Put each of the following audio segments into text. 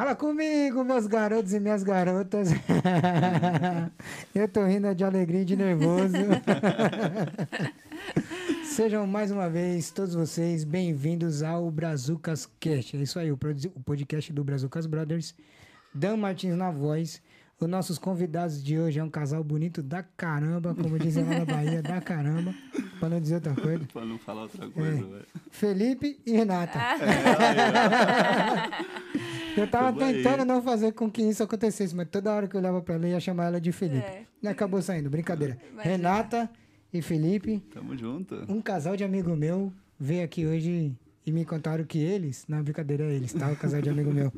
Fala comigo, meus garotos e minhas garotas. Eu tô rindo de alegria e de nervoso. Sejam mais uma vez, todos vocês, bem-vindos ao Brazucas Cast. É isso aí, o podcast do Brazucas Brothers. Dan Martins na voz. Os nossos convidados de hoje é um casal bonito da caramba, como dizem lá na Bahia, da caramba, pra não dizer outra coisa. pra não falar outra coisa, é. velho. Felipe e Renata. eu tava tentando não fazer com que isso acontecesse, mas toda hora que eu olhava pra ela, eu ia chamar ela de Felipe. É. E acabou saindo, brincadeira. Imagina. Renata e Felipe. Tamo junto. Um casal de amigo meu veio aqui hoje e me contaram que eles, na brincadeira é eles, tá? O casal de amigo meu.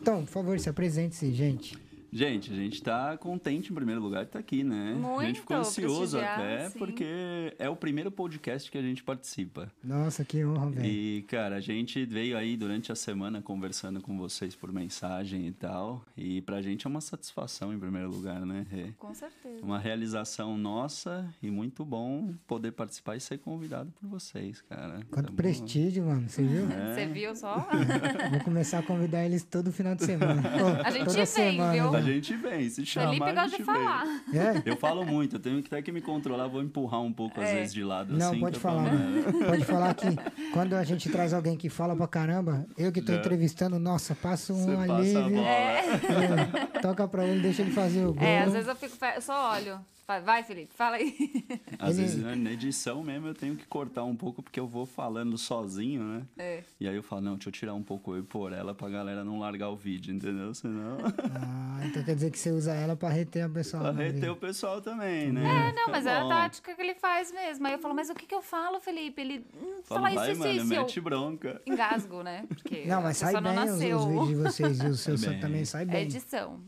Então, por favor, se apresente-se, gente. Gente, a gente está contente em primeiro lugar de estar tá aqui, né? Muito, a gente ficou ansioso até, sim. porque é o primeiro podcast que a gente participa. Nossa, que honra, velho. E, cara, a gente veio aí durante a semana conversando com vocês por mensagem e tal. E pra gente é uma satisfação em primeiro lugar, né? É com certeza. Uma realização nossa e muito bom poder participar e ser convidado por vocês, cara. Quanto tá prestígio, mano, você viu? É. Você viu só? Vou começar a convidar eles todo final de semana. Pô, a gente vem, semana, viu? A gente vem, se chamar, Felipe gosta de falar. É? Eu falo muito, eu tenho até que me controlar, vou empurrar um pouco é. às vezes de lado. Não, assim, pode falar. Pode falar que quando a gente traz alguém que fala pra caramba, eu que tô Já. entrevistando, nossa, passa um Você alívio. Passa é. É, toca pra ele, deixa ele fazer o gol. É, às vezes eu fico, eu só olho. Vai, Felipe, fala aí. Às vezes na edição mesmo eu tenho que cortar um pouco porque eu vou falando sozinho, né? É. E aí eu falo, não, deixa eu tirar um pouco eu e por ela pra galera não largar o vídeo, entendeu? Senão. Ah, então quer dizer que você usa ela pra reter o pessoal. Pra reter o pessoal também, né? É, não, mas é, é a tática que ele faz mesmo. Aí eu falo, mas o que que eu falo, Felipe? Ele hum, fala isso, vai, isso, mano, mete eu... bronca. Engasgo, né? Porque não, mas sai bem os, os, vídeos de vocês e o seu também sai bem. É edição.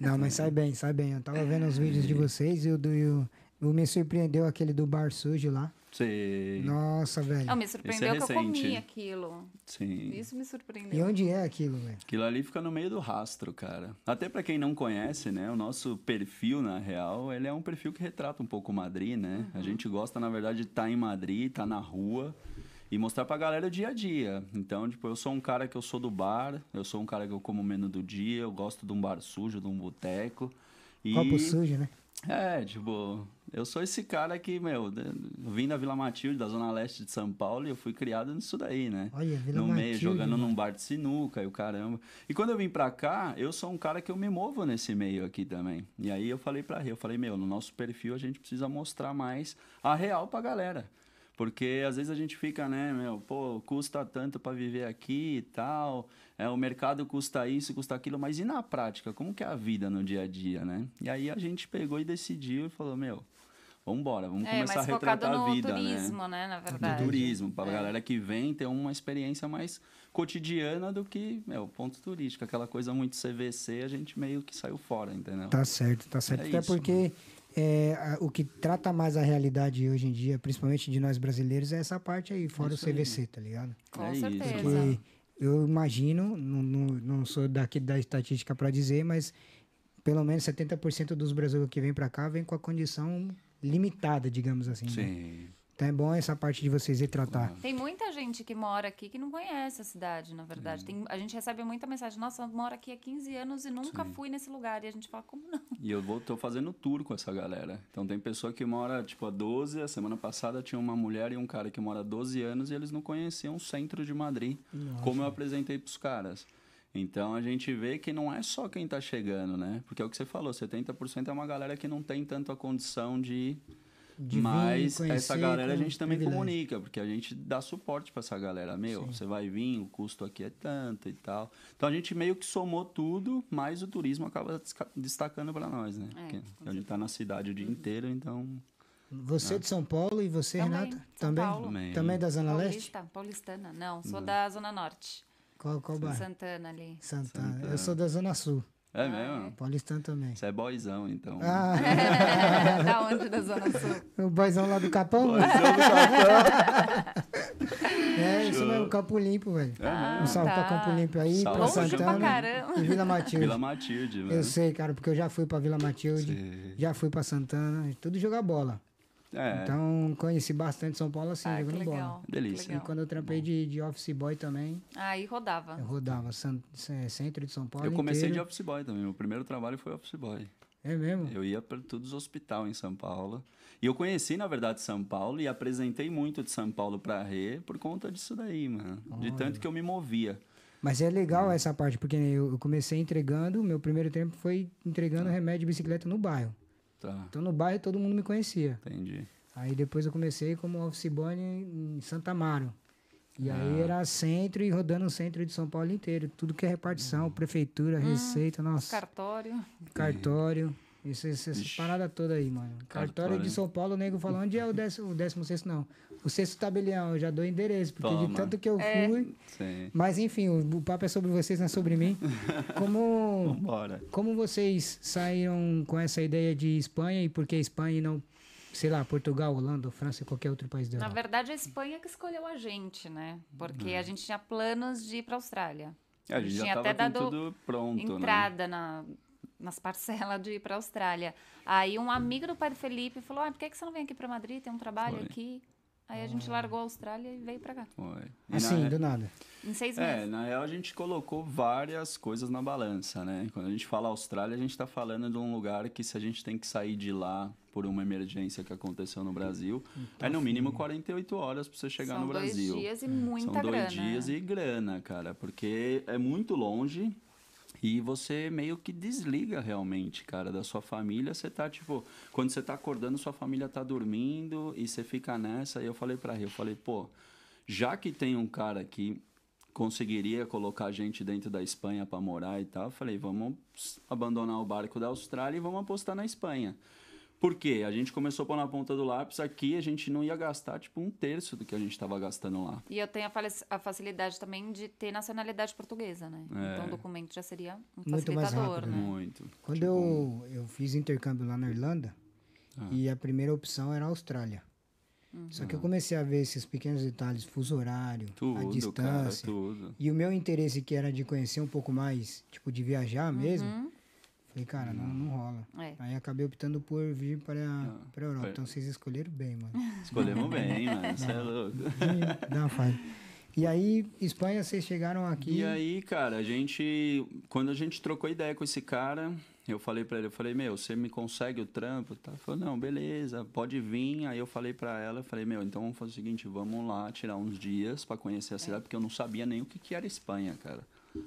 Não, mas sai bem, sai bem. Eu tava vendo os vídeos de vocês e o do. O me surpreendeu aquele do bar sujo lá. Sim. Nossa, velho. Não, me surpreendeu é que eu comi aquilo. Sim. Isso me surpreendeu. E onde é aquilo, velho? Aquilo ali fica no meio do rastro, cara. Até para quem não conhece, né? O nosso perfil, na real, ele é um perfil que retrata um pouco Madrid, né? Uhum. A gente gosta, na verdade, de estar tá em Madrid, estar tá na rua e mostrar pra galera o dia a dia. Então, tipo, eu sou um cara que eu sou do bar, eu sou um cara que eu como menu do dia, eu gosto de um bar sujo, de um boteco. E... Copo sujo, né? É, tipo, eu sou esse cara que, meu, vim da Vila Matilde, da Zona Leste de São Paulo, e eu fui criado nisso daí, né? Olha, Vila No Matilde, meio, jogando mano. num bar de sinuca e o caramba. E quando eu vim pra cá, eu sou um cara que eu me movo nesse meio aqui também. E aí eu falei pra Rê, eu falei, meu, no nosso perfil a gente precisa mostrar mais a real pra galera. Porque às vezes a gente fica, né, meu, pô, custa tanto para viver aqui e tal, é, o mercado custa isso, custa aquilo, mas e na prática, como que é a vida no dia a dia, né? E aí a gente pegou e decidiu e falou, meu, vamos embora, vamos é, começar a retratar a vida, turismo, né? né, na verdade. Do turismo, para a é. galera que vem ter uma experiência mais cotidiana do que, meu, ponto turístico, aquela coisa muito CVC, a gente meio que saiu fora, entendeu? Tá certo, tá certo, é até isso, porque... Mano é, a, o que trata mais a realidade hoje em dia, principalmente de nós brasileiros, é essa parte aí, fora isso o CVC, aí. tá ligado? Com é certeza. Porque eu imagino, não, não, não sou daqui da estatística para dizer, mas pelo menos 70% dos brasileiros que vêm para cá vêm com a condição limitada, digamos assim. Né? Sim. Né? Então é bom essa parte de vocês ir tratar. Tem muita gente que mora aqui que não conhece a cidade, na verdade. Tem, a gente recebe muita mensagem, nossa, eu moro aqui há 15 anos e nunca Sim. fui nesse lugar. E a gente fala, como não? E eu vou, tô fazendo tour com essa galera. Então tem pessoa que mora, tipo, há 12, a semana passada tinha uma mulher e um cara que mora há 12 anos e eles não conheciam o centro de Madrid, nossa. como eu apresentei pros caras. Então a gente vê que não é só quem tá chegando, né? Porque é o que você falou, 70% é uma galera que não tem tanto a condição de de Mas essa galera a gente também privilégio. comunica, porque a gente dá suporte para essa galera. Meu, Sim. você vai vir, o custo aqui é tanto e tal. Então a gente meio que somou tudo, mas o turismo acaba destacando para nós, né? É, porque a gente tá na cidade o dia inteiro, então. Você é de São Paulo e você, também, Renata? São também? Paulo. Também. Também da Zona Paulista, Leste? Paulistana. Não, sou Não. da Zona Norte. Qual, qual bairro? Santana ali. Santana. Santana. Eu sou da Zona Sul. É ah, mesmo? É. Paulistano também. Você é boizão, então. Ah. da onde da Zona Sul? O boizão lá do Capão? Boizão do Capão. é, Show. isso mesmo, Campo Limpo, velho. Ah, um salve tá. pra Campo Limpo aí, salve. pra Santana. Pra caramba. E Vila Matilde. Vila Matilde, velho. Eu sei, cara, porque eu já fui pra Vila Matilde, Sim. já fui pra Santana, tudo jogar bola. É, Então, conheci bastante São Paulo assim, Ah, jogando bola. Delícia. E quando eu trampei de, de office boy também, Aí rodava. eu rodava centro de São Paulo eu comecei de inteiro. office boy também. Meu primeiro trabalho foi office boy. É mesmo? Eu ia para todos os hospitais em São Paulo. E eu conheci, na verdade, São Paulo e apresentei muito de São Paulo pra Rê por conta disso daí, mano. De tanto que eu me movia. Mas é legal essa parte, porque eu comecei entregando, meu primeiro tempo foi Ah. entregando remédio de bicicleta no bairro. Tá, Então no bairro todo mundo me conhecia. entendi. Aí depois eu comecei como office boy em Santa Amaro. E Ah. aí era centro e rodando o centro de São Paulo inteiro. Tudo que é repartição, Hum. prefeitura, receita, nossa, Cartório. cartório. Isso, isso, essas paradas todas aí, mano. Cartório Cartório. de São Paulo, o nego falou, onde é o décimo, o décimo sexto, não. O sexto tabelião, eu já dou endereço, porque de Toma. tanto que eu É. fui... Sim. Mas enfim, o, o papo é sobre vocês, não é sobre mim. Como, Vambora. como vocês saíram com essa ideia de Espanha e por que Espanha e não, sei lá, Portugal, Holanda, França, qualquer outro país da Na Europa? verdade, a Espanha que escolheu a gente, né? Porque Uhum. a gente tinha planos de ir Austrália. É, a gente já Tinha tava até dado tudo pronto, né? entrada na, nas parcelas de ir pra Austrália. Aí um amigo do pai do Felipe falou: ah, por que, que você não vem aqui pra Madrid? Tem um trabalho Foi. aqui. Aí a gente largou a Austrália e veio pra cá. Assim, na- do nada. Em seis É, meses. na real a gente colocou várias coisas na balança, né? Quando a gente fala Austrália, a gente tá falando de um lugar que se a gente tem que sair de lá por uma emergência que aconteceu no Brasil, é no mínimo 48 horas pra você chegar São no dois Brasil. dias e muita São dois grana. dias e grana, cara, porque é muito longe e você meio que desliga realmente, cara, da sua família. Você tá, tipo, quando você tá acordando, sua família tá dormindo e você fica nessa. E eu falei pra Rio, eu falei, pô, já que tem um cara que conseguiria colocar a gente dentro da Espanha pra morar e tal, eu falei, vamos abandonar o barco da Austrália e vamos apostar na Espanha. Por quê? A gente começou a pôr na ponta do lápis aqui, a gente não ia gastar, tipo, um terço do que a gente estava gastando lá. E eu tenho a, a facilidade também de ter nacionalidade portuguesa, né? É. Então o documento já seria um Muito mais facilitador, rápido, né? Muito. Quando Tipo, eu, eu fiz intercâmbio lá na Irlanda, Ah. e a primeira opção era a Austrália. Só que eu comecei a ver esses pequenos detalhes, fuso horário, a Tudo, cara, distância. tudo. E o meu interesse, que era de conhecer um pouco mais, tipo, de viajar mesmo, Uhum. Falei, cara, não, não rola. É. Aí acabei optando por vir para, para a Europa. foi. Então vocês escolheram bem, mano. Escolhemos bem, mano. Você é louco. E Dá uma falha. E aí, Espanha, vocês chegaram aqui. E aí, cara, a gente. Quando a gente trocou ideia com esse cara, eu falei pra ele, eu falei, meu, você me consegue o trampo? Tá? Ele falou, não, beleza, pode vir. Aí eu falei pra ela, eu falei, meu, então vamos fazer o seguinte, vamos lá tirar uns dias pra conhecer a cidade, porque eu não sabia nem o que, que era Espanha, cara.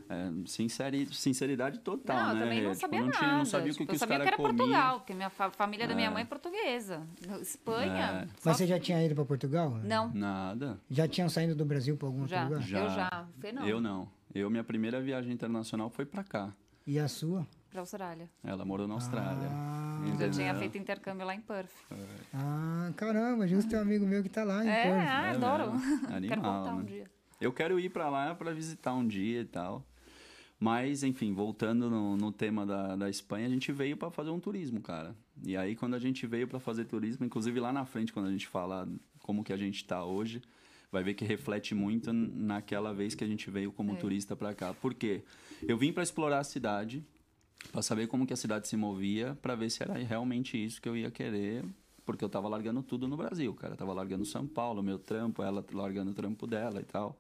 É, sinceri- sinceridade total, não, eu né? também não Tipo, sabia não nada. tinha- não sabia o Tipo, que, que eu sabia que era comiam. Portugal, porque minha fa- família da minha É. mãe é portuguesa. Espanha. É. Mas você já tinha ido para Portugal? Não, Nada. Já tinham saído do Brasil para algum já. outro lugar? Já. Eu já. Fê não. Eu não. Eu, minha primeira viagem internacional foi pra cá. E a sua? Pra Austrália. Ela morou na Austrália. Ah, Eu tinha feito intercâmbio lá em Perth. ah, caramba, justo tem um amigo meu que tá lá em É, Perth. ah, É adoro. mesmo. Quero Animal, voltar um né? dia. Eu quero ir pra lá pra visitar um dia e tal. Mas, enfim, voltando no, no tema da, da Espanha, a gente veio pra fazer um turismo, cara. E aí, quando a gente veio pra fazer turismo, inclusive lá na frente, quando a gente fala como que a gente tá hoje, vai ver que reflete muito naquela vez que a gente veio como É. turista pra cá. Por quê? Eu vim pra explorar a cidade, pra saber como que a cidade se movia, pra ver se era realmente isso que eu ia querer, porque eu tava largando tudo no Brasil, cara. Eu tava largando São Paulo, meu trampo, ela largando o trampo dela e tal.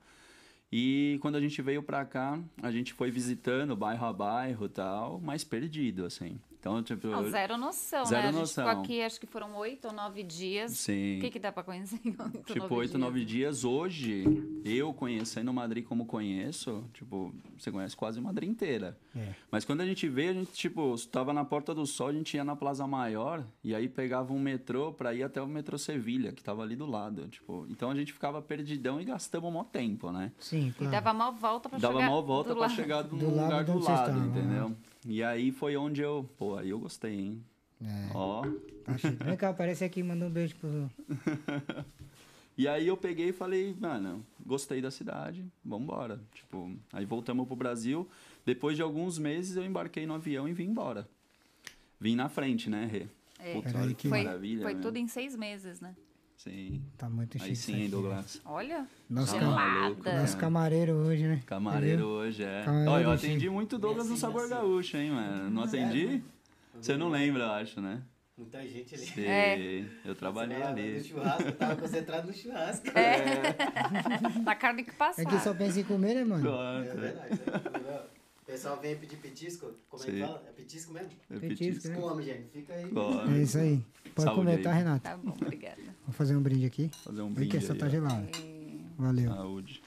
E quando a gente veio pra cá, a gente foi visitando bairro a bairro e tal, mas perdido, assim. Então, tipo. Não, zero noção, Zero né? A gente noção. ficou aqui, acho que foram oito ou nove dias. Sim. O que, que dá pra conhecer em oito, Tipo, oito, nove dias. Hoje, eu conhecendo Madrid como conheço, tipo, você conhece quase Madrid inteira. É. Mas quando a gente veio, a gente, tipo, tava na Porta do Sol, a gente ia na Plaza Maior e aí pegava um metrô pra ir até o metrô Sevilha, que tava ali do lado. Tipo, então a gente ficava perdidão e gastamos um maior tempo, né? Sim, E claro. dava mal volta pra Dava chegar mal volta do pra lado. chegar no Do lugar do lado, estavam, entendeu? E aí foi onde eu, pô, aí eu gostei, hein? É, Ó. Vem cá, aparece aqui, manda um beijo pro... E aí eu peguei e falei, mano, gostei da cidade, vambora. Tipo, aí voltamos pro Brasil. Depois de alguns meses eu embarquei no avião e vim embora. Vim na frente, né, Rê? É. Puta, olha que- que Foi, maravilha. foi né? tudo em seis meses, né? Sim. Tá muito chique Aí sim, hein, aqui, Douglas. Olha. Nosso, Tá cam... Gelada. Nosso né? camareiro hoje, né? Camareiro Entendeu? hoje, é. Camareiro Olha, eu chique. atendi muito Douglas no Sabor Gaúcho, hein, mano? Não atendi? Você não lembra, eu acho, né? Muita gente ali. Sei, É. Eu trabalhei Você lá No ali. churrasco, eu tava concentrado no churrasco. Na carne que passa. É que só pensa em comer, né, mano? É Claro, verdade. né? O pessoal vem pedir petisco, como é que Sim. fala? É petisco mesmo? é Petisco, petisco. né? Come, gente. Fica aí. Come. É isso aí. Pode Saúde comer, aí. tá, Renato? Tá bom, obrigada. Vou fazer um brinde aqui. Fazer um Vê brinde que essa aí, tá ó. gelada. E- Valeu. Saúde.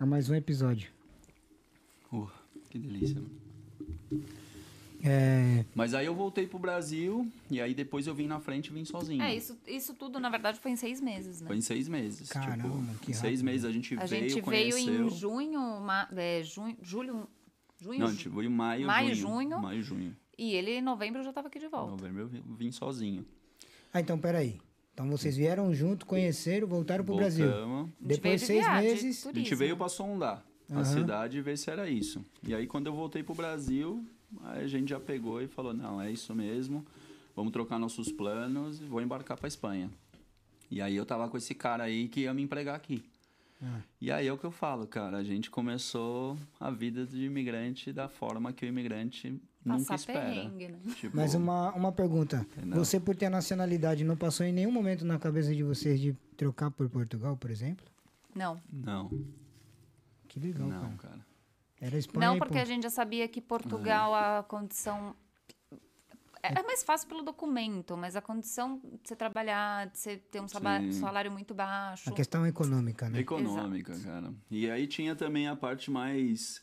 É mais um episódio. Uh, que delícia. mano. É, Mas aí eu voltei pro Brasil e aí depois eu vim na frente e vim sozinho. É, isso, isso tudo, na verdade, foi em seis meses, né? Foi em seis meses. Caramba, tipo, que em seis meses a gente A veio, gente veio conheceu. em junho, ma- é, junho, julho, junho, Não, a gente veio em maio, Maio, junho. junho. Maio, junho. e ele em novembro já tava aqui de Em volta. novembro eu vim- vim sozinho. Ah, então peraí. Então vocês vieram junto, conheceram, voltaram pro Brasil. Voltamos. A gente Depois de seis viagem, meses, A gente veio pra sondar Aham. a cidade e ver se era isso. E aí quando eu voltei pro Brasil, aí a gente já pegou e falou, não, é isso mesmo. Vamos trocar nossos planos e vou embarcar pra Espanha. E aí eu tava com esse cara aí que ia me empregar aqui. Ah. E aí é o que eu falo, cara. A gente começou a vida de imigrante da forma que o imigrante nunca Passar espera. perrengue, né? Tipo, Mas uma, uma pergunta. Entendeu? Você, por ter a nacionalidade, não passou em nenhum momento na cabeça de vocês de trocar por Portugal, por exemplo? Não. Não, Que legal, não, cara. cara. Era Espanha Não, porque ponto. a gente já sabia que Portugal, a condição. É é mais fácil pelo documento, mas a condição de você trabalhar, de você ter um Sim. salário muito baixo. A questão econômica, né? Econômica, cara. E aí tinha também a parte mais.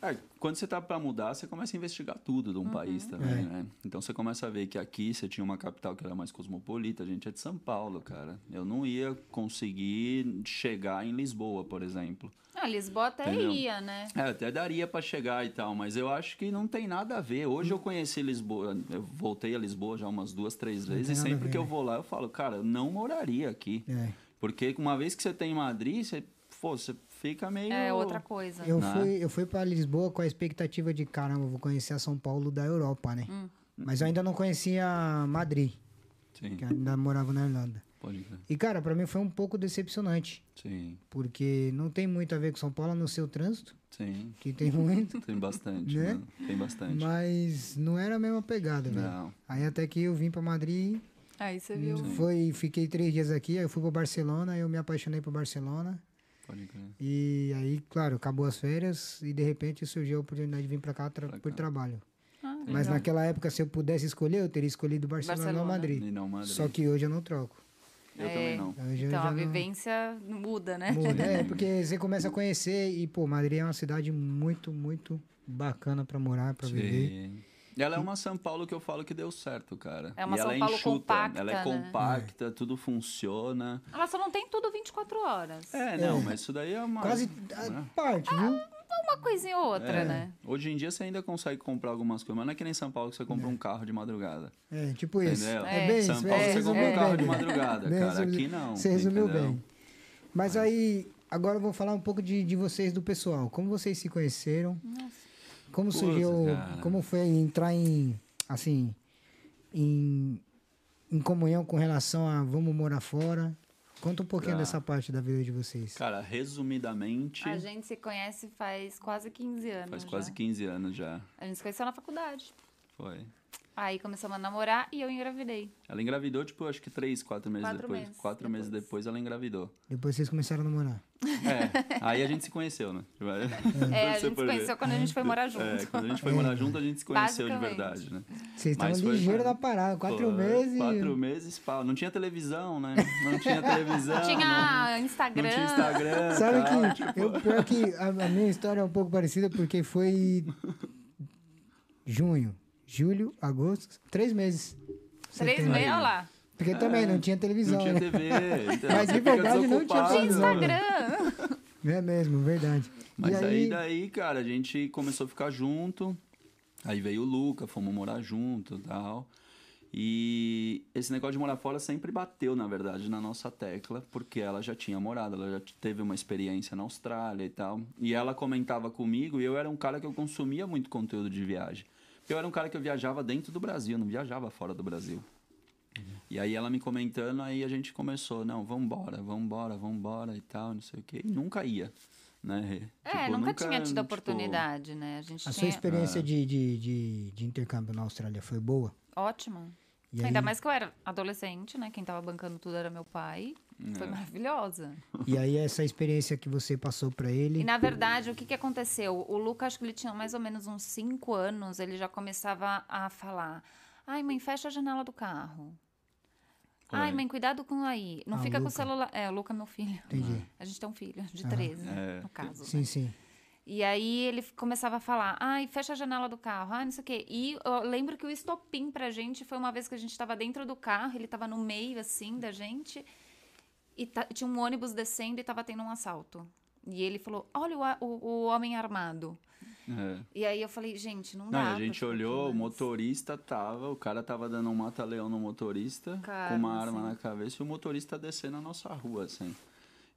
Cara, quando você tá pra mudar, você começa a investigar tudo de um país também, É. né? Então você começa a ver que aqui você tinha uma capital que era mais cosmopolita, a gente é de São Paulo, cara. Eu não ia conseguir chegar em Lisboa, por exemplo. Ah, Lisboa até Entendeu? ia, né? É, até daria pra chegar e tal, mas eu acho que não tem nada a ver. Hoje eu conheci Lisboa, eu voltei a Lisboa já umas duas, três vezes, e sempre ver, que eu né? vou lá eu falo, cara, eu não moraria aqui. É. Porque uma vez que você tem em Madrid, você, pô, você fica meio. É outra coisa. Eu Né? fui, eu fui para Lisboa com a expectativa de, caramba, vou conhecer a São Paulo da Europa, né? Hum. Mas eu ainda não conhecia Madrid, Sim, que ainda morava na Irlanda. pode crer. E, cara, pra mim foi um pouco decepcionante, Sim, porque não tem muito a ver com São Paulo, a não ser o trânsito, sim. que tem muito, Tem bastante, Né? mano. Tem bastante. mas não era a mesma pegada, velho. Não. Aí até que eu vim pra Madrid, Aí você viu. foi, fiquei três dias aqui, aí eu fui pra Barcelona, eu me apaixonei por Barcelona. Pode crer. E aí, claro, acabou as férias e de repente surgiu a oportunidade de vir pra cá tra- Pra por cá. trabalho. Ah, Mas legal. naquela época, se eu pudesse escolher, eu teria escolhido Barcelona, ou Barcelona. Madrid. E não Madrid. Só que hoje eu não troco. Eu É. também não. Então já a não- vivência muda, né? Muda. É, porque você começa a conhecer e, pô, Madrid é uma cidade muito, muito bacana pra morar, pra viver. Ela é uma São Paulo que eu falo que deu certo, cara. É uma e ela São é Paulo enxuta, compacta, ela é né? compacta, tudo funciona. Ela só não tem tudo 24 horas. É, não, mas isso daí é uma. Quase né? a parte, viu? Uma coisinha ou outra, É. né? Hoje em dia você ainda consegue comprar algumas coisas, mas não é que nem São Paulo que você compra um carro de madrugada. É, tipo isso. Entendeu? É bem São isso. Paulo é, você compra um carro de madrugada, Bem cara. Aqui não. Você resumiu entendeu? bem. Mas aí, agora eu vou falar um pouco de, de vocês, do pessoal. Como vocês se conheceram? Como Puta, surgiu, cara. como foi entrar em, assim, em, em comunhão com relação a vamos morar fora? Conta um pouquinho Tá. dessa parte da vida de vocês. Cara, resumidamente, A gente se conhece faz quase 15 anos. faz já. quase 15 anos já. A gente se conheceu na faculdade. Foi. Aí começamos a namorar e eu engravidei. Ela engravidou, tipo, acho que três, quatro meses Quatro depois. meses quatro meses depois. depois ela engravidou. Depois vocês começaram a namorar. É, aí a gente se conheceu, né? Tipo, É, a gente se ver. conheceu quando a gente foi morar junto. É, quando a gente foi morar junto, a gente se conheceu de verdade, né? Vocês estavam Mas foi- ligeiros da parada, quatro Foi, meses. Quatro meses, pau. Não tinha televisão, né? Não tinha televisão. Tinha não, Instagram. não tinha Instagram. Sabe tal. que, eu, pior que a, a minha história é um pouco parecida porque foi junho, julho, agosto, três meses. Três Setembro. meses, olha lá. Porque também não tinha televisão, Não tinha né? TV. Então, Mas de verdade não tinha televisão. Instagram. É mesmo, verdade. Mas e aí, aí, daí, cara, a gente começou a ficar junto. Aí veio o Luca, fomos morar junto e tal. E esse negócio de morar fora sempre bateu, na verdade, na nossa tecla, porque ela já tinha morado, ela já teve uma experiência na Austrália e tal. E ela comentava comigo, e eu era um cara que eu consumia muito conteúdo de viagem. Eu era um cara que eu viajava dentro do Brasil, não viajava fora do Brasil. E aí ela me comentando, aí a gente começou, não, vambora, vambora, vambora e tal, não sei o quê. E nunca ia, né? É, Tipo, nunca, tinha tido tipo, oportunidade, né? A gente a sua tinha... É. experiência de, de, de, de intercâmbio na Austrália foi boa? Ótima. E Ainda aí- mais que eu era adolescente, né? Quem tava bancando tudo era meu pai. É. Foi maravilhosa. E aí essa experiência que você passou pra ele. E na verdade, o que, que aconteceu? O Luca, acho que ele tinha mais ou menos uns 5 anos, ele já começava a falar: Ai, mãe, fecha a janela do carro. Ai, Foi. mãe, cuidado com aí. Não Ah, fica com o celular. É, o Luca é meu filho. Entendi. A gente tem um filho de Aham. 13, É. no caso. Sim, né? sim. E aí ele começava a falar, ai, fecha a janela do carro, ai, não sei o quê. E eu lembro que o estopim pra gente foi uma vez que a gente tava dentro do carro, ele tava no meio, assim, da gente, e tinha um ônibus descendo e tava tendo um assalto. E ele falou, olha o, a- o, o homem armado. É. E aí eu falei, gente, não Não, dá a gente olhou, o mais." motorista tava, o cara tava dando um mata-leão no motorista, Cara, com uma arma assim. na cabeça, e o motorista descendo a nossa rua, assim.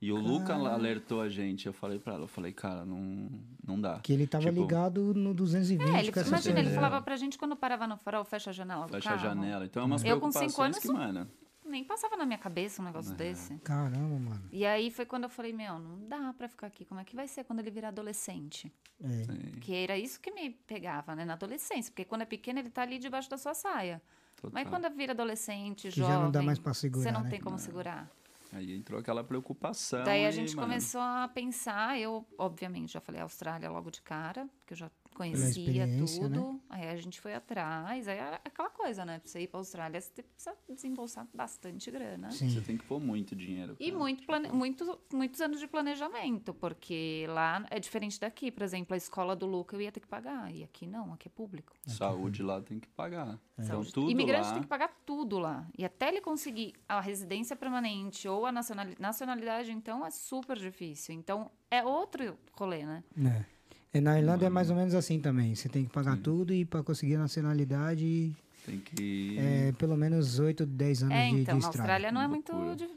E o Luca lá alertou a gente, eu falei pra ela, eu falei, cara, não, não dá. Que ele tava Tipo, ligado no 220 É, ele, com essa imagina, ele coisa. falava pra gente quando parava no farol, fecha a janela do Fecha a carro. janela. Então é umas Eu com cinco preocupações anos, que, mano, Nem passava na minha cabeça um negócio desse. Caramba, mano. E aí foi quando eu falei, meu, não dá pra ficar aqui. Como é que vai ser quando ele virar adolescente? É. Que era isso que me pegava, né? Na adolescência. Porque quando é pequeno, ele tá ali debaixo da sua saia. total. Mas quando vira adolescente, Que jovem... já não dá mais pra Você segurar, não né? tem como segurar. Aí entrou aquela preocupação. Daí a gente mano, começou a pensar, eu, obviamente, já falei Austrália logo de cara, porque eu já conhecia experiência, né? tudo. Aí a gente foi atrás, aí era aquela coisa, né? Pra você ir pra Austrália, você precisa desembolsar bastante grana. Você Sim. tem que pôr muito dinheiro. E muito plane... muito, muitos anos de planejamento, porque lá é diferente daqui. Por exemplo, a escola do Luca eu ia ter que pagar, e aqui não, aqui é público. Saúde lá tem que pagar. Então Saúde. tudo Imigrante lá... tem que pagar tudo lá. E até ele conseguir a residência permanente ou a nacionali- nacionalidade, então é super difícil. Então é outro rolê, né? É. E na Irlanda é mais ou menos assim também. Você tem que pagar tudo e pra conseguir a nacionalidade, Tem que... é pelo menos 8, 10 anos É, de, então, de na estrada. Austrália não é muito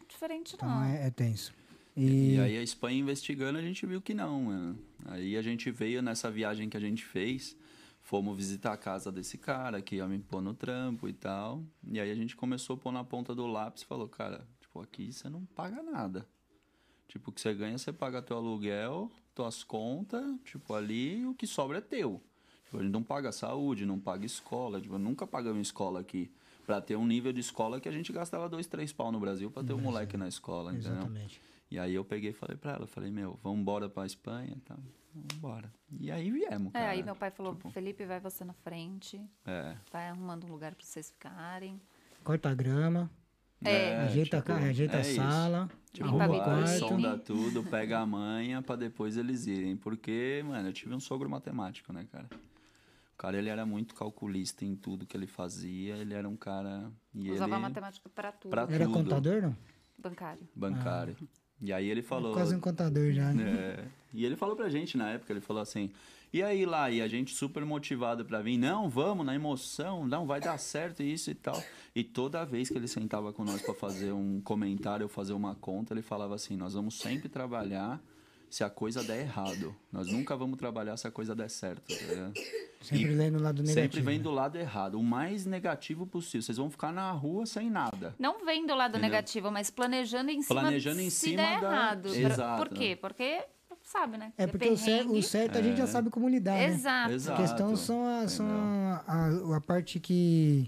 diferente, Então não. é, é tenso. E E, aí a Espanha investigando, a gente viu que não, mano. Aí a gente veio nessa viagem que a gente fez, fomos visitar a casa desse cara que ia me pôr no trampo e tal. E aí a gente começou a pôr na ponta do lápis e falou, cara, tipo, aqui você não paga nada. Tipo, o que você ganha, você paga teu aluguel, tuas contas, tipo, ali o que sobra é teu. Tipo, a gente não paga saúde, não paga escola, tipo, nunca pagamos escola aqui. Pra ter um nível de escola que a gente gastava dois, três pau no Brasil pra ter um moleque na escola, entendeu? exatamente. E aí eu peguei e falei pra ela, falei, meu, vamos embora pra Espanha e tal. Vamos embora. E aí viemos, É, cara. aí meu pai falou, Tipo, Felipe, vai você na frente, É. vai arrumando um lugar pra vocês ficarem. Corta a grama, É. ajeita a casa, ajeita é a isso. sala, Tipo, Limpa arruma vai, sonda tudo, pega a manha pra depois eles irem. Porque, mano, eu tive um sogro matemático, né, cara? O cara, ele era muito calculista em tudo que ele fazia. Ele era um cara... E Usava ele... matemática pra tudo. Pra Era tudo. contador, não? Bancário. Bancário. E aí ele falou... Quase um contador já, né? É. E ele falou pra gente na época, ele falou assim: "E aí lá, e a gente super motivado pra vir, não, vamos na emoção, não vai dar certo isso e tal". E toda vez que ele sentava com nós pra fazer um comentário ou fazer uma conta, ele falava assim: "Nós vamos sempre trabalhar se a coisa der errado. Nós nunca vamos trabalhar se a coisa der certo". tá? Sempre lendo o lado negativo. Sempre vem do lado errado, o mais negativo possível. Vocês vão ficar na rua sem nada. Não vem do lado Entendeu? negativo, mas planejando em cima Planejando em se cima der da- errado. Exato. Por quê? Porque, sabe, né? É porque o, cer- o certo a gente já sabe como lidar, né? Exato. Exato. A questão são, a, são a, a parte que...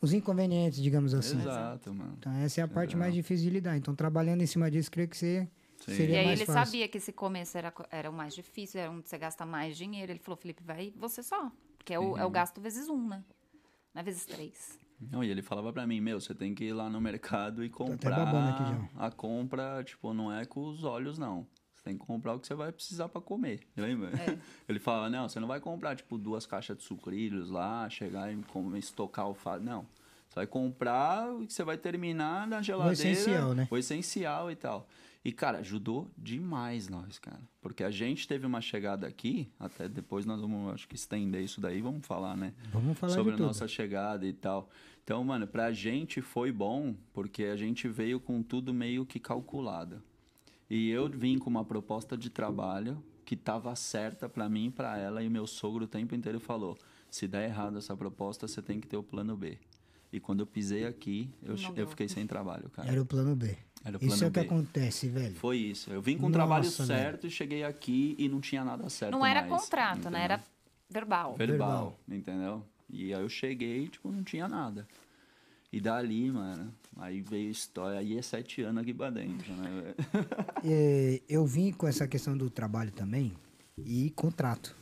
Os inconvenientes, digamos assim. Exato, mano. Então essa é a parte mais difícil de lidar. Então trabalhando em cima disso, creio que você Sim. seria E aí mais ele fácil. sabia que esse começo era, era o mais difícil, era onde você gasta mais dinheiro. Ele falou, Felipe, vai você só. Porque é o, é o gasto vezes um, né? Não é vezes três. Não, e ele falava pra mim, meu, você tem que ir lá no mercado e comprar babando aqui a compra, tipo, não é com os olhos, não. Tem que comprar o que você vai precisar pra comer, lembra? É. Ele falava, não, você não vai comprar, tipo, duas caixas de sucrilhos lá, chegar e comer, estocar o fato, não. Você vai comprar o que você vai terminar na geladeira. essencial, né? O essencial e tal. E, cara, ajudou demais nós, cara. Porque a gente teve uma chegada aqui, até depois nós vamos, acho que estender isso daí, vamos falar, né? Vamos falar sobre de a tudo. nossa chegada e tal. Então, mano, pra gente foi bom, porque a gente veio com tudo meio que calculado. E eu vim com uma proposta de trabalho que tava certa pra mim e pra ela, e meu sogro o tempo inteiro falou: se der errado essa proposta, você tem que ter o plano B. E quando eu pisei aqui, eu, eu fiquei sem trabalho, cara. Era o plano B. Era o plano Isso é o que acontece, velho. Foi isso. Eu vim com o trabalho velho. certo e cheguei aqui e não tinha nada certo Não era mais, contrato, né? entendeu? Era verbal. verbal, entendeu? E aí eu cheguei, tipo, não tinha nada. E dali, mano, aí veio história, aí é sete anos aqui pra dentro, né? É, eu vim com essa questão do trabalho também e contrato.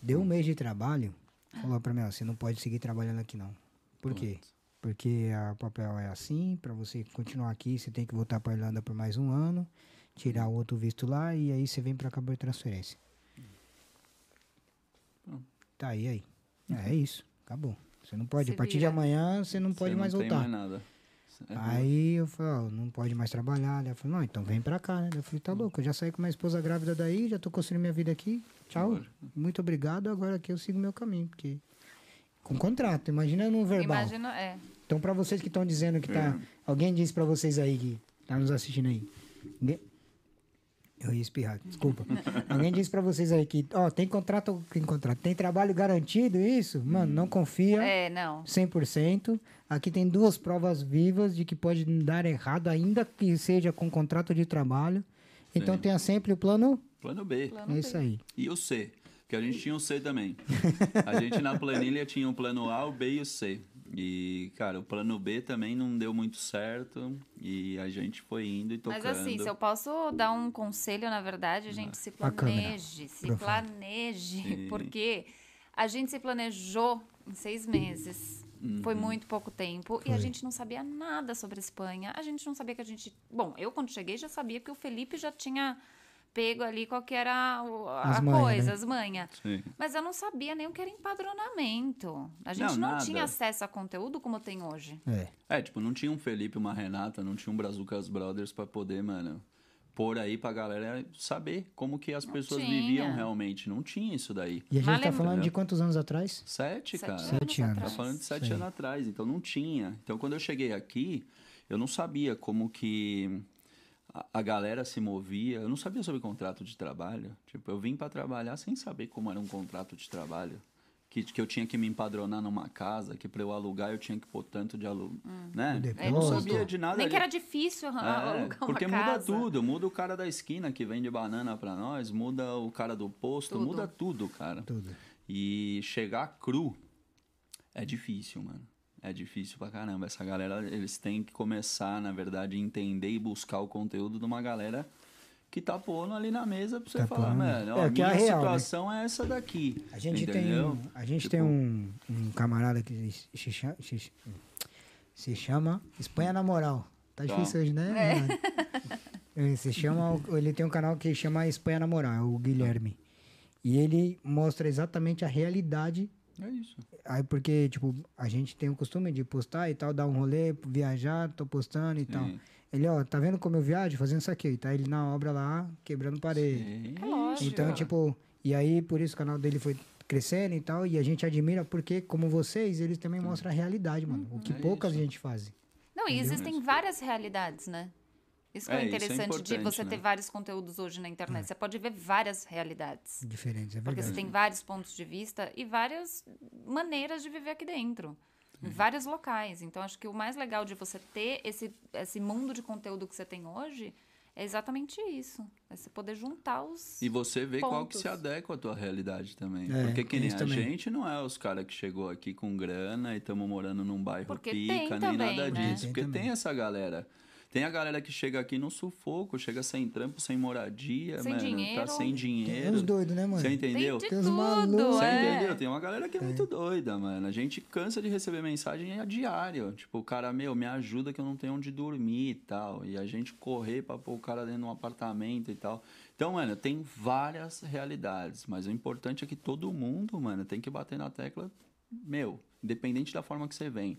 Deu um mês de trabalho, falou pra mim, ó, você não pode seguir trabalhando aqui não. Por quê? Porque a papel é assim, pra você continuar aqui, você tem que voltar pra Irlanda por mais um ano, tirar o outro visto lá e aí você vem pra cá por transferência. Tá aí, aí. É, é isso, acabou. Você não pode, Se a partir de vira. amanhã você não pode Você mais não tem voltar. mais nada. É Aí eu falei, ó, não pode mais trabalhar. Daí eu falei, não, então vem pra cá, né? Eu falei, tá louco, eu já saí com minha esposa grávida daí, já tô construindo minha vida aqui. Tchau. Muito obrigado, agora aqui eu sigo meu caminho, porque. Com contrato, imagina no verbal. Imagina, é. Então, pra vocês que estão dizendo que tá. Alguém disse pra vocês aí que tá nos assistindo aí. Eu ia espirrar, desculpa. Alguém disse pra vocês aí que, ó, tem contrato, tem contrato, tem trabalho garantido, isso? Mano, não confia. É, não. 100%. Aqui tem duas provas vivas de que pode dar errado, ainda que seja com contrato de trabalho. Então Sim. tenha sempre o plano. Plano B. Plano É isso B. aí. E o C, que a gente tinha o C também. A gente na planilha tinha o plano A, o B e o C. E, cara, o plano B também não deu muito certo e a gente foi indo e tocando. Mas assim, se eu posso dar um conselho, na verdade, a gente se A câmera. planeje, se planeje, Sim. porque a gente se planejou em seis meses. Uhum. Foi muito pouco tempo e a gente não sabia nada sobre a Espanha. A gente não sabia que a gente. Bom, eu quando cheguei já sabia que o Felipe já tinha pego ali qual que era a As manha, coisa, né? as manhas. Mas eu não sabia nem o que era empadronamento. A gente não, nada. tinha acesso a conteúdo como tem hoje. É. É, tipo, não tinha um Felipe, uma Renata, não tinha um Brazucas Brothers pra poder, mano, pôr aí pra galera saber como que as pessoas tinha. viviam realmente. Não tinha isso daí. E a gente Mas tá falando de quantos anos atrás? Sete, Sete cara. Sete anos. Tá atrás. falando de sete anos atrás, então não tinha. Então quando eu cheguei aqui, eu não sabia como que a, a galera se movia. Eu não sabia sobre contrato de trabalho. Tipo, eu vim pra trabalhar sem saber como era um contrato de trabalho. Que, que eu tinha que me empadronar numa casa, que pra eu alugar eu tinha que pôr tanto de aluno, né? O Eu não sabia de nada. Nem que era difícil É, alugar uma porque muda casa. tudo, muda o cara da esquina que vende banana pra nós, muda o cara do posto, Tudo. muda tudo, cara. Tudo. E chegar cru é difícil, mano. É difícil pra caramba. Essa galera, eles têm que começar, na verdade, a entender e buscar o conteúdo de uma galera que tá pondo ali na mesa pra você Tá falar, mano, ó, É, a que é minha a real, né? situação é essa daqui. A gente entendeu? tem, a gente Tipo, tem um, um camarada que se chama, se, se chama Espanha na Moral. Tá difícil hoje, né? Renato? Ele se chama, ele tem um canal que chama Espanha na Moral, é o Guilherme. E ele mostra exatamente a realidade É isso. Aí porque, tipo, a gente tem o costume de postar e tal, dar um rolê, viajar, tô postando e tal. Sim. Ele, ó, tá vendo como eu viajo fazendo isso aqui? Tá ele na obra lá, quebrando parede. Sim. É lógico. Então, tipo, e aí por isso o canal dele foi crescendo e tal, e a gente admira porque, como vocês, eles também mostram a realidade, mano. O que É pouca isso. gente faz. Não, e existem várias realidades, né? Isso que é, É, isso é interessante de importante, você né? ter vários conteúdos hoje na internet. Você pode ver várias realidades. Diferentes, é Porque verdade. você tem vários pontos de vista e várias maneiras de viver aqui dentro. Em vários locais. Então, acho que o mais legal de você ter esse, esse mundo de conteúdo que você tem hoje é exatamente isso. É você poder juntar os. E você vê qual que se adequa à tua realidade também. É, Porque que nem isso a também. gente não é os caras que chegou aqui com grana e estamos morando num bairro Porque pica, nem também, nada né? disso. Tem Porque também. tem essa galera. Tem a galera que chega aqui no sufoco, chega sem trampo, sem moradia, Sem mano, dinheiro. tá sem Tem dinheiro. uns doidos, né, mano? Você entendeu? Tem de Tem uns tudo, malucos. Você é. entendeu? Tem uma galera que é muito doida, mano. A gente cansa de receber mensagem a diário. Tipo, o cara, meu, me ajuda que eu não tenho onde dormir e tal. E a gente correr pra pôr o cara dentro de um apartamento e tal. Então, mano, tem várias realidades. Mas o importante é que todo mundo, mano, tem que bater na tecla, meu, independente da forma que você vem.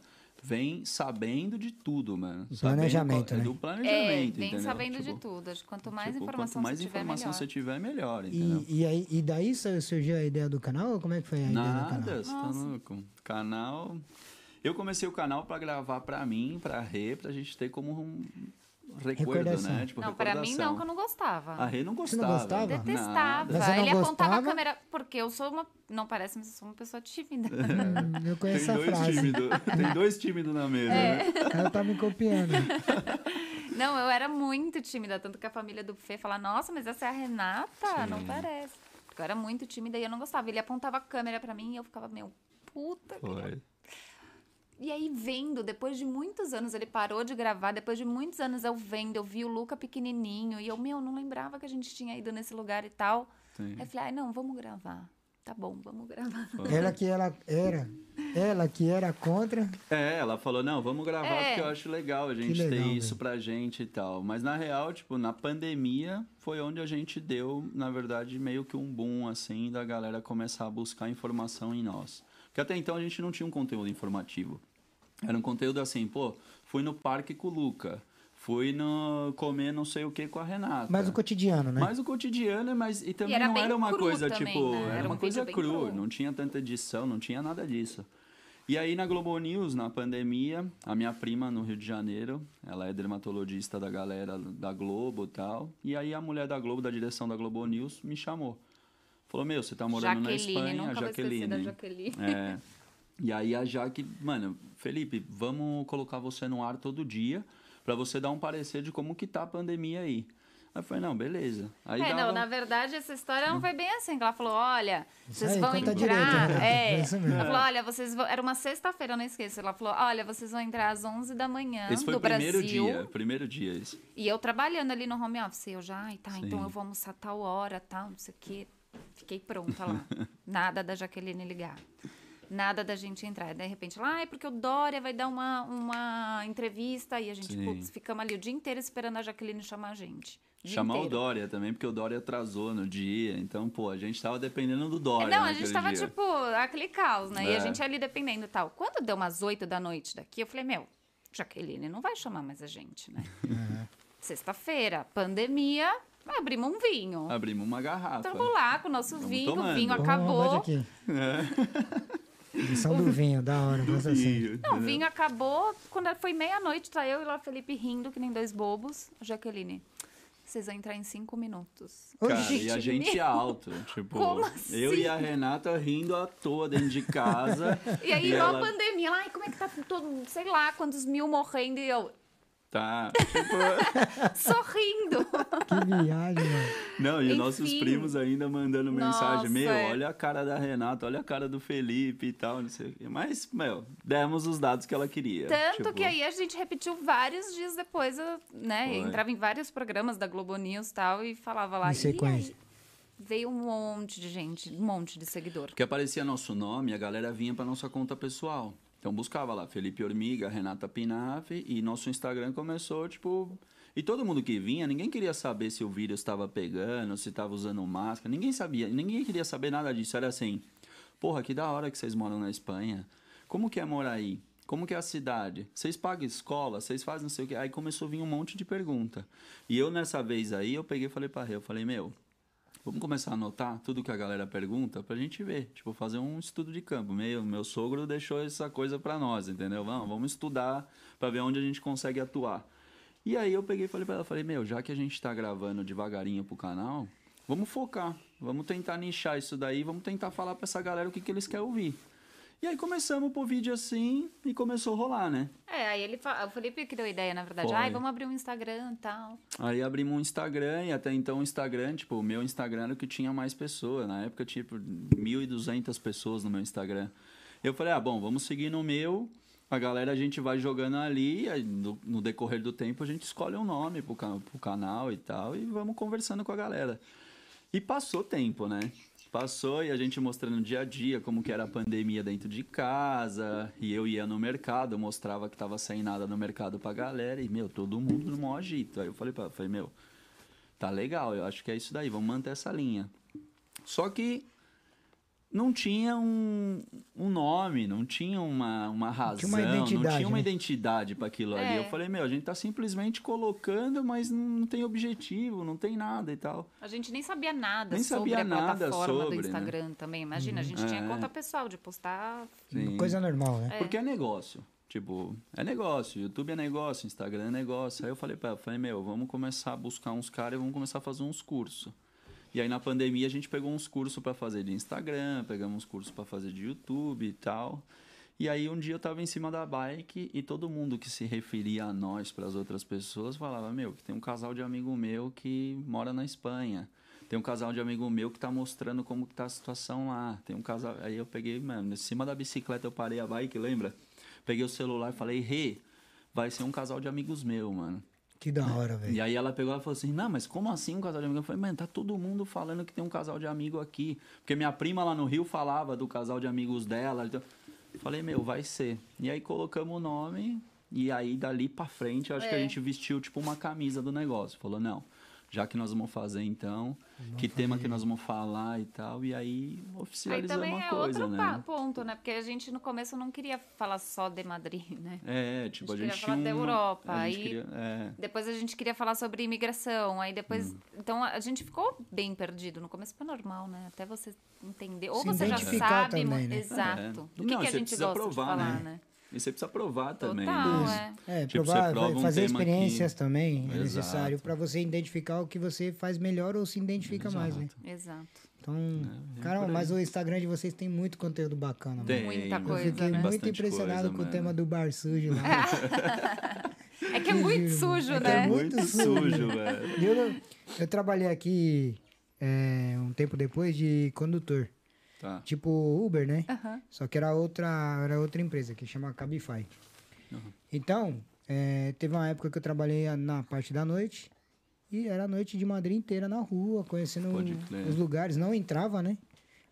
Vem sabendo de tudo, mano. Sabendo Planejamento, qual- né? Do É, planejamento, vem entendeu? sabendo Tipo, de tudo. Quanto mais tipo, informação quanto mais você tiver, informação melhor. você tiver, melhor, entendeu? E, e, aí, e daí surgiu a ideia do canal? Ou como é que foi a ideia do Nada, canal? você tá louco. Canal. Eu comecei o canal pra gravar pra mim, pra Rê, pra gente ter como um recuerdo, Recordação. né? Tipo, Não, pra mim não, que eu não gostava. A Rê não Você não gostava. gostava? Detestava. Ele apontava gostava? a câmera. Porque eu sou uma. Não parece, mas eu sou uma pessoa tímida. Hum, eu Tem conheço a dois frase. tímidos. Tem dois tímidos na mesa, É. né? Ela tá me copiando. Não, eu era muito tímida. Tanto que a família do Fê fala: Nossa, mas essa é a Renata? Não parece. Porque eu era muito tímida e eu não gostava. Ele apontava a câmera pra mim e eu ficava, meu, puta. que- Foi. E aí, vendo, depois de muitos anos, ele parou de gravar, depois de muitos anos eu vendo, eu vi o Luca pequenininho, e eu, meu, não lembrava que a gente tinha ido nesse lugar e tal. Sim. Aí eu falei, ai, não, vamos gravar. Tá bom, vamos gravar. Ela que ela era, ela que era contra. É, ela falou, não, vamos gravar É. porque eu acho legal a gente legal, ter isso velho. pra gente e tal. Mas na real, tipo, na pandemia foi onde a gente deu, na verdade, meio que um boom, assim, da galera começar a buscar informação em nós. Porque até então a gente não tinha um conteúdo informativo. Era um conteúdo assim, pô, fui no parque com o Luca, fui no comer não sei o que com a Renata. Mas o cotidiano, né? Mais o cotidiano, mas e também era não era uma coisa também, tipo, né? era, Era uma um coisa crua, cru. não tinha tanta edição, não tinha nada disso. E aí na Globo News, na pandemia, a minha prima no Rio de Janeiro, ela é dermatologista da galera da Globo e tal, e aí a mulher da Globo, da direção da Globo News, me chamou. Falou: "Meu, você tá morando na Jaqueline, Espanha, nunca vou esquecer Jaqueline". da Jaqueline. É. E aí a Jaque, mano, Felipe, vamos colocar você no ar todo dia pra você dar um parecer de como que tá a pandemia aí. Aí eu falei, não, beleza. Aí É, dava... não, na verdade, essa história não foi bem assim. Ela falou, olha, Isso vocês aí, vão entrar... direito, Renata. é. É. Ela falou, olha, vocês vão... Era uma sexta-feira, eu não esqueço. Ela falou, olha, vocês vão entrar às 11 da manhã Esse foi do o primeiro Brasil. dia, primeiro dia isso. E eu trabalhando ali no home office. Eu já, ai, tá, Sim. então eu vou almoçar tal hora, tal, não sei o quê. Fiquei pronta lá. Nada da Jaqueline ligar. Nada da gente entrar. De repente, lá, ah, é porque o Dória vai dar uma, uma entrevista e a gente, Sim. putz, ficamos ali o dia inteiro esperando a Jaqueline chamar a gente. O Chamar o inteiro. Dória também, porque o Dória atrasou no dia. Então, pô, a gente tava dependendo do Dória. É, não, a gente tava, dia. tipo, aquele caos, né? E É. a gente ali dependendo e tal. Quando deu umas 8 da noite daqui, eu falei, meu, Jaqueline não vai chamar mais a gente, né? Sexta-feira, pandemia, abrimos um vinho. Abrimos uma garrafa. Estamos lá com o nosso Tamo vinho, o tomando. vinho Vamos, acabou. Aqui. Lição do vinho, da hora. Gosto assim. Não, o vinho acabou. Quando foi meia-noite, tá eu e lá o Felipe rindo, que nem dois bobos. Jaqueline, vocês vão entrar em cinco minutos. Cara, Oxi. e a gente alto. Tipo, Como assim? eu e a Renata rindo à toa dentro de casa. E aí, E igual ela- a pandemia, ai, como é que tá todo, sei lá, quantos mil morrendo e eu Tá. Tipo, sorrindo. Que viagem, mano. não, e Enfim. nossos primos ainda mandando mensagem. Nossa, Meu, é. olha a cara da Renata, olha a cara do Felipe e tal, não sei o quê. Mas, meu, demos os dados que ela queria. Tanto Tipo, que aí a gente repetiu vários dias depois, né? Foi. Entrava em vários programas da Globo News e tal e falava lá. Em "E sequência. aí?" Veio um monte de gente, um monte de seguidor. Porque aparecia nosso nome, a galera vinha para nossa conta pessoal. Então buscava lá Felipe Ormiga, Renata Pinaf e nosso Instagram começou, tipo. E todo mundo que vinha, ninguém queria saber se o vírus estava pegando, se estava usando máscara, ninguém sabia, ninguém queria saber nada disso. Era assim: porra, que da hora que vocês moram na Espanha. Como que é morar aí? Como que é a cidade? Vocês pagam escola? Vocês fazem não sei o quê? Aí começou a vir um monte de pergunta. E eu, nessa vez aí, eu peguei e falei pra Rê, eu falei, meu, Vamos começar a anotar tudo que a galera pergunta pra gente ver. Tipo, fazer um estudo de campo. Meu, meu sogro deixou essa coisa pra nós, entendeu? Vamos, vamos estudar pra ver onde a gente consegue atuar. E aí eu peguei e falei pra ela, falei, meu, já que a gente tá gravando devagarinho pro canal, vamos focar. Vamos tentar nichar isso daí, vamos tentar falar pra essa galera o que, que eles querem ouvir. E aí começamos por vídeo assim e começou a rolar, né? É, aí ele o Felipe que deu a ideia, na verdade. Ai, vamos abrir um Instagram e tal. Aí abrimos um Instagram e até então o Instagram, tipo, o meu Instagram era o que tinha mais pessoas. Na época, tipo, 1.200 pessoas no meu Instagram. Eu falei, ah, bom, vamos seguir no meu. A galera a gente vai jogando ali, aí no, no decorrer do tempo a gente escolhe um nome pro, pro canal e tal, e vamos conversando com a galera. E passou tempo, né? Passou e a gente mostrando dia a dia como que era a pandemia dentro de casa. E eu ia no mercado, mostrava que tava sem nada no mercado pra galera. E, meu, todo mundo no maior agito. Aí eu falei pra falei, meu, tá legal, eu acho que é isso daí, vamos manter essa linha. Só que não tinha um, um nome, não tinha uma, uma razão, tinha uma não identidade, tinha uma né? identidade para aquilo ali. É. Eu falei, meu, a gente tá simplesmente colocando, mas não tem objetivo, não tem nada e tal. A gente nem sabia nada Nem sobre sabia a nada plataforma sobre, do né? Instagram também. Imagina, a gente tinha É. conta pessoal de postar. Sim. Coisa normal, né? Porque é negócio. Tipo, é negócio. YouTube é negócio, Instagram é negócio. Aí eu falei pra ela, falei, meu, vamos começar a buscar uns caras e vamos começar a fazer uns cursos. E aí na pandemia a gente pegou uns cursos pra fazer de Instagram, pegamos uns cursos pra fazer de YouTube e tal. E aí um dia eu tava em cima da bike e todo mundo que se referia a nós para as outras pessoas falava, meu, que tem um casal de amigo meu que mora na Espanha. Tem um casal de amigo meu que tá mostrando como que tá a situação lá. Tem um casal. Aí eu peguei, mano, em cima da bicicleta eu parei a bike, lembra? Peguei o celular e falei, Rê, vai ser um casal de amigos meu, mano. Que da hora, velho. E aí ela pegou e falou assim, não, mas como assim um casal de amigos? Eu falei, mano, tá todo mundo falando que tem um casal de amigo aqui. Porque minha prima lá no Rio falava do casal de amigos dela. Então... Falei, meu, vai ser. E aí colocamos o nome, e aí dali pra frente, eu acho que a É. gente vestiu tipo uma camisa do negócio. Falou, não, já que nós vamos fazer então, que tema que nós vamos falar e tal. E aí também uma é coisa, outro né? ponto, né? Porque a gente no começo não queria falar só de Madrid, né? É, tipo, a A gente gente, queria falar tinha da uma- Europa, a gente aí- queria- é. Depois a gente queria falar sobre imigração, aí depois... Hum. Então a gente ficou bem perdido. No começo foi normal, né? Até você entender. Ou Se você já sabe... também, né? Exato. É. Do que, Não, que a gente gosta provar, de falar, né? né? E você precisa provar também. Total, né? é. É, Tipo, provar, prova um fazer tema experiências que- também é Exato. necessário pra você identificar o que você faz melhor ou se identifica mais, né? Exato. Então, É, aí. mas o Instagram de vocês tem muito conteúdo bacana, mano. Tem, Muita né? Eu coisa, fiquei né? muito impressionado coisa, com o mano. tema do bar sujo lá. É que é muito sujo, É que né? é muito sujo, velho. eu, eu trabalhei aqui é, um tempo depois de condutor. Tá. Tipo Uber, né? Só que era outra, era outra empresa que chama Cabify. Uhum. Então, é, teve uma época que eu trabalhei na parte da noite e era a noite de Madrid inteira na rua, conhecendo os lugares. Não entrava, né?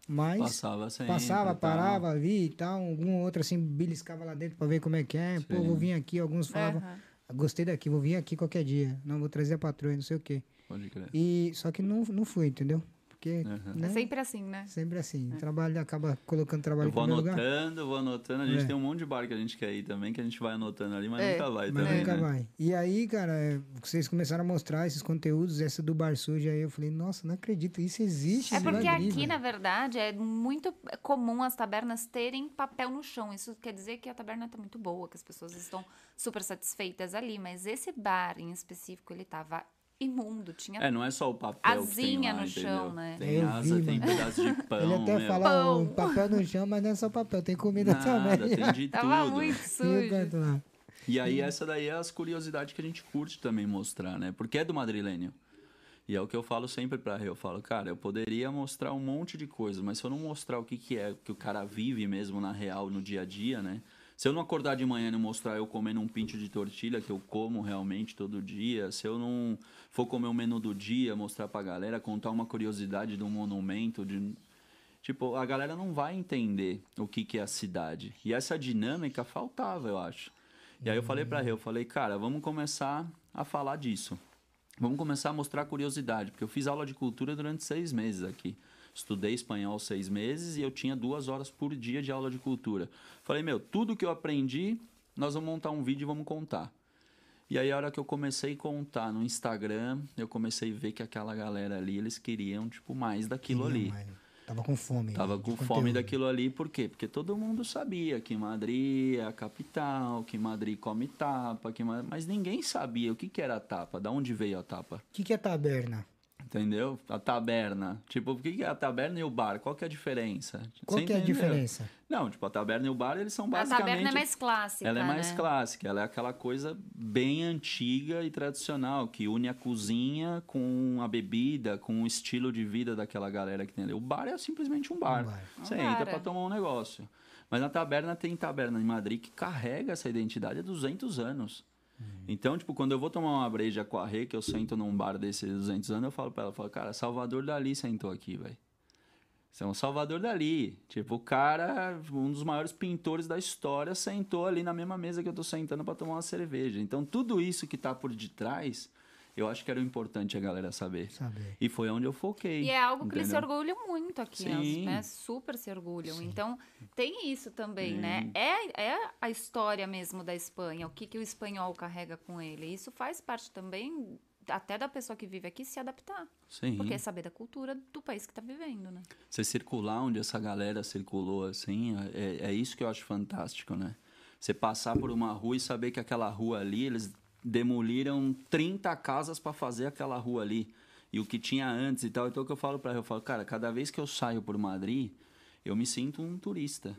Mas Passava sempre. passava, e tal. parava, via e tal. Algum outro assim beliscava lá dentro pra ver como é que é. Pô, Sim. vou vir aqui. Alguns falavam, Aham. gostei daqui, vou vir aqui qualquer dia. Não vou trazer a patroa, não sei o quê. Pode crer. E só que não, não fui, entendeu? Porque Uhum. né? É sempre assim, né? sempre assim. O trabalho acaba colocando trabalho Eu vou primeiro lugar. anotando, vou anotando. A gente É. tem um monte de bar que a gente quer ir também, que a gente vai anotando ali, mas É. nunca vai Mas também, nunca né? vai. E aí, cara, é, vocês começaram a mostrar esses conteúdos, essa do Bar Sujo, aí eu falei, nossa, não acredito, isso existe. É em porque Madrid, aqui, velho. na verdade, é muito comum as tabernas terem papel no chão. Isso quer dizer que a taberna tá muito boa, que as pessoas estão super satisfeitas ali. Mas esse bar em específico, ele tava imundo. Tinha É, não é só o papel Asinha lá, no entendeu? chão, né? Tem Eu asa, vi, tem mano. pedaço de pão, Ele até meu. fala Pão. o papel no chão, mas não é só papel, tem comida Nada, também. tem de Tava tudo. muito E sujo. E aí, essa daí é as curiosidades que a gente curte também mostrar, né? Porque é do madrilênio. E é o que eu falo sempre pra Rê. Eu falo, cara, eu poderia mostrar um monte de coisa, mas se eu não mostrar o que, que é que o cara vive mesmo na real, no dia a dia, né? Se eu não acordar de manhã e não mostrar eu comendo um pinto de tortilha, que eu como realmente todo dia, se eu não for comer o menu do dia, mostrar pra galera, contar uma curiosidade de um monumento, de... Tipo, a galera não vai entender o que, que é a cidade. E essa dinâmica faltava, eu acho. E aí eu falei pra Rê, eu falei, cara, vamos começar a falar disso. Vamos começar a mostrar curiosidade, porque eu fiz aula de cultura durante seis meses aqui. Estudei espanhol seis meses e eu tinha duas horas por dia de aula de cultura. Falei, meu, tudo que eu aprendi, nós vamos montar um vídeo e vamos contar. E aí, a hora que eu comecei a contar no Instagram, eu comecei a ver que aquela galera ali, eles queriam, tipo, mais daquilo ali. Tava com fome. Tava de com conteúdo. fome daquilo ali, por quê? Porque todo mundo sabia que Madrid é a capital, que Madrid come tapa, que Ma- mas ninguém sabia o que, que era a tapa, da onde veio a tapa, O que, que é taberna? Entendeu? A taberna. Tipo, o que, é a taberna e o bar? Qual que é a diferença? Qual Você que é a entendeu? diferença? Não, tipo, a taberna e o bar, eles são A basicamente... taberna é mais clássica, Ela é mais né? clássica, ela é aquela coisa bem antiga e tradicional, que une a cozinha com a bebida, com o estilo de vida daquela galera que tem ali. O bar é simplesmente um bar. Um bar. Você Um entra bar, pra é. tomar um negócio. Mas na taberna tem taberna em Madrid que carrega essa identidade há 200 anos. Então, tipo, quando eu vou tomar uma breja com a Rê, que eu sento num bar desses 200 anos, eu falo pra ela, eu falo, cara, Salvador Dali sentou aqui, velho. Um Salvador Dali. Tipo, o cara, um dos maiores pintores da história, sentou ali na mesma mesa que eu tô sentando para tomar uma cerveja. Então, tudo isso que tá por detrás, eu acho que era importante a galera saber. Saber. E foi onde eu foquei. E é algo que eles se entendeu? orgulham muito aqui, Sim. né? Super se orgulham. Então, tem isso também, né? Sim. É, é a história mesmo da Espanha, o que, que o espanhol carrega com ele. Isso faz parte também, até da pessoa que vive aqui, se adaptar. Sim. Porque é saber da cultura do país que está vivendo, né? Você circular onde essa galera circulou, assim, é, é isso que eu acho fantástico, né? Você passar por uma rua e saber que aquela rua ali, eles demoliram 30 casas para fazer aquela rua ali. E o que tinha antes e tal. Então, o que eu falo para eu falo, cara, cada vez que eu saio por Madrid, eu me sinto um turista.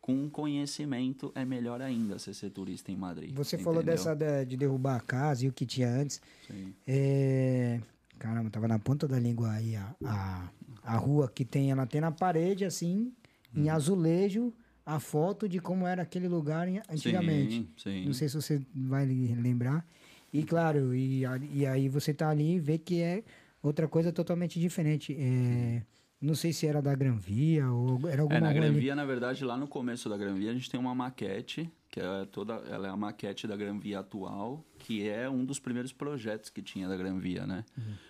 Com conhecimento é melhor ainda você ser turista em Madrid. Você falou entendeu? dessa da- de derrubar a casa e o que tinha antes. Sim. É... Caramba, tava na ponta da língua aí a, a, a rua que tem, ela tem na parede, assim, Hum. em azulejo, a foto de como era aquele lugar antigamente. Sim, sim. Não sei se você vai lembrar. E claro, e, e aí você tá ali e vê que é outra coisa totalmente diferente. É, não sei se era da Granvia ou era alguma É, na rua ali. Granvia, na verdade, lá no começo da Granvia, a gente tem uma maquete, que é toda, ela é a maquete da Granvia atual, que é um dos primeiros projetos que tinha da Granvia, né?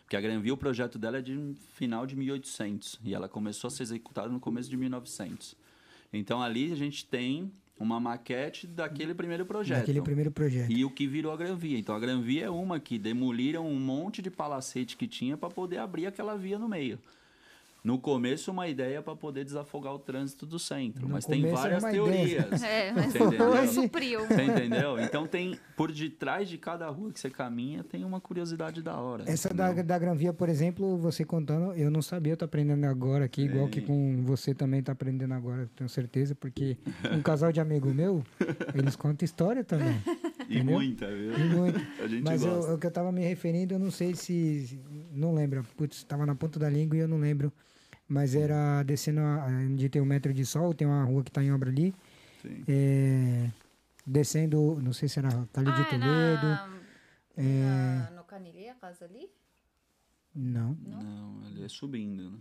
Porque a Granvia, o projeto dela é de final de 1800, e ela começou a ser executada no começo de 1900. Então, ali a gente tem uma maquete daquele primeiro projeto. Daquele primeiro projeto. E o que virou a Granvia. Então a Granvia é uma que demoliram um monte de palacete que tinha para poder abrir aquela via no meio. No começo, uma ideia para poder desafogar o trânsito do centro. No mas tem várias teorias. É, mas Você entendeu? não supriu. Você entendeu? Então tem, por detrás de cada rua que você caminha, tem uma curiosidade da hora. Essa da, da Granvia, por exemplo, você contando, eu não sabia, eu tô aprendendo agora aqui, igual que com você também tá aprendendo agora, tenho certeza, porque um casal de amigo meu, eles contam história também. E entendeu? muita, viu? E muito. A gente Mas o que eu tava me referindo, eu não sei se. se- Não lembro. Putz, tava na ponta da língua e eu não lembro. Mas era descendo a- onde tem o metro de sol, tem uma rua que tá em obra ali. Sim. é, descendo, não sei se era Cali de Ah, é Toledo. na, É, na- no Canilê, a casa ali? não. Não, ele é subindo, né?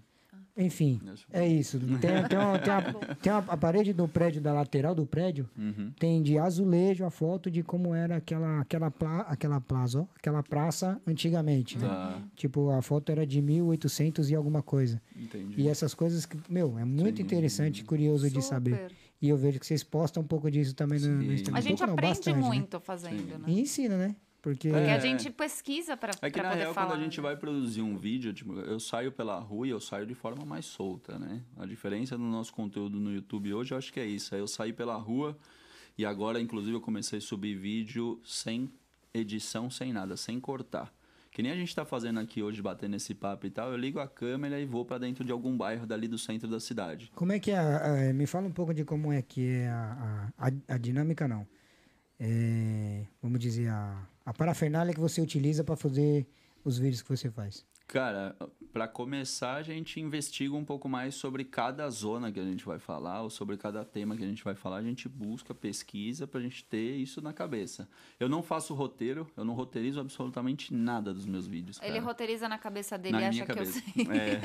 Enfim, é isso. Tem, tem, uma, tem, uma- tem uma- a parede do prédio, da lateral do prédio, Uhum. tem de azulejo a foto de como era aquela, aquela, pla, aquela plaza, ó, aquela praça antigamente. né? Tá, Tipo, a foto era de 1800 e alguma coisa. entendi. E essas coisas que, meu, é muito Sim. interessante e curioso de saber. Super. E eu vejo que vocês postam um pouco disso também no, no. Instagram. A Um gente pouco não, aprende bastante, né? muito fazendo, né? E ensina, né? Porque Porque É. a gente pesquisa pra, É que na poder real, falar. quando a gente né? vai produzir um vídeo, tipo, eu saio pela rua e eu saio de forma mais solta, né? A diferença do nosso conteúdo no YouTube hoje, eu acho que é isso. É eu sair pela rua e agora, inclusive, eu comecei a subir vídeo sem edição, sem nada, sem cortar. Que nem a gente tá fazendo aqui hoje, batendo esse papo e tal, eu ligo a câmera e vou pra dentro de algum bairro dali do centro da cidade. como é que é? a- a- me fala um pouco de como é que é a, a, a- a dinâmica, não. É, vamos dizer, a, a parafernália que você utiliza para fazer os vídeos que você faz. Cara, pra começar, a gente investiga um pouco mais sobre cada zona que a gente vai falar, ou sobre cada tema que a gente vai falar. A gente busca, pesquisa pra gente ter isso na cabeça. Eu não faço roteiro, eu não roteirizo absolutamente nada dos meus vídeos. Ele cara. roteiriza na cabeça dele e na acha minha que cabeça. eu sei. É.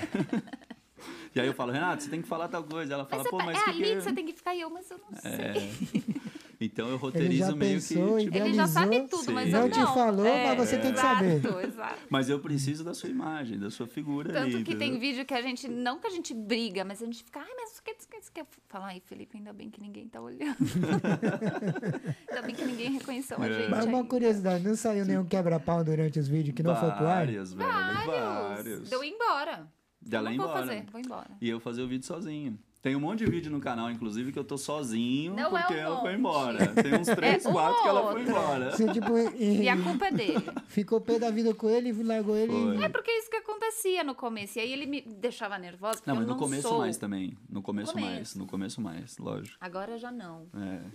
e aí eu falo, Renato, você tem que falar tal coisa. Ela fala, Mas, pô, é, mas é que ali que... que você tem que ficar e eu, mas eu não sei. É. Então eu roteirizo meio pensou que. tipo, Ele já sabe tudo, sim. mas Não eu te não. falou, É, mas você tem que saber. Exato, exato. Mas eu preciso da sua imagem, da sua figura ali. Tanto que tem vídeo que a gente, não que a gente briga, mas a gente fica, ai, mas o que você quer- falar? Ai, Felipe, ainda bem que ninguém tá olhando. ainda bem que ninguém reconheceu a É. gente. Mas uma ainda. curiosidade, não saiu nenhum quebra-pau durante os vídeos que não foi pro ar? Vários, velho. Vários. Vários. Deu ir embora. Dela não ir vou embora. fazer, vou embora. E eu fazer o vídeo sozinho. Tem um monte de vídeo no canal, inclusive, que eu tô sozinho Não é porque um ela foi embora. Tem uns três, É um quatro que ela foi embora. Você, tipo, e- E a culpa é dele. ficou pé da vida com ele, largou ele. Foi. É porque é isso que acontecia no começo. E aí ele me deixava nervosa, Não, mas eu no não começo sou. mais também. No começo, Começo. mais. No começo mais, lógico. Agora já não.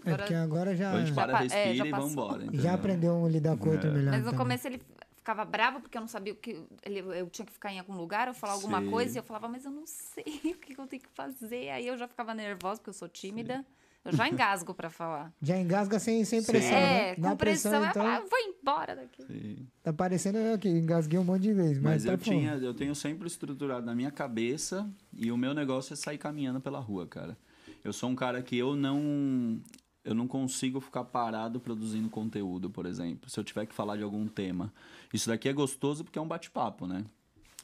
É. É porque agora já, A gente Já para, pa- é, respira já e vamos embora. já aprendeu a lidar com o outro É. melhor. Mas no também. começo ele ficava bravo porque eu não sabia o que. Ele, eu tinha que ficar em algum lugar ou falar alguma Sim. coisa. E eu falava, mas eu não sei o que eu tenho que fazer. Aí eu já ficava nervosa porque eu sou tímida. Eu já engasgo pra falar. Já engasga sem, sem pressão, é, né? com Na pressão, pressão, eu então, falo, ah, vou embora daqui. Sim. tá parecendo eu que engasguei um monte de vezes. Mas, Mas tá eu tinha, eu tenho sempre estruturado na minha cabeça e o meu negócio é sair caminhando pela rua, cara. Eu sou um cara que eu não eu não consigo ficar parado produzindo conteúdo, por exemplo. Se eu tiver que falar de algum tema. Isso daqui é gostoso porque é um bate-papo, né?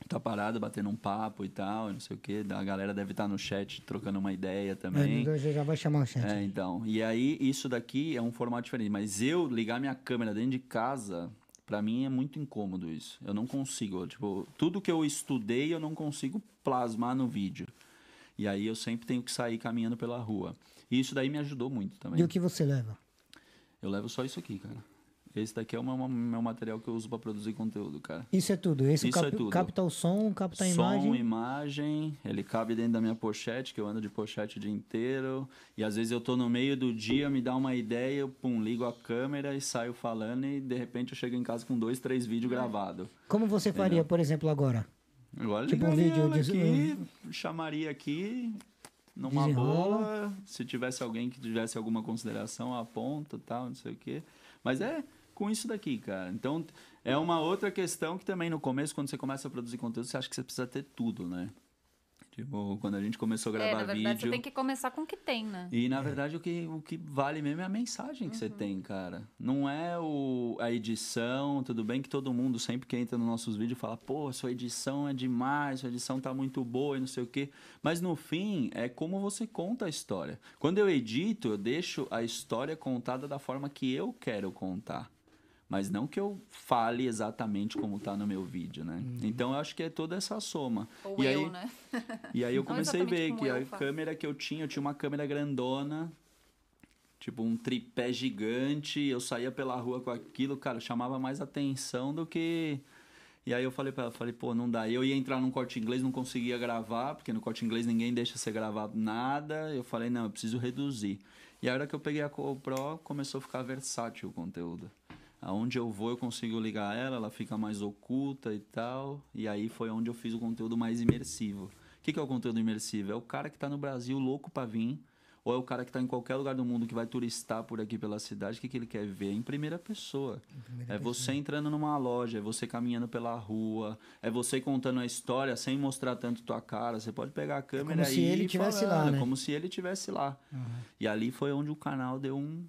Tá parado, batendo um papo e tal, não sei o quê. A galera deve estar no chat trocando uma ideia também. É, já vai chamar o chat. É, então. E aí, isso daqui é um formato diferente. Mas eu ligar minha câmera dentro de casa, pra mim é muito incômodo isso. Eu não consigo. Tipo, tudo que eu estudei, eu não consigo plasmar no vídeo. E aí eu sempre tenho que sair caminhando pela rua. E isso daí me ajudou muito também. E o que você leva? Eu levo só isso aqui, cara. Esse daqui é o meu, meu material que eu uso pra produzir conteúdo, cara. Isso é tudo. Esse Isso é cap- tudo. capta o som, capta a Som, imagem. imagem, ele cabe dentro da minha pochete, que eu ando de pochete o dia inteiro. E às vezes eu tô no meio do dia, me dá uma ideia, eu pum, ligo a câmera e saio falando e de repente eu chego em casa com dois, três vídeos gravados. Como você faria, por exemplo, agora? Agora Tipo um vídeo de- aqui, chamaria aqui, numa Desenrola. boa. Se tivesse alguém que tivesse alguma consideração, aponta tal, não sei o quê. Mas é com isso daqui, cara. Então, é uma outra questão que também no começo, quando você começa a produzir conteúdo, você acha que você precisa ter tudo, né? Tipo, quando a gente começou a É, gravar na verdade, vídeo. você tem que começar com o que tem, né? E na verdade o que, o que vale mesmo é a mensagem que você tem, cara. Não é o, a edição, tudo bem que todo mundo sempre que entra nos nossos vídeos fala, pô, sua edição é demais, sua edição tá muito boa e não sei o quê. Mas no fim é como você conta a história. Quando eu edito, eu deixo a história contada da forma que eu quero contar. Mas não que eu fale exatamente como tá no meu vídeo, né? Então eu acho que é toda essa soma. Ou e eu, aí, né? e aí eu comecei a ver que a câmera que eu tinha, eu tinha uma câmera grandona, tipo um tripé gigante, eu saía pela rua com aquilo, cara, chamava mais atenção do que. E aí eu falei pra ela, falei, pô, não dá. Eu ia entrar num corte inglês, não conseguia gravar, porque no corte inglês ninguém deixa você gravar nada. Eu falei, não, eu preciso reduzir. E a hora que eu peguei a GoPro, começou a ficar versátil o conteúdo. Aonde eu vou, eu consigo ligar ela, ela fica mais oculta e tal. E aí foi onde eu fiz o conteúdo mais imersivo. O que, que é o conteúdo imersivo? É o cara que tá no Brasil louco pra vir, ou é o cara que tá em qualquer lugar do mundo que vai turistar por aqui pela cidade, o que, que ele quer ver? Em primeira pessoa. é você entrando numa loja, é você caminhando pela rua, é você contando a história sem mostrar tanto tua cara. Você pode pegar a câmera como se aí ele e tivesse falar, lá, né? Como se ele tivesse lá. E ali foi onde o canal deu um,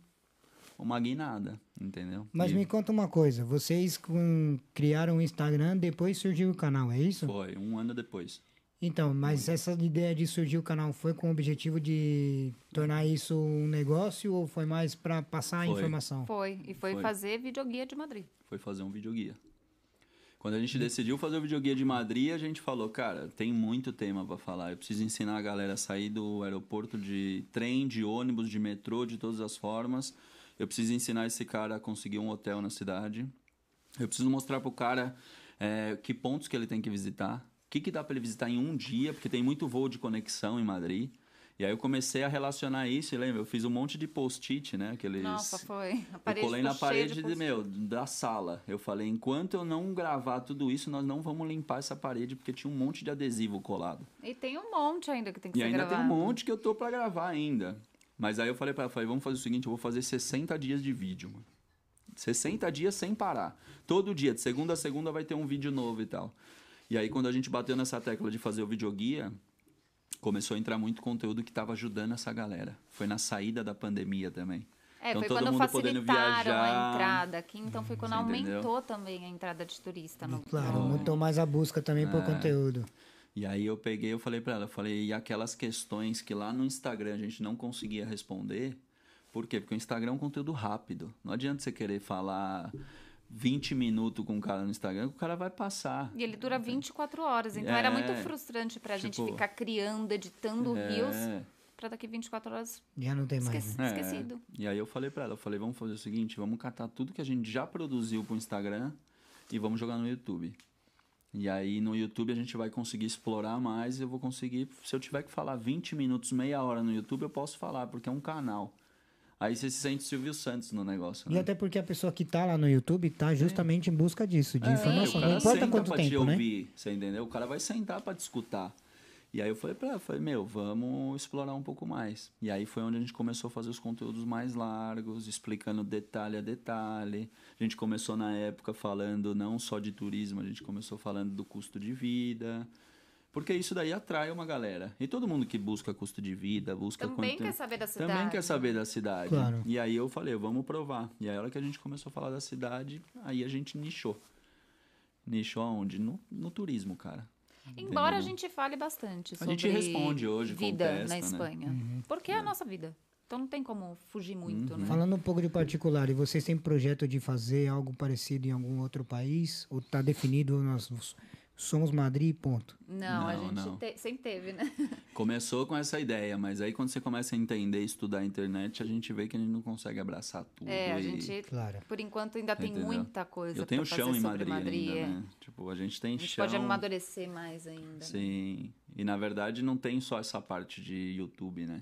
uma guinada, entendeu? Mas E me conta uma coisa, vocês com- criaram o Instagram, depois surgiu o canal, é isso? Foi, um ano depois. Então, mas essa ideia de surgir o canal foi com o objetivo de tornar isso um negócio ou foi mais para passar a Foi. informação? Foi. E foi, Foi. fazer videoguia de Madrid. Foi fazer um videoguia. Quando a gente decidiu fazer o videoguia de Madrid, a gente falou, cara, tem muito tema pra falar. Eu preciso ensinar a galera a sair do aeroporto de trem, de ônibus, de metrô, de todas as formas. Eu preciso ensinar esse cara a conseguir um hotel na cidade. Eu preciso mostrar pro cara é, que pontos que ele tem que visitar. O que, que dá para ele visitar em um dia, porque tem muito voo de conexão em Madrid. E aí eu comecei a relacionar isso, e lembra? Eu fiz um monte de post-it, né? Aqueles... Nossa, foi. A Eu colei na parede de meu, da sala. Eu falei, enquanto eu não gravar tudo isso, nós não vamos limpar essa parede, porque tinha um monte de adesivo colado. E tem um monte ainda que tem que E ser ainda gravado. tem um monte que eu tô pra gravar ainda. Mas aí eu falei pra ela, falei, vamos fazer o seguinte, eu vou fazer 60 dias de vídeo, mano. 60 dias sem parar. Todo dia, de segunda a segunda, vai ter um vídeo novo e tal. E aí, quando a gente bateu nessa tecla de fazer o videoguia, começou a entrar muito conteúdo que tava ajudando essa galera. Foi na saída da pandemia também. É, Então, foi todo quando mundo podendo facilitaram a viajar. entrada aqui, então foi quando Você entendeu? aumentou também a entrada de turista no Claro, aumentou mais a busca também por É. conteúdo. E aí eu peguei, eu falei pra ela, eu falei, e aquelas questões que lá no Instagram a gente não conseguia responder, por quê? Porque o Instagram é um conteúdo rápido. Não adianta você querer falar 20 minutos com o cara no Instagram, que o cara vai passar. E ele dura 24 horas, então era muito É, frustrante pra gente tipo, ficar criando, editando É. reels pra daqui 24 horas Já não tem mais. esqueci- Né? É. esquecido. E aí eu falei pra ela, eu falei, vamos fazer o seguinte, vamos catar tudo que a gente já produziu pro Instagram e vamos jogar no YouTube. E aí no YouTube a gente vai conseguir explorar mais, eu vou conseguir, se eu tiver que falar 20 minutos, meia hora no YouTube, eu posso falar, porque é um canal. Aí você se sente Silvio Santos no negócio, E né? até porque a pessoa que tá lá no YouTube tá justamente em busca disso, de É, informação. o cara Não importa senta quanto pra te tempo, né? ouvir, você entendeu? O cara vai sentar pra te escutar. E aí eu falei pra ela, falei, meu, vamos explorar um pouco mais. E aí foi onde a gente começou a fazer os conteúdos mais largos, explicando detalhe a detalhe. A gente começou na época falando não só de turismo, a gente começou falando do custo de vida. Porque isso daí atrai uma galera. E todo mundo que busca custo de vida, busca Também quanto- quer saber da cidade. também quer saber da cidade. Claro. E aí eu falei, vamos provar. E aí a hora que a gente começou a falar da cidade, aí a gente nichou. Nichou aonde? No, no turismo, cara. Embora a gente fale bastante A sobre gente responde hoje, vida contesta, na né? Espanha. Porque é a nossa vida. Então não tem como fugir muito, Uhum. né? Falando um pouco de particular, e vocês têm projeto de fazer algo parecido em algum outro país? Ou tá definido, nós somos Madrid e ponto? Não, a Não, gente não. te- sempre teve, né? Começou com essa ideia, mas aí quando você começa a entender e estudar a internet, a gente vê que a gente não consegue abraçar tudo. É, a e- gente, Claro. por enquanto, ainda tem Entendeu? muita coisa Eu tenho pra chão fazer em sobre Madrid, Madrid. ainda, é. né? Tipo, a gente tem A gente chão... pode amadurecer mais ainda. né? Sim. E na verdade não tem só essa parte de YouTube, né?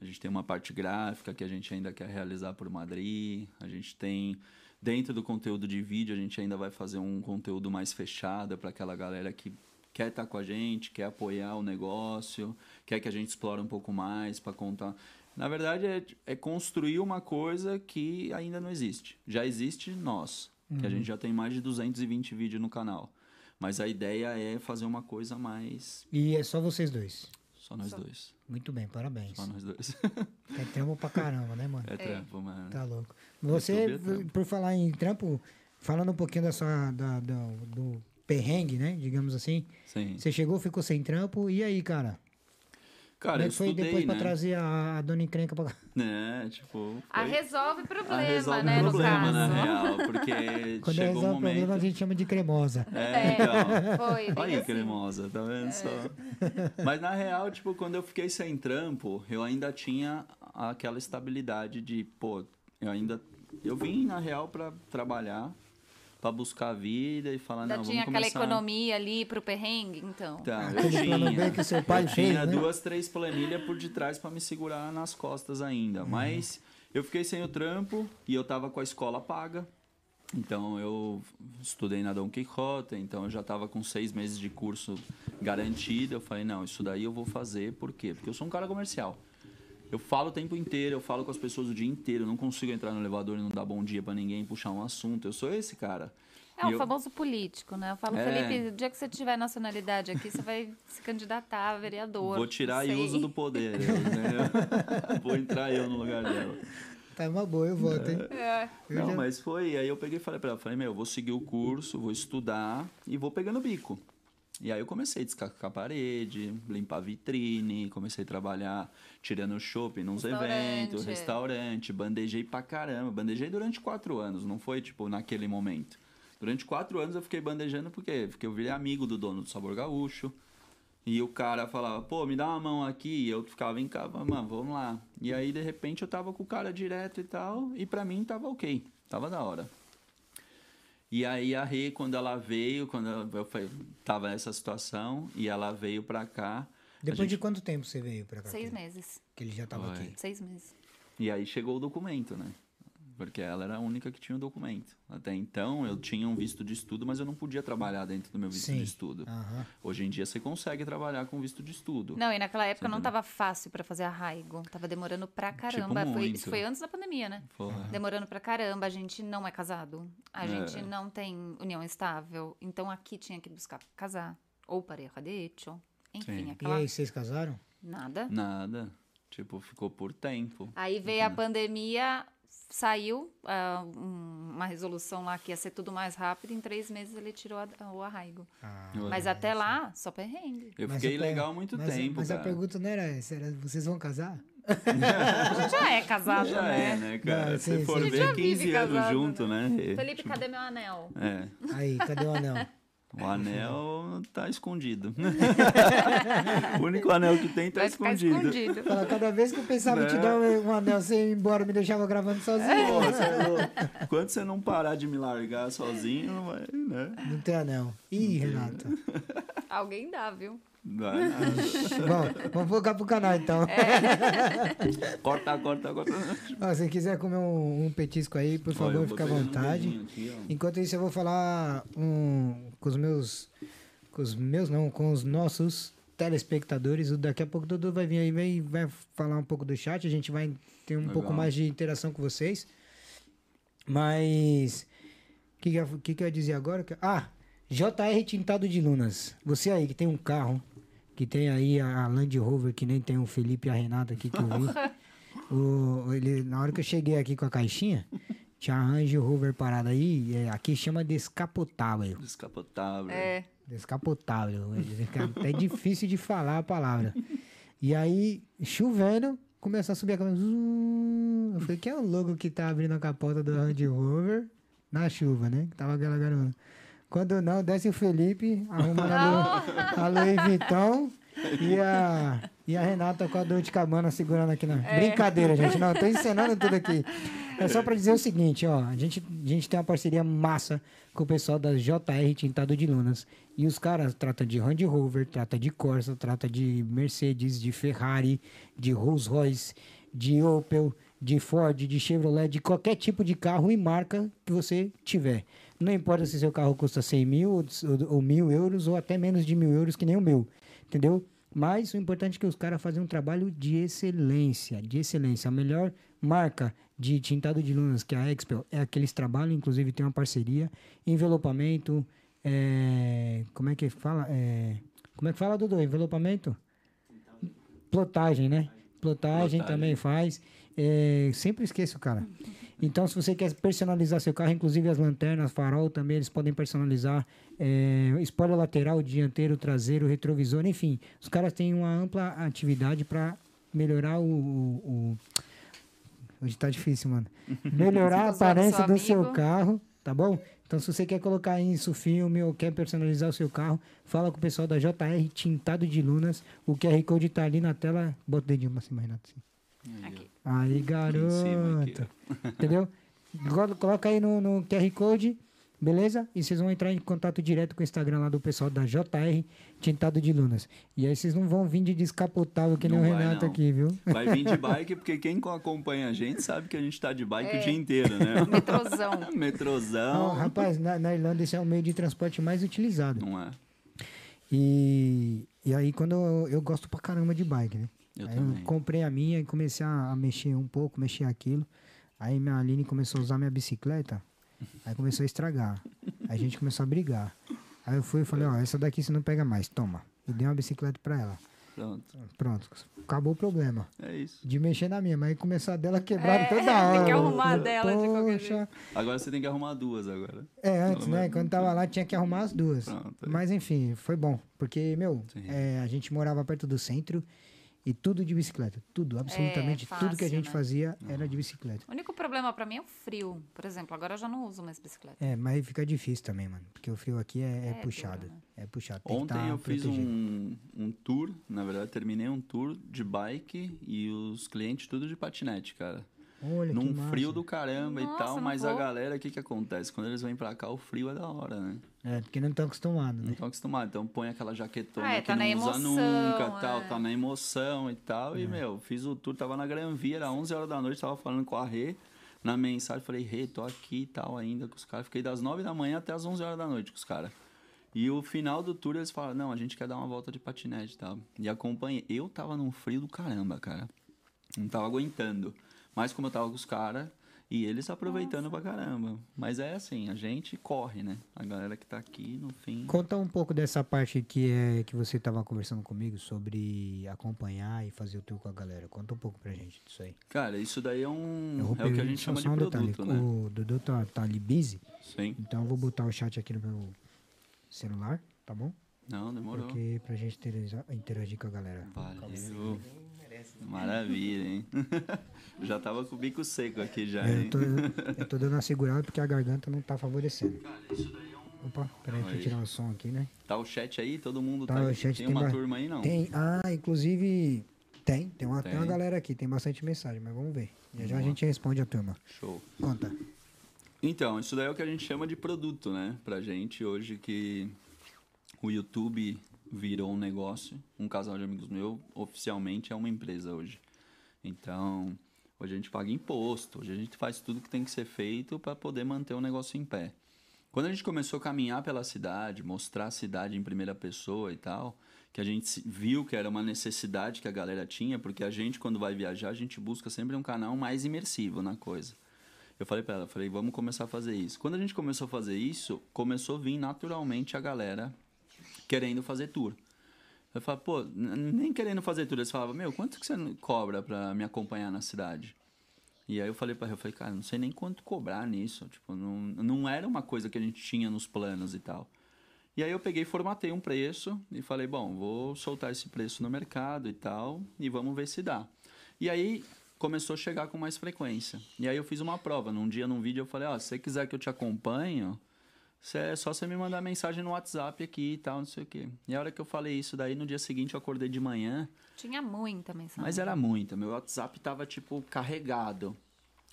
A gente tem uma parte gráfica que a gente ainda quer realizar por Madrid. A gente tem dentro do conteúdo de vídeo, a gente ainda vai fazer um conteúdo mais fechado para aquela galera que quer estar com a gente, quer apoiar o negócio, quer que a gente explore um pouco mais para contar. Na verdade, é, é construir uma coisa que ainda não existe. Já existe nós, que a gente já tem mais de 220 vídeos no canal. Mas a ideia é fazer uma coisa mais. E é só vocês dois. Só nós Só. dois. Muito bem, parabéns. Só nós dois. É trampo pra caramba, né, mano? É trampo, mano. Tá louco. Você, é por falar em trampo, falando um pouquinho dessa, da, da- do perrengue, né? Digamos assim. Sim. Você chegou, ficou sem trampo, e aí, cara? Cara, Como é eu que foi estudei, depois né? pra trazer a, a dona encrenca pra cá? É, tipo. A foi- resolve problema, a resolve né, problema, no na real. Porque Quando chegou resolve um o problema, a momento. gente chama de cremosa. É, então. Foi, Olha aí, assim. cremosa, tá vendo só? Mas na real, tipo, quando eu fiquei sem trampo, eu ainda tinha aquela estabilidade de, pô, eu ainda. Eu vim, na real, pra trabalhar, pra buscar a vida e falar, Ainda não, tinha vamos aquela começar... economia ali pro perrengue, então. Tá, eu Aquele plano tinha. Que seu pai eu fez, tinha né? duas, três planilhas por detrás pra me segurar nas costas ainda. Uhum. Mas eu fiquei sem o trampo e eu tava com a escola paga. Então eu estudei na Dom Quixote, então eu já tava com seis meses de curso garantido. Eu falei, não, isso daí eu vou fazer, por quê? Porque eu sou um cara comercial. Eu falo o tempo inteiro, eu falo com as pessoas o dia inteiro, eu não consigo entrar no elevador e não dar bom dia pra ninguém, puxar um assunto. Eu sou esse cara. É E o eu- famoso político, né? Eu falo, É. Felipe, o dia que você tiver nacionalidade aqui, você vai se candidatar a vereador. Vou tirar e uso do poder. entendeu? vou entrar eu no lugar dela. Tá uma boa, eu voto, hein? É. Eu Não, já- mas foi. Aí eu peguei e falei pra ela, falei, meu, eu vou seguir o curso, vou estudar e vou pegando bico. E aí eu comecei a descascar a parede, limpar a vitrine, comecei a trabalhar tirando shopping nos Restaurante. eventos, restaurante, bandejei pra caramba. Bandejei durante quatro anos, não foi tipo naquele momento. Durante quatro anos eu fiquei bandejando porque, porque eu virei amigo do dono do Sabor Gaúcho. E o cara falava, pô, me dá uma mão aqui. E eu ficava em casa, mano, vamos lá. E aí, de repente, eu tava com o cara direto e tal. E pra mim tava ok. Tava da hora. E aí a Rê, quando ela veio, quando ela- eu foi, tava nessa situação, e ela veio pra cá. Depois de gente- quanto tempo você veio pra cá? Seis que, meses. Que ele já tava Foi. aqui. Seis meses. E aí chegou o documento, né? Porque ela era a única que tinha o documento. Até então eu tinha um visto de estudo, mas eu não podia trabalhar dentro do meu visto Sim. de estudo. Aham. Hoje em dia você consegue trabalhar com visto de estudo. Não, e naquela época não entendeu? tava fácil pra fazer arraigo. Tava demorando pra caramba. foi, Tipo, muito. isso foi antes da pandemia, né? Porra. Demorando pra caramba. A gente não é casado. A É. gente não tem união estável. Então aqui tinha que buscar casar. Ou pareja de hecho. Enfim, Sim. E aquela... aí, vocês casaram? Nada. Nada. Tipo, ficou por tempo. Aí veio a pandemia, saiu um- uma resolução lá que ia ser tudo mais rápido. Em três meses ele tirou a- o arraigo. Ah, Mas até lá, só perrengue. Eu Mas fiquei a per- legal muito mas, tempo, Mas a cara. pergunta não era essa, era vocês vão casar? A gente já é casado, Já né? é, né, cara? Não, Se sim, for sim. A ver, 15 vive anos casado, junto, né? Felipe, cadê meu anel? É. Aí, cadê o anel? O anel tá escondido. o único anel que tem tá Vai escondido. escondido. Fala, cada vez que eu pensava em te Né? dar um, um anel, você ia embora, me deixava gravando sozinho. É. Quando você não parar de me largar sozinho, não vai, né? Não tem anel. Ih, Renata. Alguém dá, viu? Nada. Bom, vamos focar pro canal então. Corta, corta, corta. Ó, se quiser comer um, um petisco aí, por favor, fica à um vontade. aqui. Enquanto isso, eu vou falar um, com os meus. Com os meus, não, com os nossos telespectadores. Daqui a pouco o Dudu vai vir aí vai, vai falar um pouco do chat. A gente vai ter um Legal. pouco mais de interação com vocês. Mas. O que, que, eu- que, eu ia dizer agora? Ah, JR Tintado de Lunas. Você aí que tem um carro, que tem aí a Land Rover, que nem tem o Felipe e a Renata aqui que eu vi. O, ele, na hora que eu cheguei aqui com a caixinha, tinha a Range Rover parada aí, é, aqui chama descapotável. Descapotável. É. Descapotável. É até difícil de falar a palavra. E aí, chovendo, começou a subir a câmera. Eu falei, que é o logo que tá abrindo a capota do Range Rover na chuva, né? Que tava aquela garota. Quando não, desce o Felipe, arrumando a, Lu, a Louis Vuitton e a, e a Renata com a dor de cabana segurando aqui na. Brincadeira, gente. Não, eu tô encenando tudo aqui. É só pra dizer o seguinte, ó. A gente, a gente tem uma parceria massa com o pessoal da JR Tintado de Lunas. E os caras tratam de Range Rover, trata de Corsa, trata de Mercedes, de Ferrari, de Rolls Royce, de Opel, de Ford, de Chevrolet, de qualquer tipo de carro e marca que você tiver. Não importa se seu carro custa 100 mil ou, ou, ou mil euros ou até menos de mil euros que nem o meu, entendeu? Mas o importante é que os caras fazem um trabalho de excelência, de excelência. A melhor marca de tintado de lunas que é a Expel é aqueles trabalhos, inclusive tem uma parceria, envelopamento, é, como é que fala? É, como é que fala, Dudu? Envelopamento? Plotagem, né? Plotagem, Plotagem. também faz. É, sempre esqueço, cara. Então, se você quer personalizar seu carro, inclusive as lanternas, farol também, eles podem personalizar. É, spoiler lateral, dianteiro, traseiro, retrovisor, enfim. Os caras têm uma ampla atividade para melhorar o, o, o- Hoje tá difícil, mano. Melhorar a do aparência do seu carro, tá bom? Então, se você quer colocar isso, filme, ou quer personalizar o seu carro, fala com o pessoal da JR Tintado de Lunas. O QR Code tá ali na tela. Bota o dedinho pra cima, Renato. assim. Aí. Aqui. Garoto. Entendeu? Colo- Coloca aí no, no QR Code, beleza? E vocês vão entrar em contato direto com o Instagram lá do pessoal da JR Tintado de Lunas. E aí vocês não vão vir de descapotável que nem Não o vai, Renato não. aqui, viu? Vai vir de bike, porque quem acompanha a gente sabe que a gente tá de bike É. o dia inteiro, né? Metrozão. Metrozão. Não, rapaz, na, na Irlanda esse é o meio de transporte mais utilizado. Não é? E, e aí, quando eu, eu gosto pra caramba de bike, né? Eu aí também. eu comprei a minha e comecei a, a mexer um pouco, mexer aquilo. Aí minha Aline começou a usar minha bicicleta, aí começou a estragar. Aí a gente começou a brigar. Aí eu fui e falei, ó, essa daqui você não pega mais, toma. E dei uma bicicleta pra ela. Pronto. Pronto, acabou o problema. É isso. De mexer na minha, mas aí começou a dela quebrar É, toda tem hora. que arrumar dela de qualquer Poxa. Agora você tem que arrumar duas agora. É, antes, Pelo né? Quando tava lá, tinha que arrumar as duas. Pronto. Mas enfim, foi bom. Porque, meu, é, a gente morava perto do centro e tudo de bicicleta. Tudo, absolutamente tudo que a fácil, gente né? fazia era de bicicleta. O único problema pra mim é o frio. Por exemplo, agora eu já não uso mais bicicleta. É, mas fica difícil também, mano. Porque o frio aqui é, é É puxado. duro, né? É puxado. Tem Ontem que tá eu fiz protegido. um, um tour, na verdade, terminei um tour de bike e os clientes tudo de patinete, cara. Olha Num frio do caramba e Nossa, tal, não mas a vou. galera, o que que acontece? Quando eles vêm pra cá, o frio é da hora, né? É, porque não estão acostumados, Não né? estão acostumados. Então põe aquela jaquetona Ah, é, que tá não na usa emoção, nunca, tal, é. tá na emoção e tal. É. E, meu, fiz o tour, tava na Gran Via, era 11 horas da noite, tava falando com a Rê. Na mensagem, falei, Rê, tô aqui e tal ainda com os caras. Fiquei das 9 da manhã até as 11 horas da noite com os caras. E o final do tour, eles falaram, não, a gente quer dar uma volta de patinete e tal. E acompanhei. Eu tava num frio do caramba, cara. Não tava aguentando. Mas como eu tava com os caras... E eles aproveitando pra caramba. Mas é assim, a gente corre, né? A galera que tá aqui, no fim... Conta um pouco dessa parte que é que você tava conversando comigo sobre acompanhar e fazer o tour com a galera. Conta um pouco pra gente disso aí. Cara, isso daí é um. É o que a gente chama de um detalhe, produto, né? O Dudu tá, tá ali busy, Sim. então eu vou botar o chat aqui no meu celular, tá bom? Não, demorou. Porque pra gente interagir, interagir com a galera. Valeu. Maravilha, hein? já tava com o bico seco aqui já, É, eu, tô, eu tô dando uma segurada porque a garganta não tá favorecendo. Opa, peraí, deixa eu tirar o som aqui, né? Tá o chat aí? Todo mundo Tá, tá, o aí? chat Tem tem uma ba- turma aí, não? Tem, ah, inclusive tem, tem uma, tem. uma Tem. galera aqui, tem bastante mensagem, mas vamos ver. Já já a gente responde a turma. Show. Conta. Então, isso daí é o que a gente chama de produto, né? Pra gente hoje que o YouTube virou um negócio, um casal de amigos meu oficialmente é uma empresa hoje. Então, hoje a gente paga imposto, hoje a gente faz tudo que tem que ser feito para poder manter o negócio em pé. Quando a gente começou a caminhar pela cidade, mostrar a cidade em primeira pessoa e tal, que a gente viu que era uma necessidade que a galera tinha, porque a gente, quando vai viajar, a gente busca sempre um canal mais imersivo na coisa. Eu falei pra ela, falei, vamos começar a fazer isso. Quando a gente começou a fazer isso, começou a vir naturalmente a galera querendo fazer tour. Eu falava, pô, nem querendo fazer tour. Eles falavam, meu, quanto que você cobra pra me acompanhar na cidade? E aí eu falei pra ela, eu falei, cara, não sei nem quanto cobrar nisso. Tipo, não, não era uma coisa que a gente tinha nos planos e tal. E aí eu peguei formatei um preço e falei, bom, vou soltar esse preço no mercado e tal, e vamos ver se dá. E aí começou a chegar com mais frequência. E aí eu fiz uma prova. Num dia, num vídeo, eu falei, ó, se você quiser que eu te acompanhe, é só você me mandar mensagem no WhatsApp aqui e tal, não sei o quê. E a hora que eu falei isso daí, no dia seguinte eu acordei de manhã, Tinha muita mensagem. mas era muita. Meu WhatsApp tava, tipo, carregado.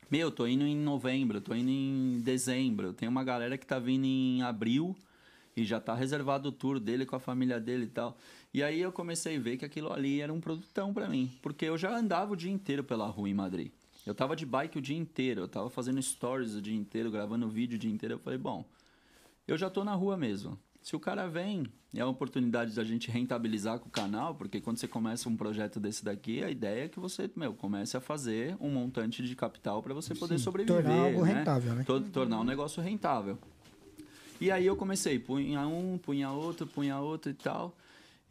Meu, tô indo em novembro, tô indo em dezembro. Tem uma galera que tá vindo em abril e já tá reservado o tour dele com a família dele e tal. E aí eu comecei a ver que aquilo ali era um produtão pra mim. Porque eu já andava o dia inteiro pela rua em Madrid. Eu tava de bike o dia inteiro, eu tava fazendo stories o dia inteiro, gravando vídeo o dia inteiro. Eu falei, bom, eu já tô na rua mesmo. Se o cara vem, é a oportunidade da gente rentabilizar com o canal, porque quando você começa um projeto desse daqui, a ideia é que você, meu, comece a fazer um montante de capital para você poder Sim, sobreviver, tornar algo né? rentável, né? To- Tornar um negócio rentável. E aí eu comecei, punha um, punha outro, punha outro e tal.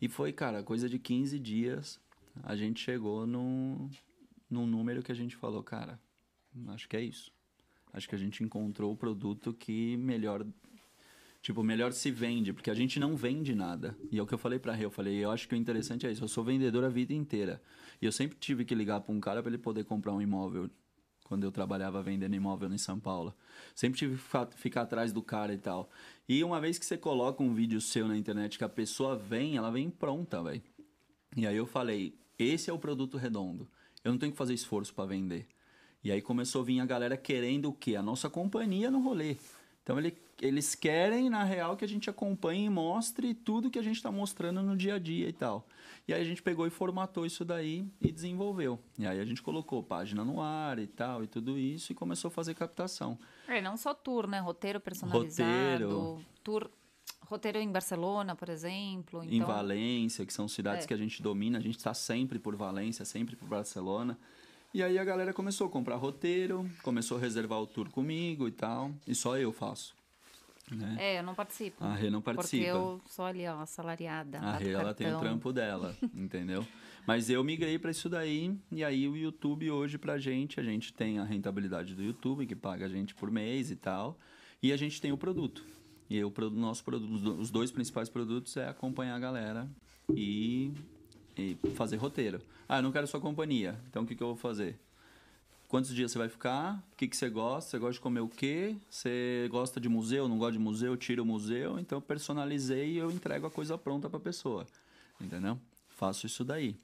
E foi, cara, coisa de 15 dias, a gente chegou num, num número que a gente falou, cara, acho que é isso. Acho que a gente encontrou o produto que melhor Tipo, melhor se vende, porque a gente não vende nada. E é o que eu falei pra Rê, eu falei, eu acho que o interessante é isso, eu sou vendedor a vida inteira. E eu sempre tive que ligar pra um cara pra ele poder comprar um imóvel, quando eu trabalhava vendendo imóvel em São Paulo. Sempre tive que ficar, atrás do cara e tal. E uma vez que você coloca um vídeo seu na internet que a pessoa vem, ela vem pronta, velho. E aí eu falei, esse é o produto redondo. Eu não tenho que fazer esforço pra vender. E aí começou a vir a galera querendo o quê? A nossa companhia no rolê. Então ele- eles querem, na real, que a gente acompanhe e mostre tudo que a gente está mostrando no dia a dia e tal. E aí a gente pegou e formatou isso daí e desenvolveu. E aí a gente colocou página no ar e tal, e tudo isso, e começou a fazer captação. É, não só tour, né? Roteiro personalizado. Roteiro. Tour, roteiro em Barcelona, por exemplo. Em Então, Valência, que são cidades É. que a gente domina, a gente está sempre por Valência, sempre por Barcelona. E aí a galera começou a comprar roteiro, começou a reservar o tour comigo e tal, e só eu faço. Né? É, eu não participo. A Rê não Porque participa. eu sou ali, ó, assalariada. A Rê, ela tem o trampo dela, entendeu? Mas eu migrei para isso daí, e aí o YouTube hoje pra gente, a gente tem a rentabilidade do YouTube, que paga a gente por mês e tal, e a gente tem o produto. E o nosso produto, os dois principais produtos é acompanhar a galera e, e fazer roteiro. Ah, eu não quero sua companhia, então o que, que eu vou fazer? Quantos dias você vai ficar? O que, que você gosta? Você gosta de comer o quê? Você gosta de museu? Não gosta de museu? Tira o museu. Então, eu personalizei e eu entrego a coisa pronta para a pessoa. Entendeu? Faço isso daí.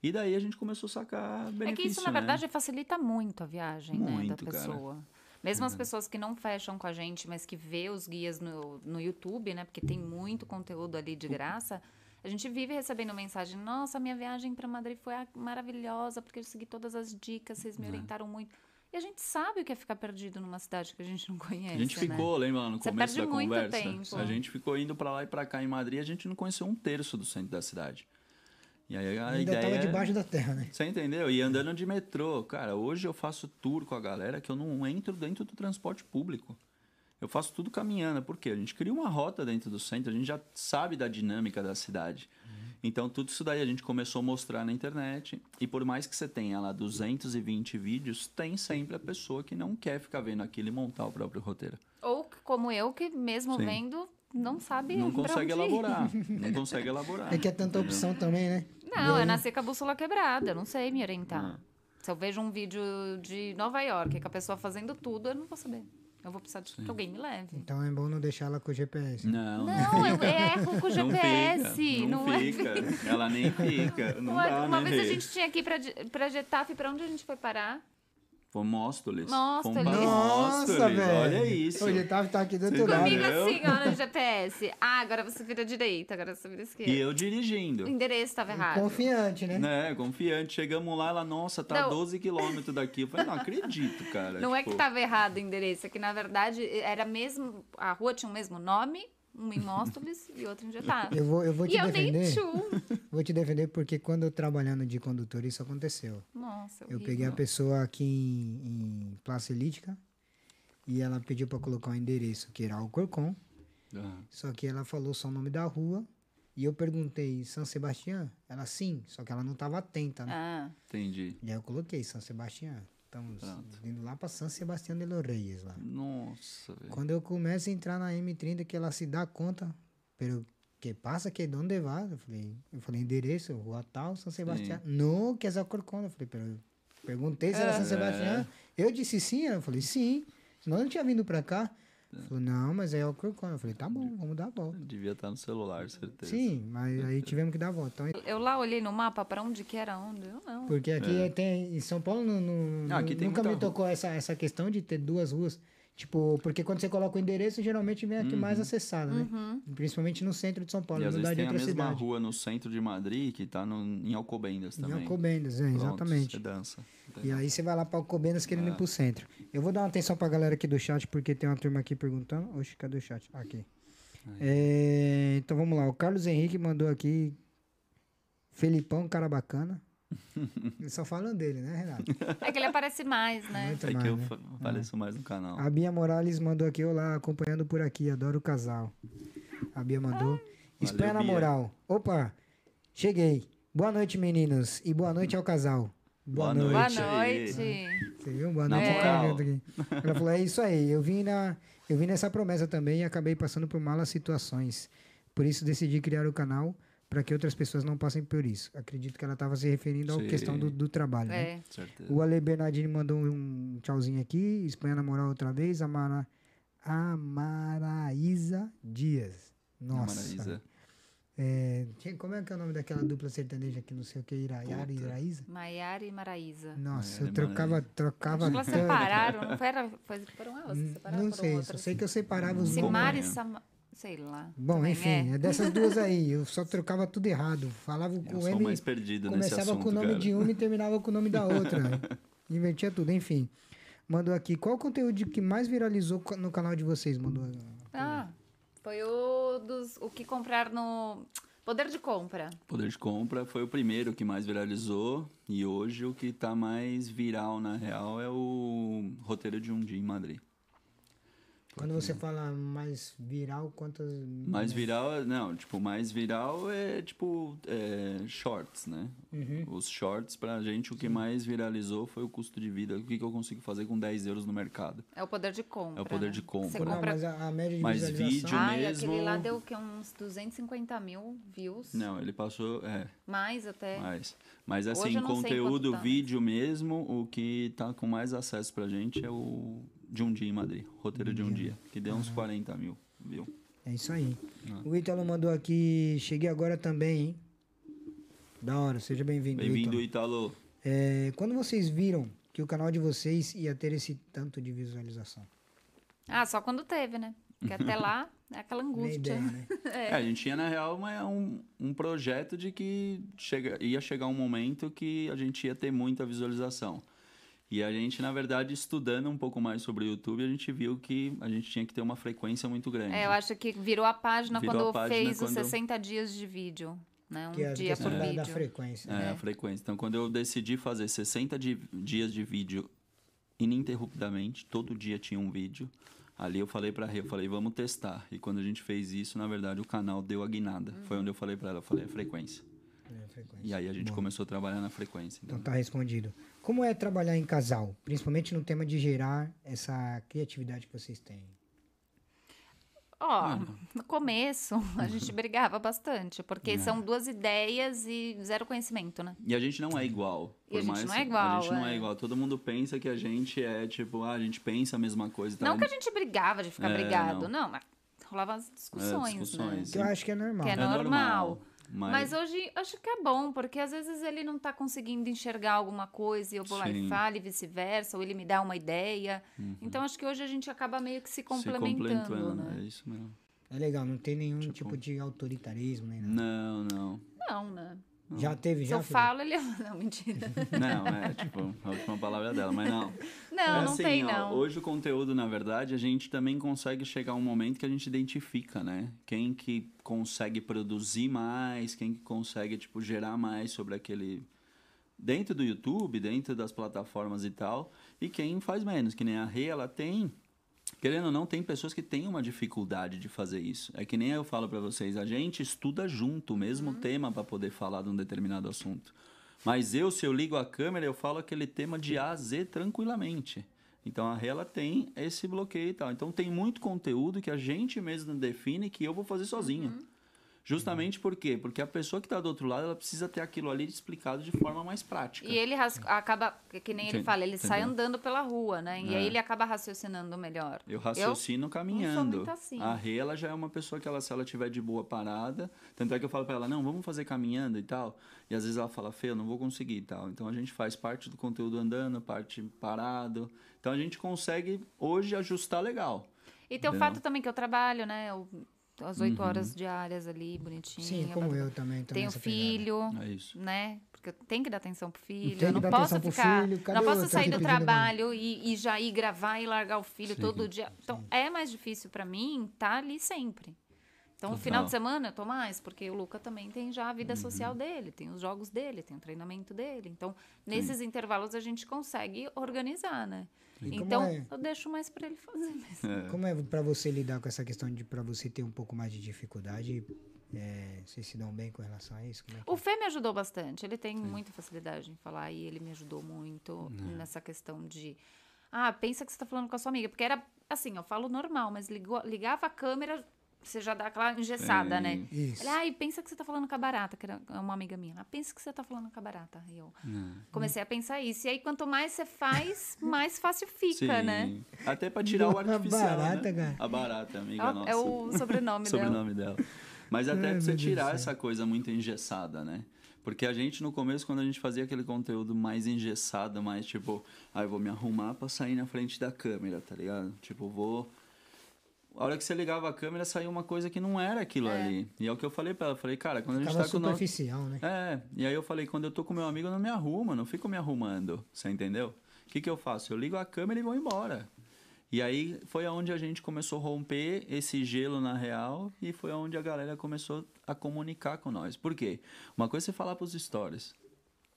E daí a gente começou a sacar benefício, É que isso, na né? verdade, facilita muito a viagem né, Muito, da cara. pessoa. Mesmo as pessoas que não fecham com a gente, mas que vê os guias no, no YouTube, né? Porque tem muito conteúdo ali de graça. A gente vive recebendo mensagem: Nossa, minha viagem para Madrid foi maravilhosa, porque eu segui todas as dicas, vocês me É. orientaram muito. E a gente sabe o que é ficar perdido numa cidade que a gente não conhece. A gente né? ficou, lembra lá no Você começo da conversa? tempo. A gente ficou indo para lá e para cá em Madrid, a gente não conheceu um terço do centro da cidade. E aí a Ainda ideia tava é- debaixo da terra, né? Você entendeu? E andando de metrô. Cara, hoje eu faço tour com a galera que eu não entro dentro do transporte público. Eu faço tudo caminhando. Por quê? A gente cria uma rota dentro do centro, a gente já sabe da dinâmica da cidade. Então, tudo isso daí a gente começou a mostrar na internet. E por mais que você tenha lá 220 vídeos, tem sempre a pessoa que não quer ficar vendo aquilo e montar o próprio roteiro. Ou como eu, que mesmo Sim. vendo, não sabe Não consegue elaborar. Não consegue elaborar. É que é tanta entendeu? opção também, né? Não, E é aí- nascer com a bússola quebrada, eu não sei me orientar. Ah. Se eu vejo um vídeo de Nova York com a pessoa fazendo tudo, eu não vou saber. Eu vou precisar de que alguém me leve. Então é bom não deixar ela com o GPS. Não, Não, eu erro com o Não GPS. fica, não, não é- fica. Ela nem fica. Não uma dá, uma né, vez a gente tinha que ir pra, Ge- pra Getafe, pra onde a gente foi parar? Foi Móstoles. Nossa, velho. Olha isso. O Getafe tá aqui do outro Você lado. Comigo assim, ó, no GPS. Ah, agora você vira direita, agora você vira esquerda. E eu dirigindo. O endereço estava errado. Confiante, né? Né, confiante. Chegamos lá, ela, nossa, tá Não. 12 quilômetros daqui. Eu falei, não acredito, cara. Não é que Tipo, estava errado o endereço, é que na verdade era mesmo. A rua tinha o mesmo nome, um em Móstoles e outro em Getafe. Eu vou, eu vou te E eu nem defender. tchu. Vou te defender porque quando eu trabalhando de condutor, isso aconteceu. Nossa, Eu horrível. peguei a pessoa aqui em, em Praça Elítica e ela pediu pra colocar o endereço, que era Alcorcon. ah, Só que ela falou só o nome da rua. E eu perguntei, São Sebastião? Ela sim, só que ela não tava atenta, né? Ah, entendi. E aí eu coloquei São Sebastião. Estamos Pronto. indo lá pra São Sebastião de los Reyes lá. Nossa, velho. Quando eu começo a entrar na M30, que ela se dá conta, pero que passa, que onde vai? Eu falei, eu falei, endereço, rua tal, São Sebastião. Não, que é Alcorcón. Eu falei, eu perguntei se era São É. Sebastião. Eu disse sim, ela falou, sim. Senão eu não tinha vindo pra cá. Falou, não, mas é Alcorcón. Eu falei, tá bom, vamos dar a volta. Devia estar no celular, certeza. Sim, mas aí tivemos que dar a volta. Então, eu lá olhei no mapa pra onde que era onde. Eu não. porque aqui tem, em São Paulo não, não- Ah, aqui tem nunca me rua. tocou essa, essa questão de ter duas ruas. Tipo, porque quando você coloca o endereço, geralmente vem a que mais acessada, né? Uhum. Principalmente no centro de São Paulo, E às vezes tem a mesma cidade. rua no centro de Madrid que tá no, em Alcobendas Em também. Alcobendas, é, Pronto, exatamente. Você dança. E aí você vai lá pra Alcobendas querendo ir pro centro. Eu vou dar uma atenção pra galera aqui do chat, porque tem uma turma aqui perguntando. Oxe, cadê o chat? Aqui. É, então vamos lá. O Carlos Henrique mandou aqui. Felipão, cara bacana. Eles só falam dele, né, Renato? É que ele aparece mais, né? Muito É mais, que eu né? apareço mais no canal. A Bia Morales mandou aqui, olá, acompanhando por aqui, adoro o casal. A Bia mandou. Espanha na Bia. moral. Opa, cheguei. Boa noite, meninos. E boa noite ao casal. Boa Boa noite. noite. aí. Você viu? Boa Na noite. aqui. Ela falou, é isso aí. Eu vim, na, eu vim nessa promessa também e acabei passando por malas situações. Por isso decidi criar o canal para que outras pessoas não passem por isso. Acredito que ela estava se referindo à questão do, do trabalho, né? É. Certeza. O Ale Bernardini mandou um tchauzinho aqui. Espanha na moral outra vez. Amara, Amaraísa Dias. Nossa. Maraísa. É, como é que é o nome daquela dupla sertaneja aqui, não sei o que, Iraiara e Puta. Iraísa? Maiara e Maraísa. Nossa, Maiara eu trocava, trocava Acho que elas separaram. Não foi, era, foi por um elas Hum, separaram Não sei, só sei que eu separava os Simara e nomes. Sei lá. Bom, enfim, é. dessas duas aí. Eu só trocava tudo errado. Falava Eu com o sou M, mais perdido nesse começava assunto, com o nome cara. de uma e terminava com o nome da outra. Invertia tudo, enfim. Mandou aqui. Qual o conteúdo que mais viralizou no canal de vocês? Mandou. Ah, foi o dos o que comprar no Poder de compra. Poder de compra foi o primeiro que mais viralizou e hoje o que tá mais viral na real é o roteiro de um dia em Madrid. Quando você fala mais viral, quantas. Mais viral, é- não, tipo, mais viral é tipo é, shorts, né? Uhum. Os shorts pra gente o que mais viralizou foi o custo de vida. O que, que eu consigo fazer com 10 euros no mercado? É o poder de compra. É o poder né? de compra. Você Não, compra... mas a, a média de Mais vídeo Ai, mesmo. aquele lá deu que uns 250 mil views. Não, ele passou, é, Mais até. mais. Mas assim, não conteúdo, tá, vídeo mesmo, o que tá com mais acesso pra gente é o de um dia em Madrid. Roteiro de um dia, que deu uns 40 mil, viu? É isso aí. Ah. O Ítalo mandou aqui. Cheguei agora também, hein? Da hora, seja bem-vindo. Bem-vindo, Ítalo. Italo. É, quando vocês viram que o canal de vocês ia ter esse tanto de visualização? Ah, só quando teve, né? Porque até lá é aquela angústia. ideia, né? É, a gente tinha, na real, uma- um, um projeto de que chega, ia chegar um momento que a gente ia ter muita visualização. E a gente, na verdade, estudando um pouco mais sobre o YouTube, a gente viu que a gente tinha que ter uma frequência muito grande. É, eu acho que virou a página Virou quando a página fez os quando- 60 dias de vídeo. Né? Um Que é a dia por da, vídeo. da frequência. É, É. a frequência. Então, quando eu decidi fazer 60 di- dias de vídeo ininterruptamente, todo dia tinha um vídeo, ali eu falei pra Rê, eu falei, vamos testar. E quando a gente fez isso, na verdade, o canal deu a guinada. Foi onde eu falei pra ela, eu falei, é frequência. É, frequência. E aí a gente Bom. começou a trabalhar na frequência. Então Então, tá respondido. Como é trabalhar em casal? Principalmente no tema de gerar essa criatividade que vocês têm. Ó, no começo a gente brigava bastante, porque É. são duas ideias e zero conhecimento, né? E a gente não é igual. E a por gente mais- não é igual, A gente não é é. igual. Todo mundo pensa que a gente é tipo, ah, a gente pensa a mesma coisa. e tal. Não que a gente brigava de ficar É, brigado, não. não, mas rolavam as discussões, É, discussões. né? Que eu acho que é normal. Que é É normal. normal. Mas Mas, hoje acho que é bom, porque às vezes ele não tá conseguindo enxergar alguma coisa e eu vou lá e Sim. falo e vice-versa, ou ele me dá uma ideia. Então acho que hoje a gente acaba meio que se se complementando, complementando. né? É isso mesmo. É legal, não tem nenhum tipo, de autoritarismo nem nada. Não, não. Não, né? Já teve, Se já? eu Felipe? falo, ele. Não, mentira. Não, é tipo, a última palavra é dela, mas não. Não, É não assim, tem, ó, não. Hoje o conteúdo, na verdade, a gente também consegue chegar a um momento que a gente identifica, né? Quem que consegue produzir mais, quem que consegue, tipo, gerar mais sobre aquele... Dentro do YouTube, dentro das plataformas e tal, e quem faz menos, que nem a Rê, ela tem... Querendo ou não, tem pessoas que têm uma dificuldade de fazer isso. É que nem eu falo pra vocês, a gente estuda junto o mesmo tema para poder falar de um determinado assunto. Mas eu, se eu ligo a câmera, eu falo aquele tema de A a Z tranquilamente. Então a Rê, ela tem esse bloqueio e tal. Então tem muito conteúdo que a gente mesmo define que eu vou fazer sozinho. Justamente por quê? Porque a pessoa que está do outro lado, ela precisa ter aquilo ali explicado de forma mais prática. E ele acaba, que nem ele fala, ele sai andando pela rua, né? E É. aí ele acaba raciocinando melhor. Eu raciocino caminhando. muito assim. A Rê, ela já é uma pessoa que ela, se ela tiver de boa parada, tanto é que eu falo pra ela, não, vamos fazer caminhando e tal. E às vezes ela fala, Fê, eu não vou conseguir e tal. Então a gente faz parte do conteúdo andando, parte parado. Então a gente consegue hoje ajustar legal. E tem o fato também que eu trabalho, né? Eu, as oito horas diárias ali, bonitinho. Sim, como eu também. tô Tenho filho, É isso. né? Porque eu tenho que dar atenção pro filho. Tem eu não posso ficar. filho, não posso sair do trabalho e, e já ir gravar e largar o filho Sim. todo dia. Então, é mais difícil pra mim estar ali sempre. Então, o Total. final de semana eu tô mais, porque o Luca também tem já a vida Uhum. social dele, tem os jogos dele, tem o treinamento dele. Então, nesses intervalos a gente consegue organizar, né? E Então, é? eu deixo mais pra ele fazer mesmo. Como é pra você lidar com essa questão de pra você ter um pouco mais de dificuldade? É, vocês se dão bem com relação a isso? Como é que O Fê me ajudou bastante. Ele tem muita facilidade em falar e ele me ajudou muito nessa questão de. Ah, pensa que você tá falando com a sua amiga. Porque era assim, eu falo normal, mas ligou, ligava a câmera, você já dá aquela engessada, Sim. né? Isso. Ele, ai, pensa que você tá falando com a barata, que era uma amiga minha. Ah, pensa que você tá falando com a barata. E eu comecei a pensar isso. E aí, quanto mais você faz, mais fácil fica, né? Até pra tirar o artificial. barata, né? cara. A barata, amiga É nossa. É o sobrenome dela. sobrenome dela. Mas até Ai, pra você tirar essa coisa muito engessada, né? Porque a gente, no começo, quando a gente fazia aquele conteúdo mais engessado, mais tipo, ah, eu vou me arrumar pra sair na frente da câmera, tá ligado? Tipo, vou. A hora que você ligava a câmera, saiu uma coisa que não era aquilo ali. E é o que eu falei pra ela. Eu falei, cara, quando a gente Ficava tá com superficial, né? É, e aí eu falei, quando eu tô com meu amigo, eu não me arrumo, não fico me arrumando. Você entendeu? O que, que eu faço? Eu ligo a câmera e vou embora. E aí foi aonde a gente começou a romper esse gelo na real e foi aonde a galera começou a comunicar com nós. Por quê? Uma coisa é você falar pros stories,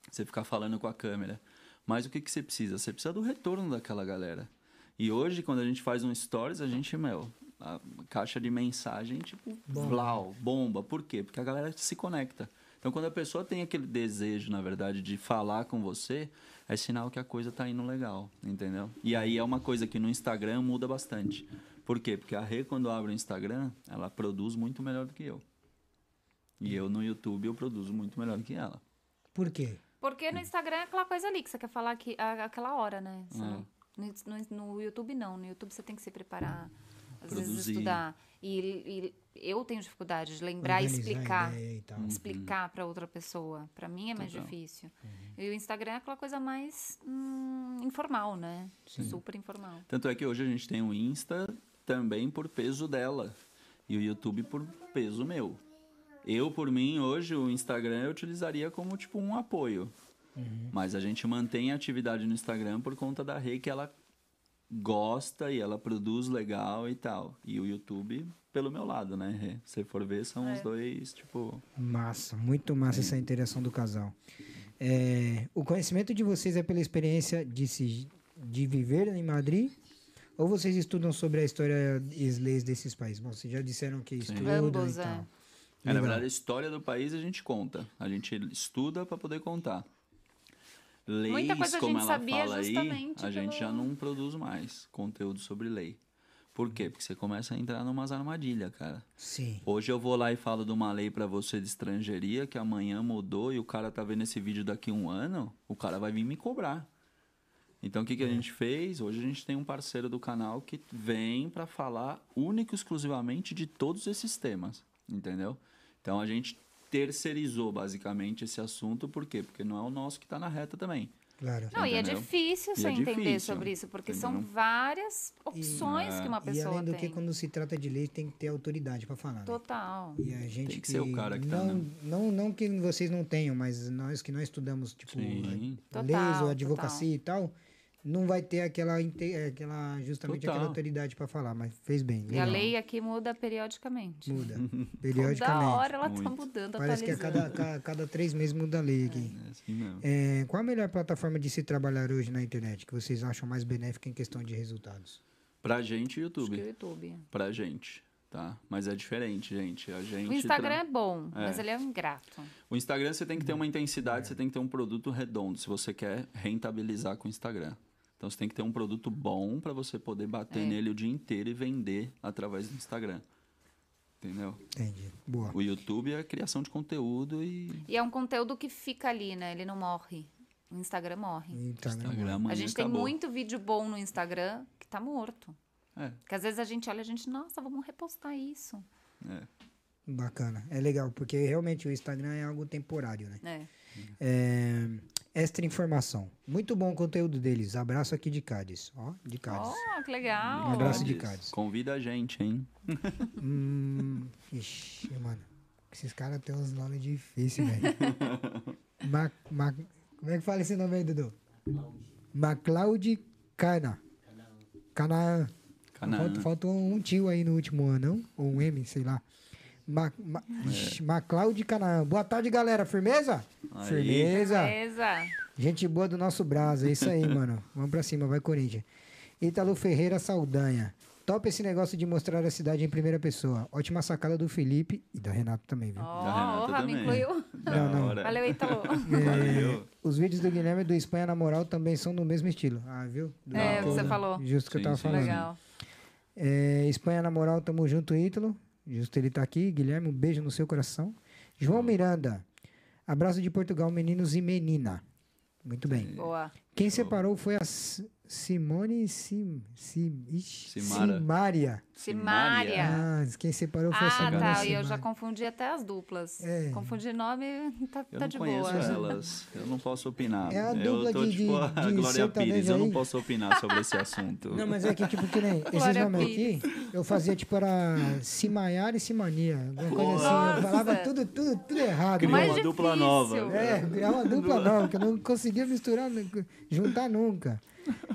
você ficar falando com a câmera. Mas o que, que você precisa? Você precisa do retorno daquela galera. E hoje, quando a gente faz um stories, a gente, meu, a caixa de mensagem, tipo, Bomba. blau, bomba. Por quê? Porque a galera se conecta. Então, quando a pessoa tem aquele desejo, na verdade, de falar com você, é sinal que a coisa tá indo legal, entendeu? E aí é uma coisa que no Instagram muda bastante. Por quê? Porque a Rê, quando abre o Instagram, ela produz muito melhor do que eu. E eu no YouTube, eu produzo muito melhor do que ela. Por quê? Porque no Instagram é aquela coisa ali que você quer falar que, aquela hora, né? Você É. no, no- no YouTube não. No YouTube você tem que se preparar, às vezes Produzir. estudar. E, e eu tenho dificuldade de lembrar e explicar. e tal. Explicar para outra pessoa. Para mim é mais Total. difícil. E o Instagram é aquela coisa mais hum, informal, né? Super informal. Tanto é que hoje a gente tem o Insta também por peso dela. E o YouTube por peso meu. Eu, por mim, hoje, o Instagram eu utilizaria como, tipo, um apoio. Mas a gente mantém a atividade no Instagram por conta da Rei que ela gosta e ela produz legal e tal. E o YouTube pelo meu lado, né? Se for ver, são É. os dois, tipo... Massa, muito massa essa interação do casal. É, o conhecimento de vocês é pela experiência de, se, de viver em Madrid? Ou vocês estudam sobre a história e as leis desses países? Bom, vocês já disseram que estudam Ambos, e é. tal. É, na Legal. verdade, a história do país a gente conta. A gente estuda para poder contar. Leis, Muita coisa a como gente ela sabia fala aí, a gente pelo- já não produz mais conteúdo sobre lei. Por quê? Porque você começa a entrar numas armadilhas, cara. Sim. Hoje eu vou lá e falo de uma lei pra você de estrangeiria que amanhã mudou e o cara tá vendo esse vídeo daqui a um ano, o cara vai vir me cobrar. Então o que, que a gente fez? Hoje a gente tem um parceiro do canal que vem pra falar único e exclusivamente de todos esses temas, entendeu? Então a gente terceirizou basicamente esse assunto, por quê? Porque não é o nosso que tá na reta também. Claro. Não, e é Entendeu? difícil E você é entender difícil, sobre isso, porque são entendeu? várias opções que uma E pessoa além do tem. que, quando se trata de lei, tem que ter autoridade para falar. né? Total. E a gente Tem que ser o cara que tá, não, né? não, não que vocês não tenham, mas nós que nós estudamos, tipo, Sim. a- Total, leis ou advocacia e tal, não vai ter aquela, inte- aquela justamente Total. aquela autoridade para falar, mas fez bem. E a lei aqui muda periodicamente. muda, Toda periodicamente. hora ela tá Muito. mudando, Parece que a atualizando. cada, cada, cada três meses muda a lei aqui. É assim mesmo. É, qual a melhor plataforma de se trabalhar hoje na internet que vocês acham mais benéfica em questão de resultados? Pra gente, Acho que o YouTube. YouTube. Pra gente, tá? Mas é diferente, gente. A gente O Instagram tra- é bom, mas É. ele é um ingrato. O Instagram você tem que ter uma intensidade, você tem que ter um produto redondo se você quer rentabilizar com o Instagram. Então você tem que ter um produto bom para você poder bater É. nele o dia inteiro e vender através do Instagram. Entendeu? Entendi. Boa. O YouTube é criação de conteúdo e E é um conteúdo que fica ali, né? Ele não morre. O Instagram morre. Instagram. Instagram A gente tem acabou. muito vídeo bom no Instagram que tá morto. É, Que às vezes a gente olha e a gente, nossa, vamos repostar isso. é. Bacana. É legal, porque realmente o Instagram é algo temporário, né? É. É, extra informação. Muito bom o conteúdo deles. Abraço aqui de Cádiz. Ó, de Cádiz. Oh, que legal. Um abraço de Cádiz. Cádiz. Convida a gente, hein? Hum, ixi, mano. Esses caras têm uns nomes difíceis, velho. Ma, Ma- como é que fala esse nome aí, Dudu? MacLeod Cana. Canaã. Canaã. Falta, faltou um tio aí no último ano, não? Ou um M, sei lá. Ma, Ma, MacLeod Canaã. Boa tarde, galera. Firmeza? Aí. Firmeza. Beleza. Gente boa do nosso Brasa, é isso aí, mano. Vamos pra cima, vai Corinthians. Ítalo Ferreira Saldanha. Top esse negócio de mostrar a cidade em primeira pessoa. Ótima sacada do Felipe e da Renata também, viu? Ó, Da Renata honra, me também. incluiu. Não, não. Valeu, Ítalo. Valeu. Os vídeos do Guilherme e do Espanha na moral também são do mesmo estilo. Ah, viu? Do- É, do- você falou. Justo que eu Sim, tava sim, falando. Legal. É, Espanha na moral, tamo junto, Ítalo. Justo ele tá aqui. Guilherme, um beijo no seu coração. João Miranda. Abraço de Portugal, meninos e menina. Muito bem. Boa. Quem separou foi a Simone Sim, Sim, ixi, Simara. Simária. Simária. Ah, quem separou foi a Ah, Simone tá. E Simária. eu já confundi até as duplas. É. Confundi nome, tá, Eu tá não de conheço boa. elas. Eu não posso opinar. É a eu dupla tô de- tipo de- a de Glória Pires. Eu não posso opinar sobre esse assunto. Não, mas é que, tipo, que nem esses nomes aqui, eu fazia, tipo, era Simaiara e Simania. Alguma coisa assim. Nossa. Eu falava tudo, tudo, tudo errado. Criou uma dupla nova. É, criar uma dupla nova, que eu não conseguia misturar, juntar nunca.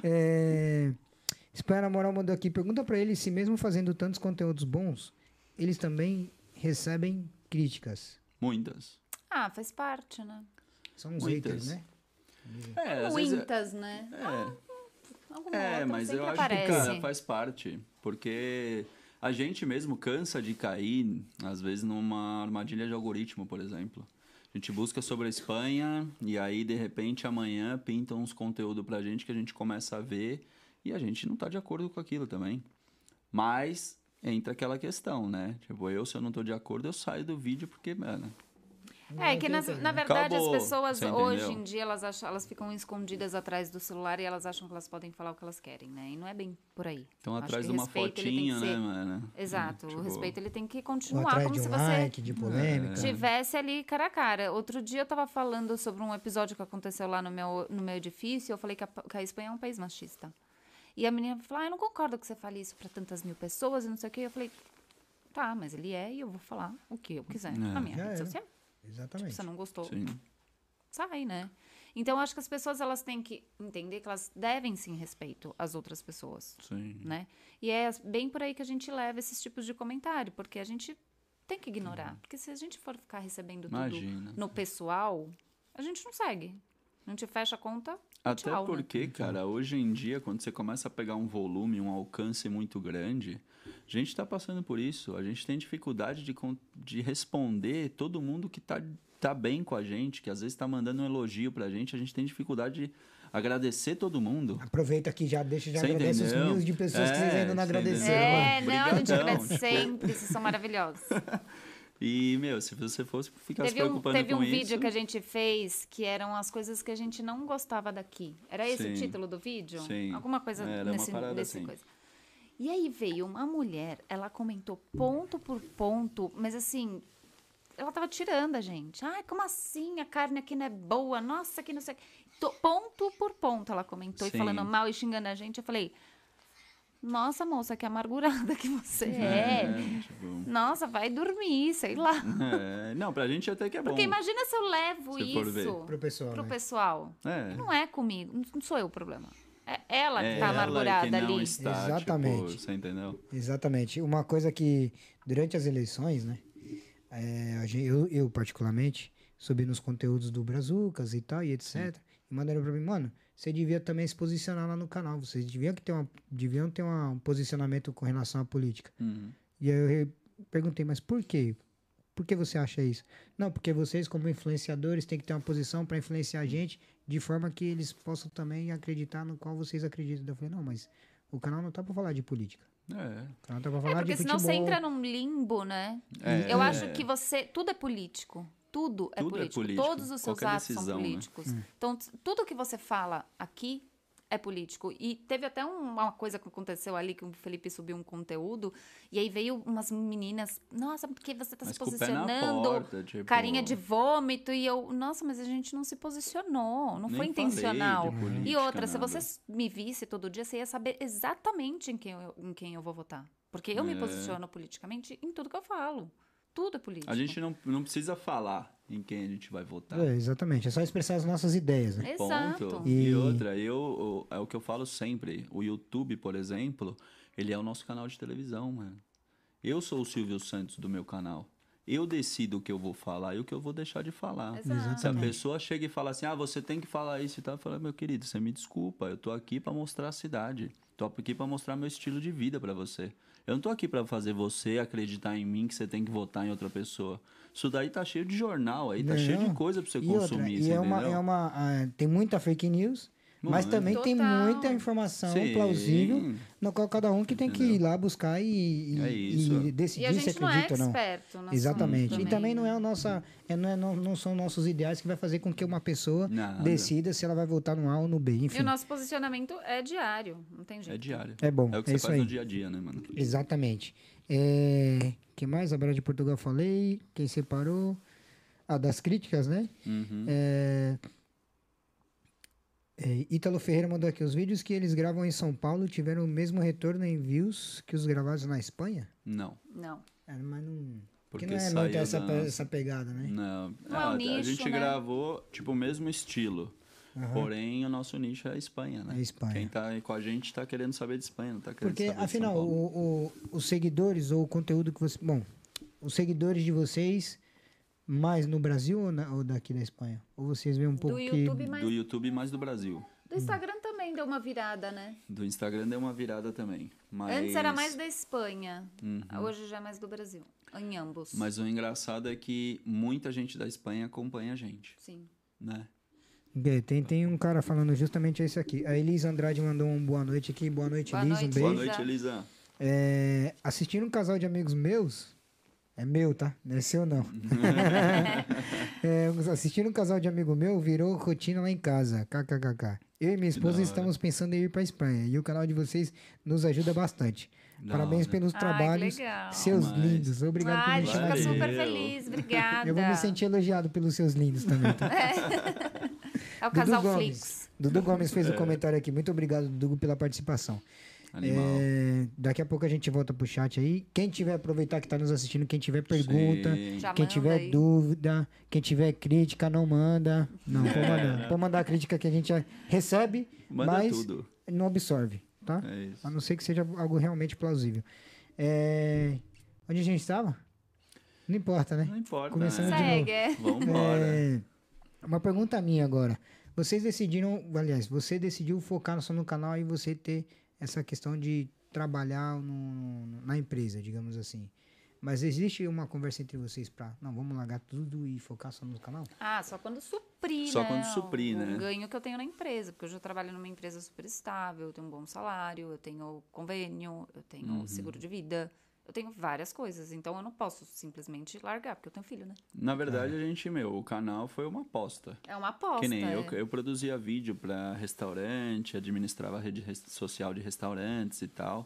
É, na moral mandou aqui, pergunta pra ele se mesmo fazendo tantos conteúdos bons, eles também recebem críticas. Muitas. Ah, faz parte, né? São os Muitas. haters, né? É, é- Muitas, né? É, Alguma é, outra mas eu acho aparece. que, cara, faz parte. Porque a gente mesmo cansa de cair, às vezes, numa armadilha de algoritmo, por exemplo. A gente busca sobre a Espanha e aí, de repente, amanhã pintam uns conteúdos pra gente que a gente começa a ver e a gente não tá de acordo com aquilo também. Mas entra aquela questão, né? Tipo, eu, se eu não tô de acordo, eu saio do vídeo porque, mano, É que, nas- na verdade, Acabou, as pessoas hoje em dia, elas, acham, elas ficam escondidas atrás do celular e elas acham que elas podem falar o que elas querem, né? E não é bem por aí. estão Acho atrás de uma respeito, fotinha, né, ser- mano? Exato. Tipo, O respeito, ele tem que continuar como de se um você like, de polêmica. tivesse ali cara a cara. Outro dia eu tava falando sobre um episódio que aconteceu lá no meu, no meu edifício. Eu falei que a, que a Espanha é um país machista. E a menina falou: Ah, eu não concordo que você fale isso pra tantas mil pessoas e não sei o quê. Eu falei: Tá, mas ele é e eu vou falar o que eu quiser na minha rede social. Exatamente. Se você não gostou, Sim. sai, né? Então, acho que as pessoas elas têm que entender que elas devem sim respeito às outras pessoas, Sim. né? E é bem por aí que a gente leva esses tipos de comentário, porque a gente tem que ignorar. Porque se a gente for ficar recebendo tudo Imagina. no pessoal, a gente não segue. A gente fecha a conta. Até tchau, né? porque, cara, hoje em dia, quando você começa a pegar um volume, um alcance muito grande, a gente está passando por isso. A gente tem dificuldade de, de responder todo mundo que tá, tá bem com a gente, que às vezes está mandando um elogio pra gente. A gente tem dificuldade de agradecer todo mundo. Aproveita aqui já, deixa já Você agradece os mil de pessoas que É, vocês ainda não agradeceram. É, não, a gente agradece sempre, vocês são maravilhosos. E, meu, se você fosse ficar se Teve um, preocupando teve com um isso... vídeo que a gente fez que eram as coisas que a gente não gostava daqui. Era esse o Sim. título do vídeo? Sim. Alguma coisa Era uma nesse, parada nesse assim. coisa. E aí veio uma mulher, ela comentou ponto por ponto, mas assim, ela tava tirando a gente. Ai, como assim? A carne aqui não é boa. Nossa, que não sei. o. To- Ponto por ponto ela comentou Sim. e falando mal e xingando a gente. Eu falei, nossa, moça, que amargurada que você é. tipo, Nossa, vai dormir, sei lá. é, não, pra gente até que é bom. Porque imagina se eu levo Se isso Pro pessoal, pro né? pessoal. É. Não é comigo, não sou eu o problema. É ela que É tá ela amargurada que não ali. Está, Exatamente. Tipo, você entendeu? Exatamente. Uma coisa que, durante as eleições, né? é, eu, eu, particularmente, subi nos conteúdos do Brazucas e tal, e etc. E mandaram pra mim, mano, você devia também se posicionar lá no canal. Vocês deviam ter, uma, deviam ter uma- um posicionamento com relação à política. Uhum. E aí eu perguntei, mas por quê? Por que você acha isso? Não, porque vocês, como influenciadores, têm que ter uma posição para influenciar a gente de forma que eles possam também acreditar no qual vocês acreditam. Eu falei, não, mas o canal não tá para falar de política. É. O canal tá pra É, falar porque de senão futebol. você entra num limbo, né? É. Eu acho que você. Tudo é político. Tudo é, Tudo é político. político. Todos os seus Qualquer atos decisão, são né? políticos. Então, t- tudo que você fala aqui é político. E teve até um- uma coisa que aconteceu ali, que o Felipe subiu um conteúdo, e aí veio umas meninas, nossa, porque você tá Mas se posicionando, porta, tipo- carinha de vômito, e eu, nossa, mas a gente não se posicionou, não Nem foi intencional. de E política, outra, se nada. você s- me visse todo dia, você ia saber exatamente em quem eu, em quem eu vou votar. Porque eu me É. posiciono politicamente em tudo que eu falo. Tudo é político. A gente não, não precisa falar. em quem a gente vai votar. É, exatamente. É só expressar as nossas ideias, né? Exato. Ponto. E- E... outra, eu, o- é o que eu falo sempre. O YouTube, por exemplo, ele é o nosso canal de televisão, mano. Eu sou o Silvio Santos do meu canal. Eu decido o que eu vou falar e o que eu vou deixar de falar. Exato. Se a pessoa chega e fala assim, ah, você tem que falar isso e tal, eu falo, meu querido, você me desculpa, eu tô aqui pra mostrar a cidade. Tô aqui pra mostrar meu estilo de vida pra você. Eu não tô aqui pra fazer você acreditar em mim que você tem que votar em outra pessoa. Isso daí tá cheio de jornal aí, tá cheio de Não. coisa pra você E outra, consumir, e você é uma, é uma, ah, tem muita fake news, mas Mano. também tem Total. muita informação Sim. plausível, no qual cada um que tem que ir lá buscar e, e, É e E decidir a se gente não é acredita ou não. experto no Exatamente. assunto e também não né? é a nossa, é, não, é, não, não são nossos ideais que vai fazer com que uma pessoa Nada. decida se ela vai votar no A ou no B, E enfim. o nosso posicionamento é diário, não tem jeito. É diário. É bom, É o que é você isso faz aí. no dia a dia, né, mano? Exatamente. É, que mais? A Bela de Portugal falei. Quem separou? Ah, das críticas, né? Uhum. É... É, Ítalo Ferreira mandou aqui os vídeos que eles gravam em São Paulo tiveram o mesmo retorno em views que os gravados na Espanha? não. Não. É, mas não. Porque que não é muito essa, da- pe- essa pegada, né? Não. Não é Ah, o a nicho, gente né? gravou, tipo, o mesmo estilo. Aham. Porém, o nosso nicho é a Espanha, né? É a Espanha. Quem tá aí com a gente tá querendo saber de Espanha, não tá querendo Porque, saber de afinal, São Paulo. o, o- os seguidores ou o conteúdo que você. Bom, os seguidores de vocês, mais no Brasil ou, na- ou daqui da Espanha? Ou vocês veem um pouco Do que. YouTube, mas Do YouTube mais do Brasil. do Instagram também deu uma virada, né? Do Instagram deu uma virada também. Mas... Antes era mais da Espanha, Uhum. hoje já é mais do Brasil. Em ambos. Mas o engraçado é que muita gente da Espanha acompanha a gente, Sim. né? Tem, tem um cara falando justamente isso aqui. A Elisa Andrade mandou um boa noite aqui. Boa noite, Boa Elisa. Um noite. beijo. Boa noite, Elisa. É, assistindo um casal de amigos meus. É meu, tá? Não é seu, não. É, assistindo um casal de amigo meu virou rotina lá em casa. KKKK. Eu e minha esposa estamos pensando em ir pra Espanha. E o canal de vocês nos ajuda bastante. Da Parabéns hora. pelos Ai, trabalhos. Seus Mas- lindos. Obrigado por Ai, a me chamar. fica super feliz, obrigada. Eu vou me sentir elogiado pelos seus lindos também, tá? É o casal Dudu Flix. Gomes. Dudu Gomes fez o comentário aqui. Muito obrigado, Dudu, pela participação. É, daqui a pouco a gente volta pro chat aí. Quem tiver aproveitar que tá nos assistindo, quem tiver pergunta, quem tiver aí. dúvida, quem tiver crítica, não manda. Não, pode mandar. Pode mandar a crítica que a gente recebe, Manda mas tudo. não absorve, tá? É isso. A não ser que seja algo realmente plausível. É, Onde a gente estava? Não importa, né? Não importa. Começando né? de novo. Segue, é. Vambora. É, uma pergunta minha agora. Vocês decidiram, aliás, você decidiu focar só no canal e você ter essa questão de trabalhar no- na empresa, digamos assim. Mas existe uma conversa entre vocês pra, não, vamos largar tudo e focar só no canal? Ah, só quando suprir, Só né? quando suprir, o, né? O ganho que eu tenho na empresa. Porque eu já trabalho numa empresa super estável, eu tenho um bom salário, eu tenho convênio, eu tenho Uhum. seguro de vida. Eu tenho várias coisas. Então eu não posso simplesmente largar, porque eu tenho filho, né? Na verdade, a gente, meu, o canal foi uma aposta. É uma aposta. Que nem eu, é. eu produzia vídeo para restaurante, administrava a rede social de restaurantes e tal.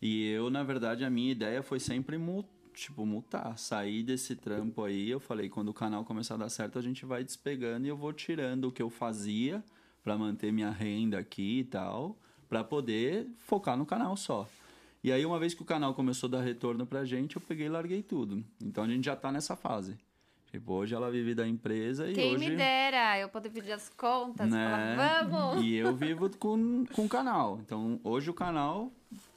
E eu, na verdade, a minha ideia foi sempre mu tipo, mutar, sair desse trampo aí. Eu falei, quando o canal começar a dar certo, a gente vai despegando e eu vou tirando o que eu fazia para manter minha renda aqui e tal, para poder focar no canal só. E aí, uma vez que o canal começou a dar retorno pra gente, eu peguei e larguei tudo. Então a gente já tá nessa fase. Tipo, hoje ela vive da empresa e Quem hoje. me dera eu poder pedir as contas, né? falar, vamos! E eu vivo com, com o canal. Então, hoje o canal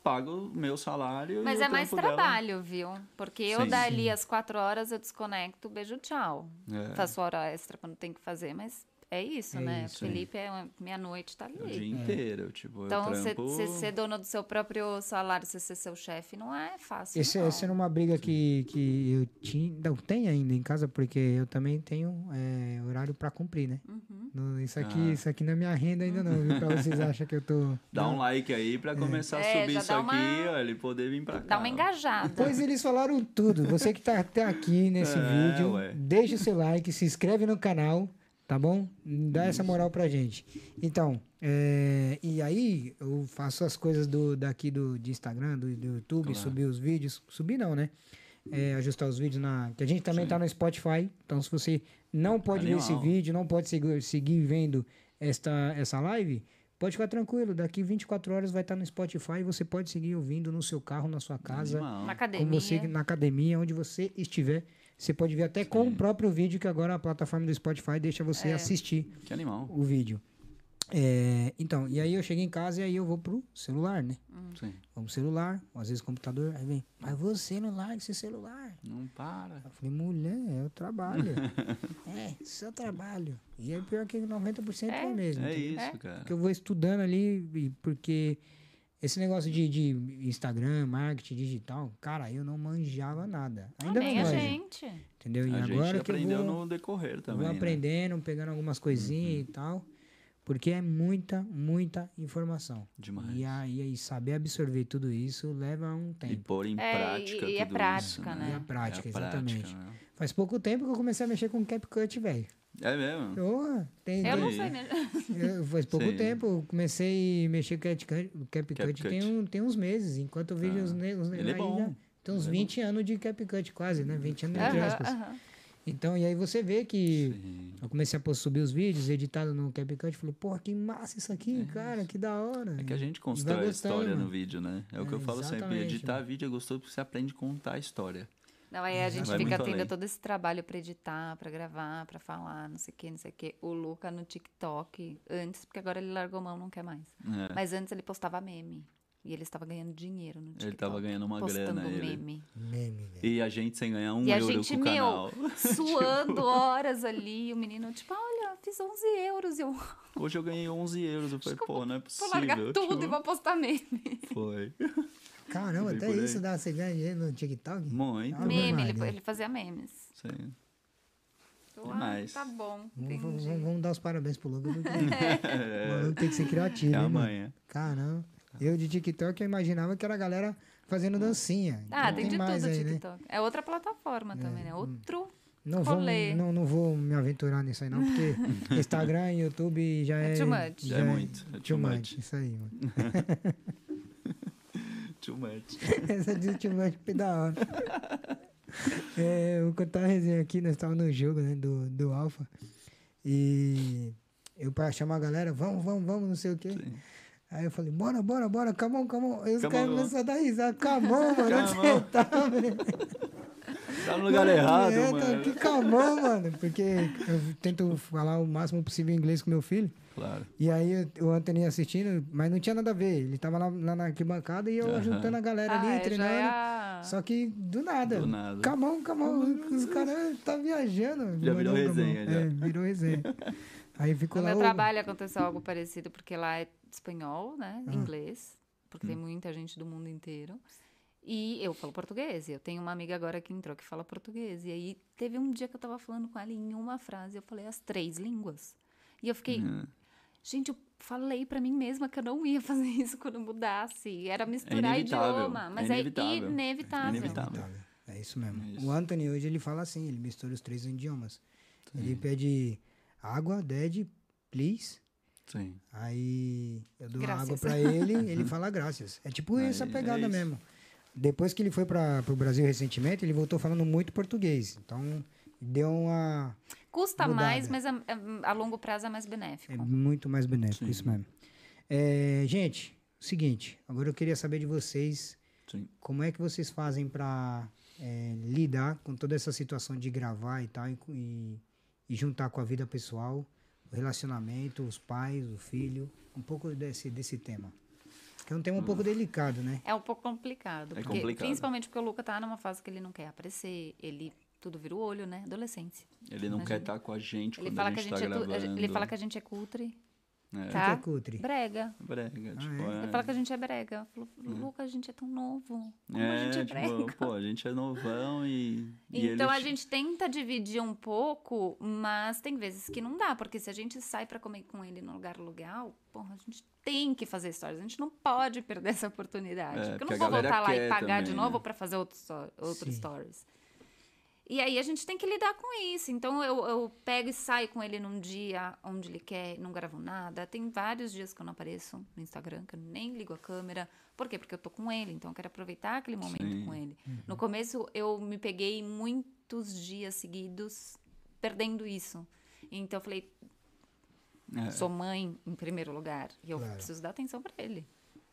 paga o meu salário. Mas e o é mais trampo dela- trabalho, viu? Porque eu Sim. dali às quatro horas eu desconecto, beijo, tchau. É. Faço hora extra quando tem que fazer, mas é isso, É né? isso, é. Felipe é uma- meia-noite, tá O dia ali. inteiro, tipo, Então, você trampo... ser dono do seu próprio salário, você ser seu chefe, não é fácil. Esse, não. essa era uma briga que, que eu tinha, não tem ainda em casa, porque eu também tenho é, horário pra cumprir, né? Uhum. No- isso, aqui, Ah. isso aqui não é minha renda ainda não, viu? Pra vocês acham que eu tô... Dá um like aí pra começar É, a subir isso aqui, uma- ó, ele poder vir pra cá. Dá uma engajada. Pois eles falaram tudo. Você que tá até aqui nesse É, vídeo, ué. deixa o seu like, se inscreve no canal, tá bom? Dá essa moral pra gente. Então, é, e aí eu faço as coisas do, daqui do, de Instagram, do, do YouTube, Claro. subir os vídeos. Subir não, né? É, ajustar os vídeos na. Que a gente também tá no Spotify. Então, se você não pode ver esse Animal. vídeo, não pode seguir, seguir vendo esta, essa live, Pode ficar tranquilo, daqui 24 horas vai estar no Spotify e você pode seguir ouvindo no seu carro, na sua casa, Animal. Na academia. você na academia, onde você estiver. Você pode ver até com o próprio vídeo que agora a plataforma do Spotify deixa você É. assistir Que animal. o vídeo. É, então, e aí eu chego em casa e aí eu vou pro celular, né? Sim. Vamos pro celular, às vezes computador, aí vem, mas você não larga esse celular. Não para. Eu falei, mulher, é o trabalho. é, seu trabalho. E é pior que 90% é, É. mesmo. É entendeu? isso, cara. Porque eu vou estudando ali, porque esse negócio de, de Instagram, marketing digital, cara, eu não manjava nada. Ainda Nem não a manjo. gente. Entendeu? E a gente agora que eu aprendeu vou, no decorrer também. vou né? aprendendo, pegando algumas coisinhas e tal. Porque é muita, muita informação. Demais. E aí, aí saber absorver tudo isso leva um E tempo. pôr em É, prática e- e é prática, isso, né? E a prática, É a prática, exatamente. né? Faz pouco tempo que eu comecei a mexer com CapCut, velho. É mesmo? Porra, tem, Eu tem- não sei mesmo. eu- faz pouco Sim. tempo, eu comecei a mexer com CapCut, o CapCut tem, um, tem uns meses, enquanto eu vejo Ah, os, ne- os ne- ele é bom. já tem uns Ele é 20 anos de CapCut quase, né? 20 anos entre aspas. aham. Então, e aí você vê que Sim. eu comecei a subir os vídeos editados no CapCut, falei, porra, que massa isso aqui, cara, que da hora. É que a gente constrói a história mano. no vídeo, né? É o que É, eu falo sempre. Editar mano. vídeo é gostoso porque você aprende a contar a história. Não, aí a gente Vai fica tendo além. todo esse trabalho pra editar, pra gravar, pra falar, não sei o que, não sei o que. O Luca no TikTok, antes, porque agora ele largou mão, não quer mais. É. Mas antes ele postava meme. E ele estava ganhando dinheiro no TikTok. Ele tava ganhando uma postando grana, ele. meme. Meme. E a gente sem ganhar um E a euro gente, com o meu, canal. suando horas ali. O menino, tipo, olha, fiz 11 euros. E eu Hoje eu ganhei 11 euros. Eu falei, pô, não é vou possível. largar tudo tipo, e vou postar meme. Foi. Caramba, até isso dá, você ganha dinheiro no TikTok? Muito. Ah, meme, ele, Maria. ele fazia memes. Sim. Eu, ah, tá bom, Vamos, vamos- vamos dar os parabéns pro Lucas. porque O maluco tem que ser criativo, É hein, a mano? manhã. Caramba. Eu de TikTok eu imaginava que era a galera fazendo dancinha. Ah, Então tem de mais tudo o aí, né? TikTok. É outra plataforma também, né? Outro. Não vou, Rolê. não, não vou me aventurar nisso aí não, porque Instagram e YouTube já é... É too much. Já É muito, é too too much. much. Isso aí, mano. Too much. Essa de too much foi da hora. É, eu contar a resenha aqui, nós estávamos no jogo, né, do, do Alpha. E eu para chamar a galera, vamos, vamos, vamos, não sei o quê. Sim. Aí eu falei, bora, bora, bora, come on. Aí os caras começaram a dar risada, come on, mano, onde você tá, velho? Tá no lugar errado, é, mano. Tá, que calmão, mano. Porque eu tento falar o máximo possível inglês com meu filho. Claro. E aí o Anthony assistindo, mas não tinha nada a ver. Ele tava lá, lá na arquibancada e eu Aham. juntando a galera Ah, ali, é, treinando. a- Só que do nada. Do nada. Camão, camão. Os caras tá viajando. Já virou resenha, já. É, virou resenha. Aí ficou No lá meu o- trabalho aconteceu algo parecido, porque lá é espanhol, né? Ah. Inglês, porque Hum. tem muita gente do mundo inteiro. E eu falo português. e Eu tenho uma amiga agora que entrou que fala português. E aí teve um dia que eu tava falando com ela em uma frase, eu falei as três línguas. E eu fiquei, Uhum. Gente, eu falei pra mim mesma que eu não ia fazer isso quando mudasse. Era misturar inevitável, idioma, é mas é inevitável. inevitável. Inevitável. É isso mesmo. Isso. O Anthony hoje ele fala assim, ele mistura os três idiomas. Ele pede água, dead, please. Sim. Aí eu dou Graças. água pra ele, ele fala graças. É tipo Aí, essa é pegada mesmo. Depois que ele foi para o Brasil recentemente, ele voltou falando muito português. Então, deu uma. Custa Mudada. mais, mas a, a- a longo prazo é mais benéfico. É muito mais benéfico, Sim. isso mesmo. É, gente, seguinte, agora eu queria saber de vocês Sim. como é que vocês fazem para lidar com toda essa situação de gravar e tal, e, e- e juntar com a vida pessoal, o relacionamento, os pais, o filho, um pouco desse, desse tema. Que é um tema um pouco delicado, né? É um pouco complicado. É porque, complicado. Principalmente porque o Luca tá numa fase que ele não quer aparecer, ele tudo vira o olho, né? Adolescência. Ele não Imagina. quer estar com a gente Ele quando fala, a que a gente gente tá é tu- gravando. ele fala que a gente é cutre, É. O tá? que é cutre? Brega. Brega, tipo, é? é. Ele fala que a gente é brega. Falou, Luca, a gente é tão novo. Como a É, gente é tipo, brega. pô, a gente é novão e. e Então eles- a gente tenta dividir um pouco, mas tem vezes que não dá, porque se a gente sai pra comer com ele num lugar legal, porra, a gente tem que fazer stories, a gente não pode perder essa oportunidade. É, porque eu não a vou voltar lá e pagar de também, novo né? pra fazer outros Sim. stories. E aí a gente tem que lidar com isso. Então eu, eu pego e saio com ele num dia onde ele quer, não gravo nada. Tem vários dias que eu não apareço no Instagram, que eu nem ligo a câmera. Por quê? Porque eu tô com ele, então eu quero aproveitar aquele momento Sim. com ele. No começo eu me peguei muitos dias seguidos perdendo isso. Então eu falei, É. Sou mãe em primeiro lugar. E eu Claro. preciso dar atenção para ele.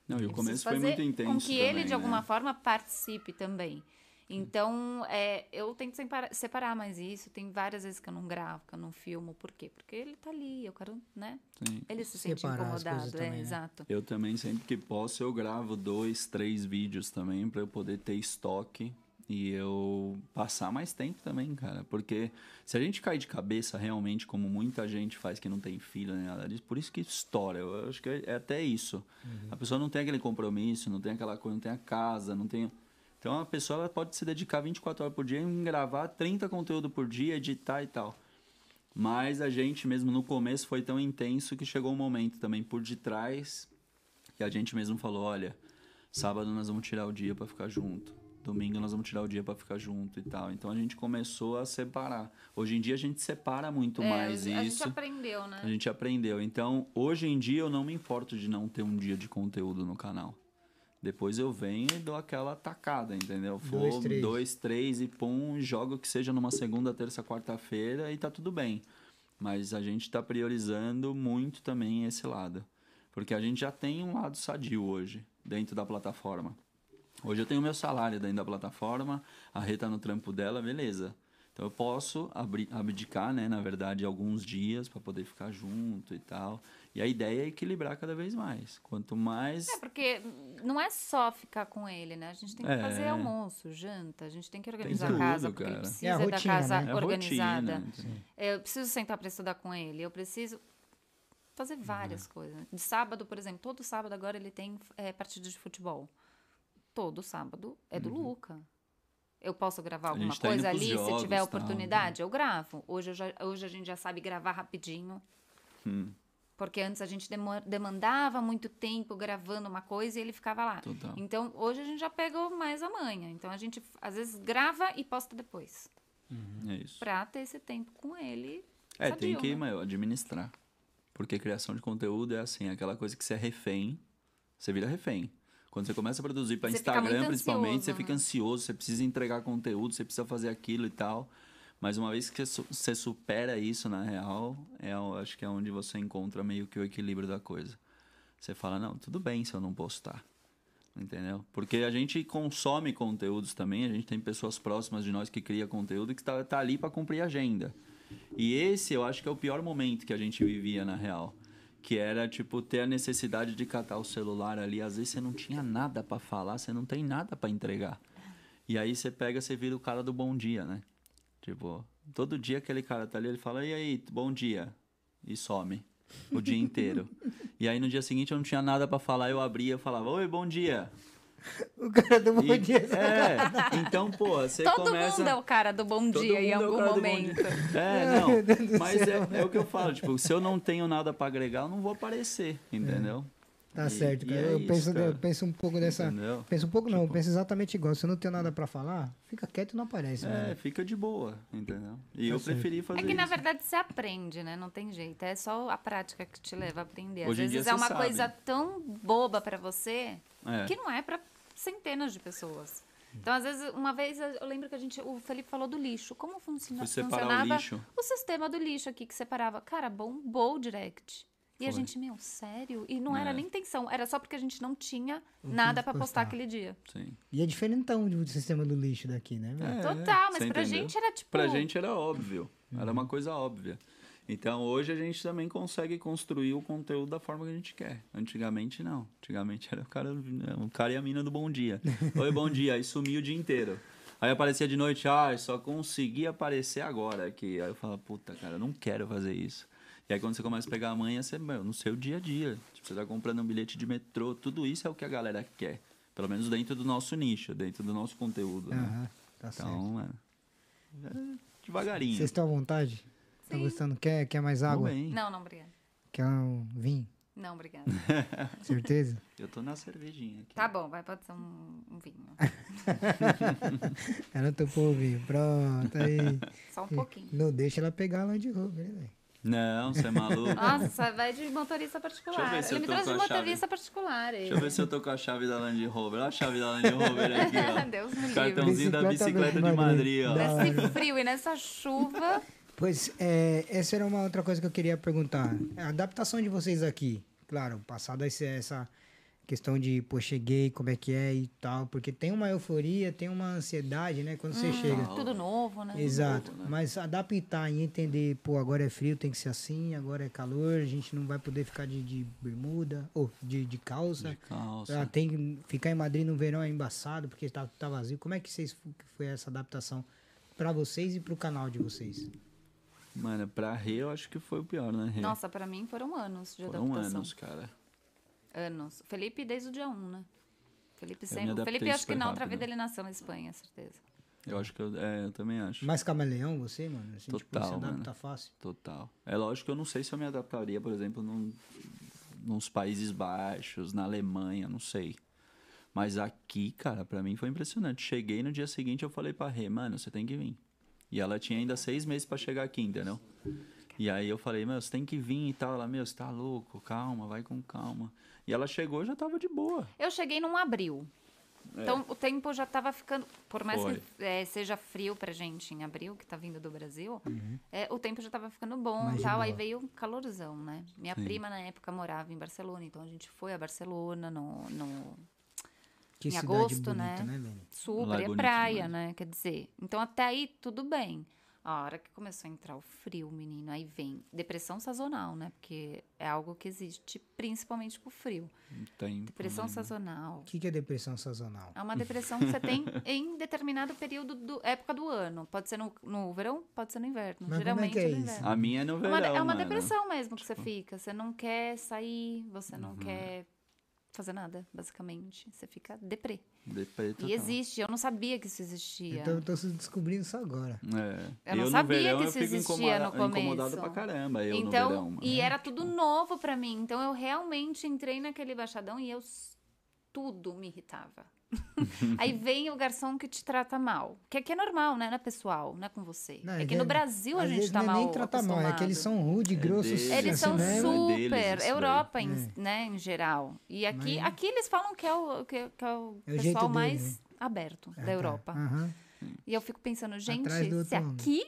Não, e o começo foi muito intenso Com que ele, também, de alguma né? forma, participe também. Então, é, eu tento separa- separar mais isso. Tem várias vezes que eu não gravo, que eu não filmo. Por quê? Porque ele tá ali, eu quero, né? Sim. Ele se sente Separar incomodado. É, também, né? exato. Eu também, sempre que posso, eu gravo dois, três vídeos também pra eu poder ter estoque e eu passar mais tempo também, cara. Porque se a gente cair de cabeça realmente, como muita gente faz que não tem filho nem nada disso, por isso que estoura. Eu acho que é até isso. A pessoa não tem aquele compromisso, não tem aquela coisa, não tem a casa, não tem. Então a pessoa ela pode se dedicar 24 horas por dia em gravar 30 conteúdo por dia, editar e tal. Mas a gente mesmo no começo foi tão intenso que chegou um momento também por detrás que a gente mesmo falou, olha, sábado nós vamos tirar o dia pra ficar junto. Domingo nós vamos tirar o dia pra ficar junto e tal. Então a gente começou a separar. Hoje em dia a gente separa muito É, mais a isso. gente aprendeu, né? A gente aprendeu. Então, hoje em dia eu não me importo de não ter um dia de conteúdo no canal. Depois eu venho e dou aquela tacada, entendeu? Dois, Vou três. dois, três e pum, jogo que seja numa segunda, terça, quarta-feira e tá tudo bem. Mas a gente tá priorizando muito também esse lado. Porque a gente já tem um lado sadio hoje, dentro da plataforma. Hoje eu tenho meu salário dentro da plataforma, a Rê tá no trampo dela, beleza. Então eu posso abdicar, né, na verdade, alguns dias para poder ficar junto e tal. E a ideia é equilibrar cada vez mais. Quanto mais É, porque não é só ficar com ele, né? A gente tem que É. fazer almoço, janta, a gente tem que organizar tudo, a casa, porque ele cara. precisa É a da rotina, casa né? é organizada. rotina. entendeu? Eu preciso sentar para estudar com ele, eu preciso fazer várias coisas. De sábado, por exemplo, todo sábado agora ele tem é, partida de futebol. Todo sábado é do Luca. Eu posso gravar alguma tá coisa ali, jogos, se tiver tal, oportunidade, eu gravo. Hoje, eu já- hoje a gente já sabe gravar rapidinho. Hum, Porque antes a gente demandava muito tempo gravando uma coisa e ele ficava lá. Total. Então, hoje a gente já pegou mais a manha. Então, a gente, às vezes, grava e posta depois. é isso. Pra ter esse tempo com ele. É, sadio, tem que, né? meu, administrar. Porque criação de conteúdo é assim, aquela coisa que você é refém, você vira refém. Quando você começa a produzir para fica Instagram, principalmente, ansioso, você fica né? ansioso, você precisa entregar conteúdo, você precisa fazer aquilo e tal. Mas uma vez que você su- você supera isso, na real, é, acho que é onde você encontra meio que o equilíbrio da coisa. Você fala, não, tudo bem se eu não postar. Entendeu? Porque a gente consome conteúdos também, a gente tem pessoas próximas de nós que cria conteúdo que está tá ali para cumprir a agenda. E esse eu acho que é o pior momento que a gente vivia na real. Que era, tipo, ter a necessidade de catar o celular ali. Às vezes você não tinha nada para falar, você não tem nada para entregar. E aí você pega, você vira o cara do bom dia, né? Tipo, todo dia aquele cara tá ali, ele fala, e aí, bom dia. E some. O dia inteiro. e aí no dia seguinte eu não tinha nada para falar, eu abria e falava, oi, bom dia. O cara do bom E- dia. É, então, pô, você Todo começa... mundo é o cara do bom Todo dia em é algum bom momento. É, não. Mas é, é o que eu falo, tipo, se eu não tenho nada pra agregar, eu não vou aparecer, entendeu? Tá E- certo, cara. é eu, isso, penso, cara. eu penso um pouco dessa. Entendeu? Penso um pouco não, eu penso exatamente igual. Se eu não tenho nada pra falar, fica quieto e não aparece. É, né? fica de boa, entendeu? E Tá eu certo. preferi fazer É que, na isso. verdade, você aprende, né? Não tem jeito. É só a prática que te leva a aprender. Às Hoje vezes dia é uma sabe. coisa tão boba pra você É. que não é pra centenas de pessoas. Então, às vezes, uma vez eu lembro que a gente, o Felipe falou do lixo. Como funciona, o funcionava lixo. o sistema do lixo aqui que separava? Cara, bombou o direct. E a Foi. gente, meu, sério? E não era É. nem intenção, era só porque a gente não tinha O nada pra postar. postar aquele dia. Sim. E é diferentão do sistema do lixo daqui, né? É, Total, mas pra entendeu? gente era tipo. Pra gente era óbvio. Era uma coisa óbvia. Então hoje a gente também consegue construir o conteúdo da forma que a gente quer. Antigamente não. Antigamente era o cara, o cara e a mina do bom dia. Oi, bom dia. Aí sumia o dia inteiro. Aí aparecia de noite, ah, só consegui aparecer agora aqui. Aí eu falava, puta, cara, eu não quero fazer isso. E aí quando você começa a pegar a manha, você, meu, no seu dia a dia. Tipo, você tá comprando um bilhete de metrô, tudo isso é o que a galera quer. Pelo menos dentro do nosso nicho, dentro do nosso conteúdo. né? Aham, tá certo. Então, mano. é devagarinho. Vocês estão à vontade? Tá Sim. gostando? Quer, quer mais água? Não, não, obrigada. Quer um vinho? Não, obrigada. Certeza? Eu tô na cervejinha aqui. Tá bom, vai, pode ser um, um vinho. Ela topou o vinho. Pronto, aí. Só um pouquinho. Não deixa ela pegar lá de roupa, né, velho? Não, você é maluco. Nossa, vai de motorista particular. Deixa eu ver se Ele eu me tô trouxe com de a chave. motorista particular. Ele. Deixa eu ver se eu tô com a chave da Land Rover. Olha a chave da Land Rover aqui, ó. Deus me livre. Cartãozinho da Bicicleta bicicleta de de Madrid, Madrid. ó. Nesse frio e nessa chuva. Pois, é, essa era uma outra coisa que eu queria perguntar. A adaptação de vocês aqui, claro, passado esse, essa questão de, pô, cheguei, como é que é e tal, porque tem uma euforia, tem uma ansiedade, né, quando você chega. Tudo novo, né? Exato, mas adaptar e entender, pô, agora é frio, tem que ser assim, agora é calor, a gente não vai poder ficar de, de bermuda, ou de, de calça. De calça. Ah, tem que ficar em Madrid no verão é embaçado, porque tá, tá vazio. Como é que vocês, foi essa adaptação pra vocês e pro canal de vocês? Mano, pra Rê eu acho que foi o pior, né, Rê? Nossa, pra mim foram anos de Foram adaptação. anos, cara. Anos. Felipe desde o dia 1, né? Felipe sempre. Felipe, acho que na outra vida ele nasceu na Espanha, certeza. Eu acho que eu, é, eu também acho. Mais camaleão você, mano? Assim, tipo, Total, você adapta mano. fácil. Total. É lógico que eu não sei se eu me adaptaria, por exemplo, num, nos Países Baixos, na Alemanha, não sei. Mas aqui, cara, pra mim foi impressionante. Cheguei no dia seguinte, eu falei pra Rê, mano, você tem que vir. E ela tinha ainda seis meses pra chegar aqui, entendeu? E aí eu falei, meu, você tem que vir e tal. Ela, meu, você tá louco, calma, vai com calma. E ela chegou e já tava de boa. Eu cheguei num abril. Então o tempo já tava ficando. Por mais Foi. que é, seja frio pra gente em abril, que tá vindo do Brasil, é, o tempo já tava ficando bom e tal. Aí veio um calorzão, né? Minha Sim. prima na época morava em Barcelona, então a gente foi a Barcelona no, no Que Em agosto, bonita, né? né, super, é é praia, demais. né? Quer dizer, então até aí tudo bem. A hora que começou a entrar o frio, menino, aí vem depressão sazonal, né? Porque é algo que existe principalmente com o frio. Tem Depressão problema. sazonal. O que, que é depressão sazonal? É uma depressão que você tem em determinado período, do, época do ano. Pode ser no, no verão, pode ser no inverno. Mas como é Geralmente que é no isso? inverno. A minha é no É verão, uma, é uma mano. depressão mesmo que você Tipo- fica. Você não quer sair, você Uhum. não quer fazer nada, basicamente. Você fica deprê. Deprê total. E existe, eu não sabia que isso existia. Então eu tô se descobrindo isso agora. É. Eu não sabia verão que isso existia no incomoda- incomodado começo. pra caramba, eu então, no verão. e era tudo novo pra mim. Então eu realmente entrei naquele baixadão e eu tudo me irritava. Aí vem o garçom que te trata mal. Que aqui é normal, né? Não é pessoal, não é com você. Não, é que é- no Brasil a gente tá não é mal nem tratar mal, é que eles são rude, grossos. deles. Eles assim são mesmo. É super, deles isso daí. Europa, em, É. né, em geral. E aqui, Mas- aqui eles falam que é o, que, que é o É o pessoal dele, mais né? aberto Ah, da tá. Europa. Aham. E eu fico pensando, gente, se aqui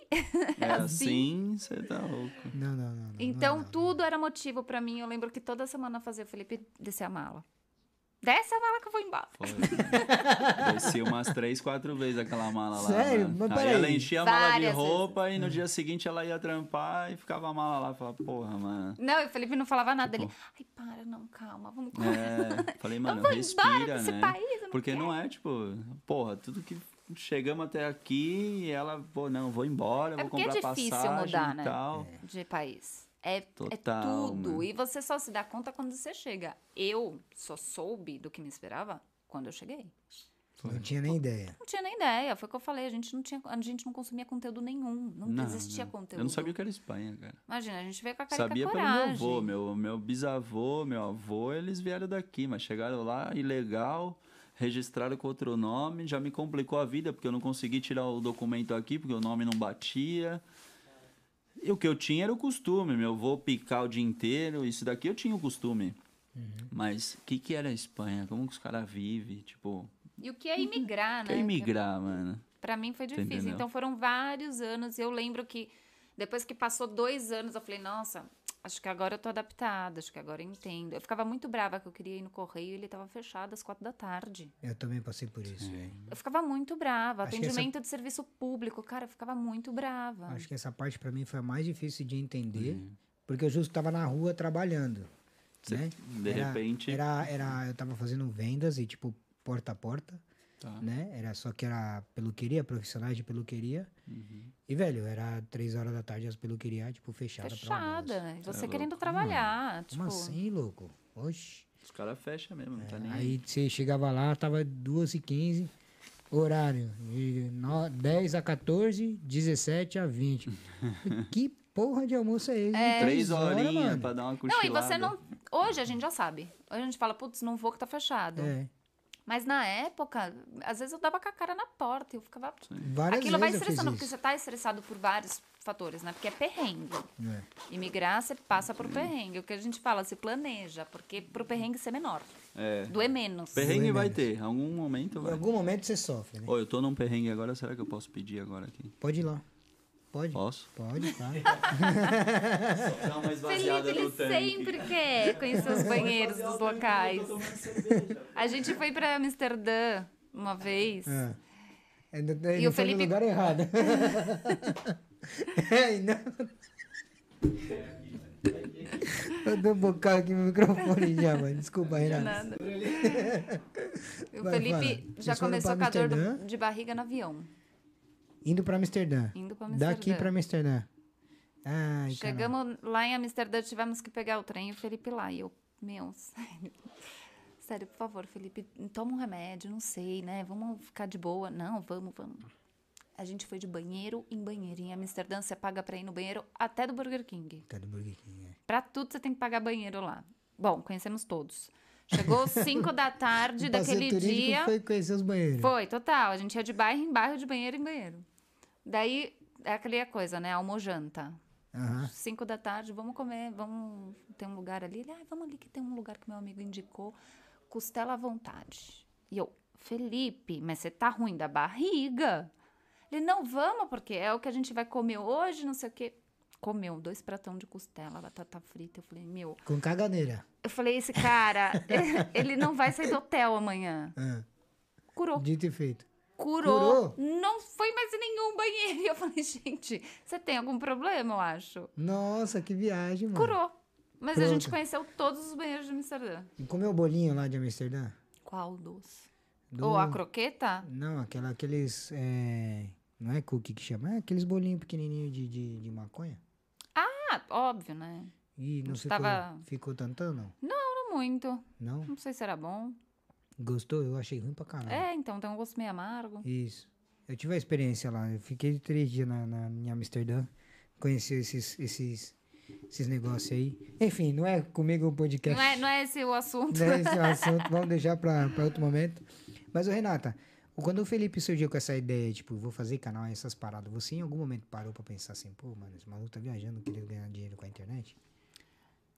É assim. assim, você tá louco. Não, não, não. não, Então, não, não. tudo era motivo pra mim. Eu lembro que toda semana eu fazia o Felipe descer a mala. Desce a mala que eu vou embora. Foi. Desci umas três, quatro vezes aquela mala lá. Sério? mano. Mas Aí peraí. ela enchia a mala de Várias roupa e no dia seguinte ela ia trampar e ficava a mala lá. Eu Falava, porra, mano. Não, e o Felipe não falava nada. Tipo- Ele, ai, para, não, calma, vamos É, falei, mano, vou embora respira, desse né? país, eu não Porque não é tipo, porra, tudo que chegamos até aqui e ela, pô, não, vou embora, É vou é comprar difícil passagem mudar, e né? tal. de país. É, é Total, tudo. mano. E você só se dá conta quando você chega. Eu só soube do que me esperava quando eu cheguei. Não tinha nem ideia. Não tinha nem ideia. Foi o que eu falei. A gente não, tinha, a gente não consumia conteúdo nenhum. Não, existia conteúdo. Eu não sabia o que era Espanha, cara. Imagina, a gente veio com a cara Sabia pelo meu avô, meu, meu bisavô, meu avô, eles vieram daqui, mas chegaram lá ilegal, registraram com outro nome, já me complicou a vida, porque eu não consegui tirar o documento aqui, porque o nome não batia. E o que eu tinha era o costume, meu avô picar o dia inteiro, isso daqui eu tinha o costume. Mas o que, que era a Espanha? Como que os caras vivem? Tipo, E o que é imigrar, que né? é imigrar, mano? Pra mim foi difícil. entendeu? Então foram vários anos. E eu lembro que depois que passou dois anos, eu falei, nossa, acho que agora eu tô adaptada, acho que agora eu entendo. Eu ficava muito brava que eu queria ir no correio e ele tava fechado às quatro da tarde. Eu também passei por isso. Eu ficava muito brava. Acho que essa- Atendimento de serviço público, cara, eu ficava muito brava. Acho que essa parte pra mim foi a mais difícil de entender, Uhum. porque eu justo tava na rua trabalhando, Cê- né? de Era- repente- Era, era, eu tava fazendo vendas e, tipo, porta a porta, Tá. né? Era só que era peluqueria, profissionais de peluqueria. Uhum. E, velho, era três horas da tarde as peluquerias, tipo, fechada pra almoço. Fechada. E você É querendo louco. trabalhar. Tipo, Como assim, louco? Oxi. Os caras fecham mesmo, não tá nem aí. Aí você chegava lá, tava 2h15, horário de no- 10 a 14, 17 a 20. que porra de almoço é esse? É. Três horas, horinhas mano. pra dar uma Não, cochilada. e você não. Hoje a gente já sabe. Hoje a gente fala, putz, não vou que tá fechado. É, Mas na época, às vezes eu dava com a cara na porta e eu ficava. várias Aquilo vai estressando, porque você tá estressado por vários fatores, né? Porque é perrengue. É. Imigrar, você passa por perrengue. O que a gente fala, se planeja, porque pro perrengue ser menor. É. Doer menos. Perrengue Doer vai menos. ter, algum momento Em vai. algum momento você sofre, né? Ô, eu tô num perrengue agora, será que eu posso pedir agora aqui? Pode ir lá. Pode? Posso? Pode, tá. Dá uma Felipe, ele sempre quer conhecer os banheiros dos locais. A gente foi pra Amsterdã uma vez. É. Ainda, ainda E o foi Felipe- no lugar errado. é, não... Eu dou um bocado aqui no microfone já, mano. Desculpa, Renato. Nada. O Vai, Felipe fala. já Vocês começou com a dor do- de barriga no avião. Indo pra Amsterdã. Indo pra Amsterdã. Daqui pra Amsterdã. Ai, caramba. Chegamos lá em Amsterdã, tivemos que pegar o trem e o Felipe lá. E eu, meu, sério. Sério, por favor, Felipe, toma um remédio, não sei, né? Vamos ficar de boa. Não, vamos, vamos. A gente foi de banheiro em banheiro. Em Amsterdã, você paga pra ir no banheiro até do Burger King. Tá do Burger King, é. Pra tudo, você tem que pagar banheiro lá. Bom, conhecemos todos. Chegou 5 da tarde daquele dia. foi conhecer os banheiros. Foi, total. A gente ia de bairro em bairro, de banheiro em banheiro. Daí, é aquela coisa, né? Almojanta. Aham. Cinco da tarde, vamos comer, vamos... Tem um lugar ali? Ele, ah, vamos ali que tem um lugar que meu amigo indicou. Costela à vontade. E eu, Felipe, mas você tá ruim da barriga? Ele, não, vamos, porque é o que a gente vai comer hoje, não sei o quê. Comeu dois pratão de costela, batata frita. Eu falei, meu... Com caganeira. Eu falei, esse cara, ele não vai sair do hotel amanhã. Ah, Curou. dito e feito. Curou. Curou? Não foi mais em nenhum banheiro. E eu falei, gente, você tem algum problema, eu acho? Nossa, que viagem, mano. Curou. Mas a gente Pronto. conheceu todos os banheiros de Amsterdã. E comeu o bolinho lá de Amsterdã? Qual dos? Do- Ou a croqueta? Não, aquela, aqueles. é, Não é cookie que chama? É aqueles bolinhos pequenininhos de, de, de maconha. Ah, óbvio, né? E não ficou, tava- ficou tantão, não? Não muito. Não? Não sei se era bom. Gostou? Eu achei ruim pra caralho. É, então tem um gosto meio amargo. Isso. Eu tive a experiência lá. Eu fiquei três dias na, na, em Amsterdã. Conheci esses, esses, esses negócios aí. Enfim, não é comigo o podcast. Não é, não é esse o assunto. Não é esse o assunto. Vamos deixar pra, pra outro momento. Mas, ô Renata, quando o Felipe surgiu com essa ideia, tipo, vou fazer canal, essas paradas, você em algum momento parou pra pensar assim, pô, mano, esse maluco tá viajando, queria ganhar dinheiro com a internet?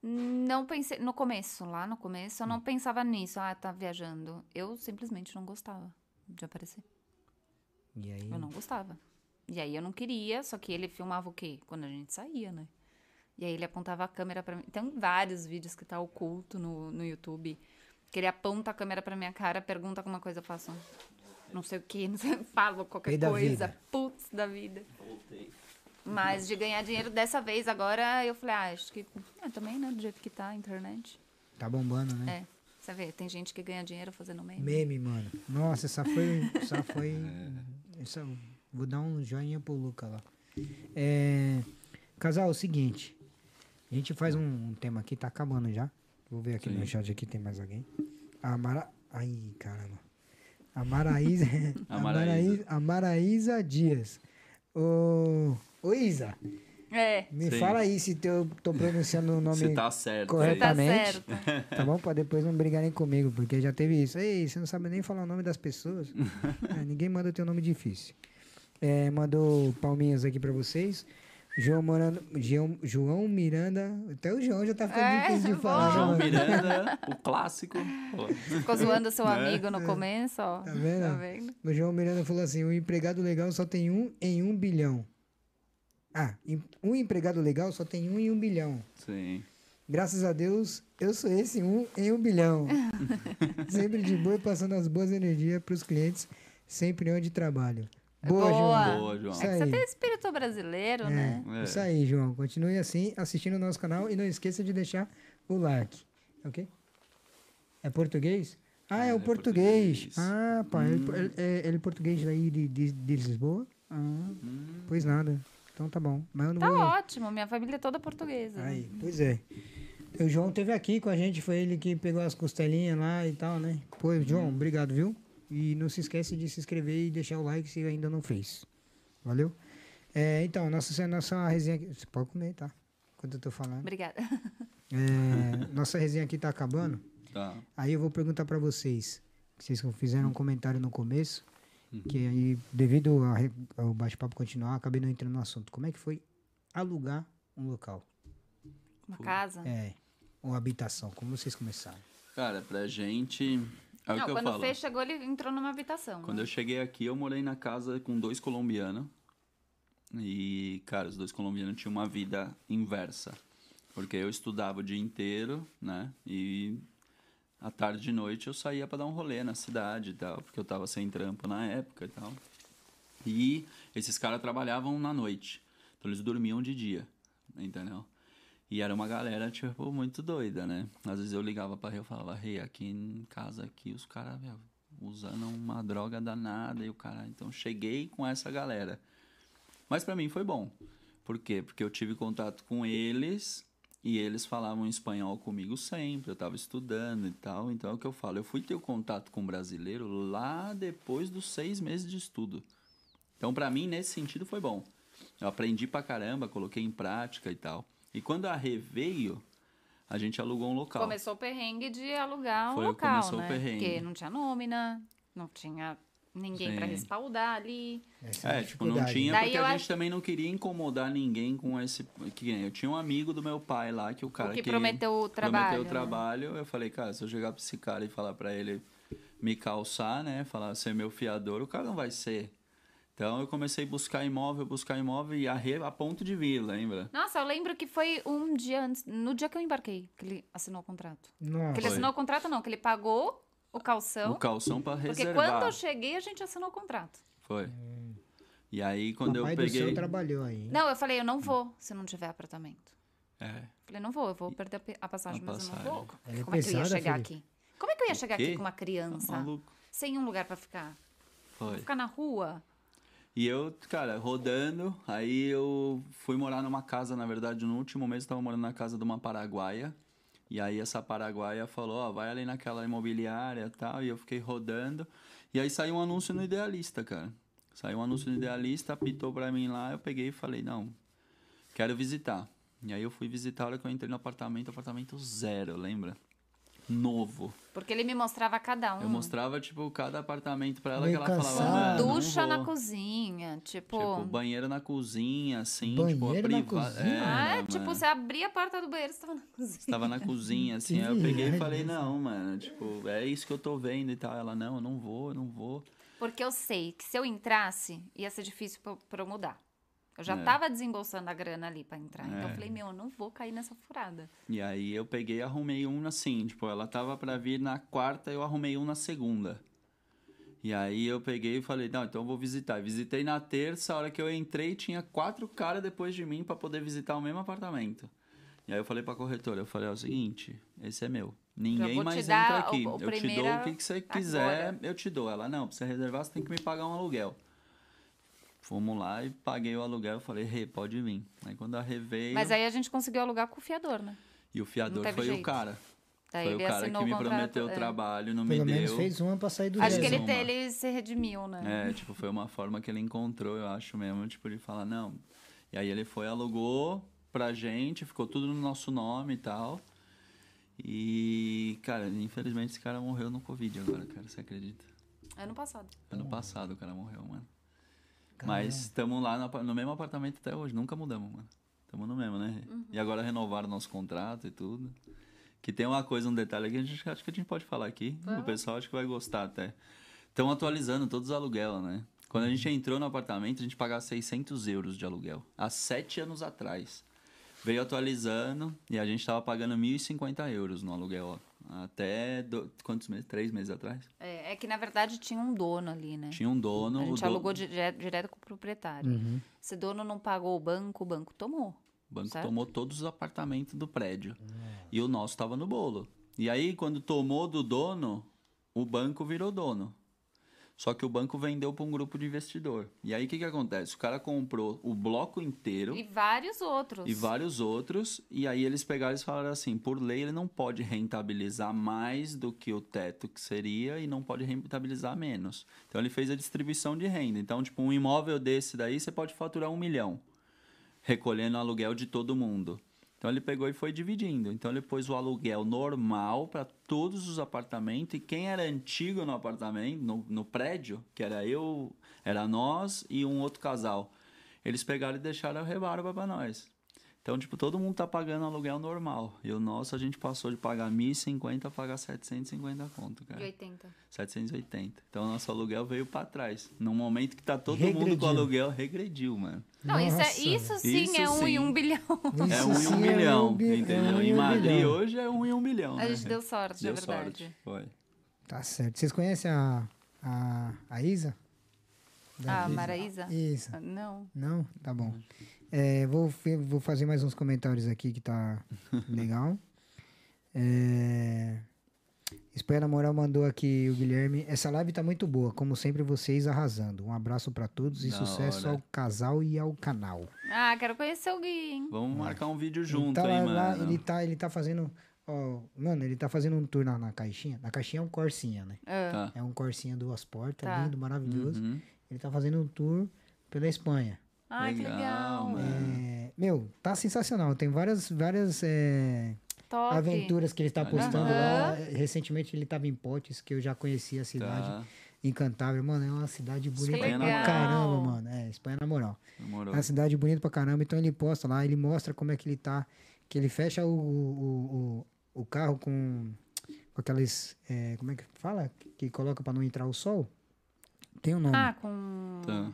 Não pensei. No começo, lá no começo, eu não pensava nisso. Ah, tá viajando. Eu simplesmente não gostava de aparecer. E aí. Eu não gostava. E aí eu não queria, só que ele filmava o quê? Quando a gente saía, né? E aí ele apontava a câmera pra mim. Tem vários vídeos que tá oculto no, no YouTube. Que ele aponta a câmera pra minha cara, pergunta alguma coisa, eu faço. Não sei o que, não sei, falo qualquer coisa. vida. Putz da vida. Voltei. Mas de ganhar dinheiro dessa vez, agora eu falei, ah, acho que. É, também, né? Do jeito que tá a internet. Tá bombando, né? É. Você vê, tem gente que ganha dinheiro fazendo meme. Meme, mano. Nossa, essa foi. Essa foi. Essa, vou dar um joinha pro Luca lá. É, casal, é o seguinte. A gente faz um, um tema aqui, tá acabando já. Vou ver aqui Sim. no chat aqui, tem mais alguém. A Mara. Ai, caramba. A Maraísa. A a, Maraísa. Maraísa, a Maraísa Dias. Ô, ô Isa, É. me Sim. fala aí se eu tô pronunciando o nome Você tá certo. Tá Exatamente. certo. Tá bom? Pra depois não brigarem comigo, porque já teve isso. Ei, você não sabe nem falar o nome das pessoas. É, ninguém manda ter um nome difícil. É, mandou palminhas aqui pra vocês. João, Morando, João, João Miranda. Até o João já tá ficando É, difícil de bom. falar. João? Miranda, o clássico. Ficou zoando seu Né? amigo no começo, ó. Tá vendo? Tá vendo? O João Miranda falou assim: o empregado legal só tem um em um bilhão. Ah, um empregado legal só tem um em um bilhão. Sim. Graças a Deus, eu sou esse um em um bilhão. sempre de boa e passando as boas energias pros clientes, sempre onde trabalho. Boa, Boa. João. Boa, João. Isso É que você aí. tem espírito brasileiro, né? É, É. Isso aí, João. Continue assim, assistindo o nosso canal e não esqueça de deixar o like. Ok? É português? Ah, é É, o é português. português. Ah, pá. Ele, ele, é- ele é português daí de, de, de Lisboa? Ah, Hum, pois nada. Então tá bom. Mas eu não Tá vou... ótimo, minha família é toda portuguesa. Aí, pois é. O João teve aqui com a gente, foi ele que pegou as costelinhas lá e tal, né? Pô, João, obrigado, viu? E não se esquece de se inscrever e deixar o like se ainda não fez. Valeu? É, então, nossa, nossa resenha aqui. Você pode comer, tá? Enquanto eu tô falando. Obrigada. É, nossa resenha aqui tá acabando. tá. Aí eu vou perguntar pra vocês. que Vocês fizeram um comentário no começo. Uhum. Que aí, devido a ao bate-papo continuar, acabei não entrando no assunto. Como é que foi alugar um local? Uma casa? É, uma habitação. Como vocês começaram? Cara, pra gente. É o Não, quando o Fê chegou, ele entrou numa habitação. Quando né? eu cheguei aqui, eu morei na casa com dois colombianos. E, cara, os dois colombianos tinham uma vida inversa. Porque eu estudava o dia inteiro, né? E à tarde e noite eu saía para dar um rolê na cidade e tal, porque eu tava sem trampo na época e tal. E esses caras trabalhavam na noite. Então eles dormiam de dia, entendeu? E era uma galera, tipo, muito doida, né? Às vezes eu ligava pra Rei e falava, Rei, aqui em casa, aqui, os caras, usando uma droga danada. E o cara, então cheguei com essa galera. Mas pra mim foi bom. Por quê? Porque eu tive contato com eles e eles falavam espanhol comigo sempre. Eu tava estudando e tal. Então é o que eu falo. Eu fui ter o contato com o brasileiro lá depois dos seis meses de estudo. Então, pra mim, nesse sentido, foi bom. Eu aprendi pra caramba, coloquei em prática e tal. E quando a Rê veio, a gente alugou um local. Começou o perrengue de alugar um Foi, local, começou o né? perrengue. Porque não tinha nómina, não tinha ninguém pra Sim. respaldar ali. Essa é a É, tipo, não tinha, Daí porque a acho- gente também não queria incomodar ninguém com esse. Que eu tinha um amigo do meu pai lá, que o cara o que, prometeu o trabalho. prometeu o né? trabalho. Eu falei, cara, se eu chegar pra esse cara e falar pra ele me calçar, né? Falar ser meu fiador, o cara não vai ser. Então eu comecei a buscar imóvel, buscar imóvel e a, re- a ponto de vir, lembra? Nossa, eu lembro que foi um dia antes, no dia que eu embarquei, que ele assinou o contrato. Nossa. Que ele Foi. assinou o contrato, não, que ele pagou o calção. O calção pra porque reservar. quando eu cheguei, a gente assinou o contrato. Foi. E aí quando o eu pai do peguei. seu trabalhou aí. hein? Não, eu falei, eu não vou se não tiver apartamento. É. Falei, não vou, eu vou perder a passagem, A mas eu não passagem. vou. Ela é Como é que eu ia chegar Felipe. aqui? Como é que eu ia chegar aqui com uma Tá criança? maluco. sem um lugar pra ficar? Foi. Ficar na rua? E eu, cara, rodando, aí eu fui morar numa casa, na verdade, no último mês eu tava morando na casa de uma paraguaia. E aí essa paraguaia falou, ó, vai ali naquela imobiliária e tal, e eu fiquei rodando. E aí saiu um anúncio no Idealista, cara. Saiu um anúncio no Idealista, apitou pra mim lá, eu peguei e falei, não, quero visitar. E aí eu fui visitar, a hora que eu entrei no apartamento, apartamento zero, lembra? Novo. Porque ele me mostrava cada um. Eu mostrava, tipo, cada apartamento pra ela Meio que ela falava, cansado. não Ducha na vou." cozinha, tipo... Tipo, banheiro na cozinha, assim, Banheiro tipo, na a priva... cozinha? ah, é, mano. tipo, você abria a porta do banheiro, você tava na cozinha. Estava na cozinha, assim, aí eu peguei e falei, não, mano, tipo, é isso que eu tô vendo e tal. Ela, não, eu não vou, eu não vou. Porque eu sei que se eu entrasse, ia ser difícil pra, pra eu mudar. Eu já É. tava desembolsando a grana ali pra entrar. Então eu É. falei, meu, eu não vou cair nessa furada. E aí eu peguei e arrumei um assim, tipo, ela tava pra vir na quarta, eu arrumei um na segunda. E aí eu peguei e falei, não, então eu vou visitar. Visitei na terça, a hora que eu entrei, tinha quatro caras depois de mim pra poder visitar o mesmo apartamento. E aí eu falei pra corretora, eu falei, é o seguinte, esse é meu. Ninguém mais entra o- aqui. o eu te dou o que, que você quiser, agora. eu te dou. Ela, não, pra você reservar, você tem que me pagar um aluguel. Fomos lá e paguei o aluguel, eu falei, Rê, pode vir. Aí quando a Rê veio, Mas aí a gente conseguiu alugar com o fiador, né? e o fiador foi jeito. o cara. Daí Foi o cara que me prometeu o é. trabalho, não Pelo me menos deu. fez uma pra sair do Acho que ele, ele se redimiu, né? É, tipo, foi uma forma que ele encontrou, eu acho mesmo, tipo, de falar, não. E aí ele foi, alugou pra gente, ficou tudo no nosso nome e tal. E, cara, infelizmente esse cara morreu no Covid agora, cara, você acredita? Ano passado. Ano passado o cara morreu, mano. Caramba. Mas estamos lá no, no mesmo apartamento até hoje, nunca mudamos, mano. Estamos no mesmo, né? Uhum. E agora renovaram nosso contrato e tudo. Que tem uma coisa, um detalhe que a gente acho que a gente pode falar aqui. O pessoal acho que vai gostar até. Estão atualizando todos os aluguel, né? Quando a gente entrou no apartamento, a gente pagava 600 euros de aluguel. Há sete anos atrás. Veio atualizando e a gente tava pagando 1.050 euros no aluguel. ó. Até do- quantos meses? Três meses atrás. É, é que, na verdade, tinha um dono ali, né? Tinha um dono. A o gente alugou dire- direto com o proprietário. Uhum. Esse dono não pagou o banco, o banco tomou. O banco Certo. tomou todos os apartamentos do prédio. E o nosso estava no bolo. E aí, quando tomou do dono, o banco virou dono. Só que o banco vendeu para um grupo de investidor. E aí, o que, que acontece? O cara comprou o bloco inteiro E vários outros. e vários outros. E aí, eles pegaram e falaram assim: por lei, ele não pode rentabilizar mais do que o teto que seria e não pode rentabilizar menos. Então, ele fez a distribuição de renda. Então, tipo, um imóvel desse daí, você pode faturar um milhão recolhendo o aluguel de todo mundo. Então ele pegou e foi dividindo. Então ele pôs o aluguel normal para todos os apartamentos e quem era antigo no apartamento, no, no prédio, que era eu, era nós e um outro casal, eles pegaram e deixaram a rebarba para nós. Então, tipo, todo mundo tá pagando aluguel normal. E o nosso a gente passou de pagar 1.050 a pagar 750 conto, De cara. 80. 780. Então, o nosso aluguel veio pra trás. No momento que tá todo mundo Regrediu. com aluguel, regrediu, mano. Não, isso, é, isso sim Isso é um sim. em um bilhão. é Isso um em sim um é milhão, um bi- é entendeu? um em um Madrid bilhão. hoje é um em um milhão. A né? gente deu sorte, Deu é verdade. sorte. Foi. Tá certo. Vocês conhecem a, a, a Isa? Da Ah, Isa? Maraísa? Isso. Não. Não? Tá bom. É, vou, vou fazer mais uns comentários aqui que tá legal. É, Espanha na Moral mandou aqui o Guilherme. Essa live tá muito boa, como sempre vocês arrasando. Um abraço pra todos e Da sucesso hora. ao casal e ao canal. Ah, quero conhecer o Gui, hein? Vamos marcar um vídeo ele junto, tá hein, lá- lá, mano? ele tá, ele tá fazendo, ó, mano, ele tá fazendo um tour na, na caixinha. Na caixinha é um Corsinha, né? Ah, Tá. É um Corsinha duas portas, Tá. lindo, maravilhoso. Uhum. Ele tá fazendo um tour pela Espanha. Ai, que Legal, legal. mano. É, meu, tá sensacional. Tem várias, várias é, aventuras que ele está postando Aham. lá. Recentemente ele estava em Potes, que eu já conhecia a cidade. Tá. Incantável. Mano, é uma cidade bonita legal. pra caramba, mano. É, Espanha na moral. Demorou. É uma cidade bonita pra caramba. Então ele posta lá, ele mostra como é que ele tá. Que ele fecha o, o, o, o carro com, com aquelas. é, como é que fala? Que coloca pra não entrar o sol. Tem um nome. Ah, com... Tá.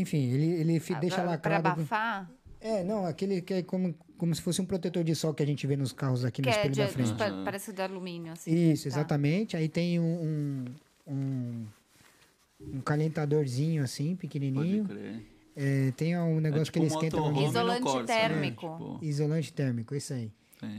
Enfim, ele, ele Ah, deixa pra- lacrado. abafar? É, não, aquele que é como, como se fosse um protetor de sol que a gente vê nos carros aqui Que no é espelho de, da frente. tipo, Aham. parece de alumínio, assim. Isso, Tá. exatamente. Aí tem um, um, um, um calentadorzinho assim, Pode pequenininho. crer. É, tem um negócio tipo que ele um esquenta no no Isolante né? térmico. Tipo, isolante térmico, isso aí.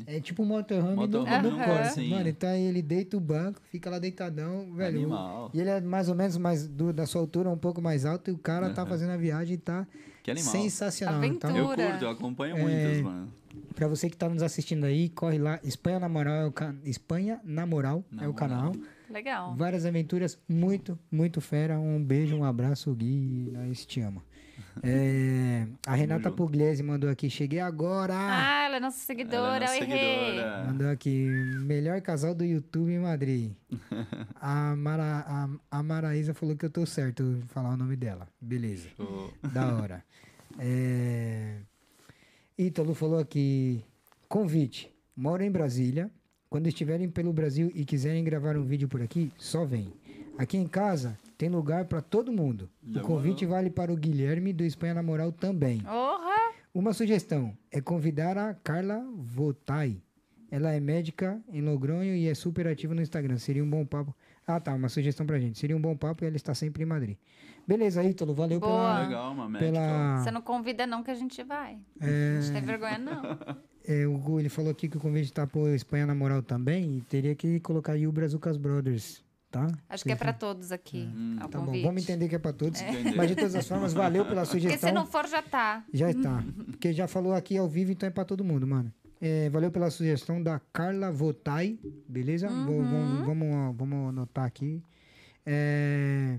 É tipo um motorhome, Motorhome do, do no Corsa. Corsinha. Mano, então ele deita o banco, fica lá deitadão, velho. Animal. E ele é mais ou menos mais do, da sua altura, um pouco mais alto, e o cara tá Aham. fazendo a viagem e tá Que animal. sensacional. Então, Eu Aventura. curto, eu acompanho É, muitas, mano. Pra você que tá nos assistindo aí, corre lá. Espanha na Moral é o, ca- Espanha na Moral Na é o Moral. canal. Legal. Várias aventuras, muito, muito fera. Um beijo, um abraço, Gui. Nós te ama. É, a Renata. Pugliese mandou aqui. Cheguei agora. Ah, ela é nossa Ela seguidora, é nossa eu errei. seguidora. Mandou aqui. Melhor casal do YouTube em Madrid. a, Mara, a, a Maraísa falou que eu tô certo em falar o nome dela. Beleza. Show. Da hora. É... Ítalo falou aqui: convite. Moro em Brasília. Quando estiverem pelo Brasil e quiserem gravar um vídeo por aqui, só vem. Aqui em casa tem lugar para todo mundo. Já o convite vale para o Guilherme do Espanha na Moral também. Orra! Uma sugestão é convidar a Carla Votai. Ela é médica em Logronho e é super ativa no Instagram. Seria um bom papo. Ah, tá. Uma sugestão pra gente. Seria um bom papo e ela está sempre em Madrid. Beleza, Ítalo. Valeu Boa. pela. Legal, uma médica. pela Você não convida não que a gente vai. é, Não tem vergonha não. é, o Gu, ele falou aqui que o convite tá por Espanha na moral também. E teria que colocar aí o Brazucas Brothers, tá? Acho que é pra todos aqui. é o Tá bom, vamos entender que é pra todos. Entender. Mas de todas as formas, valeu pela Porque sugestão. se não for, já tá. Já está. Porque já falou aqui ao vivo, então é pra todo mundo, mano. É, valeu pela sugestão da Carla Votai, beleza? Uhum. vamos, vamos, vamos anotar aqui. É,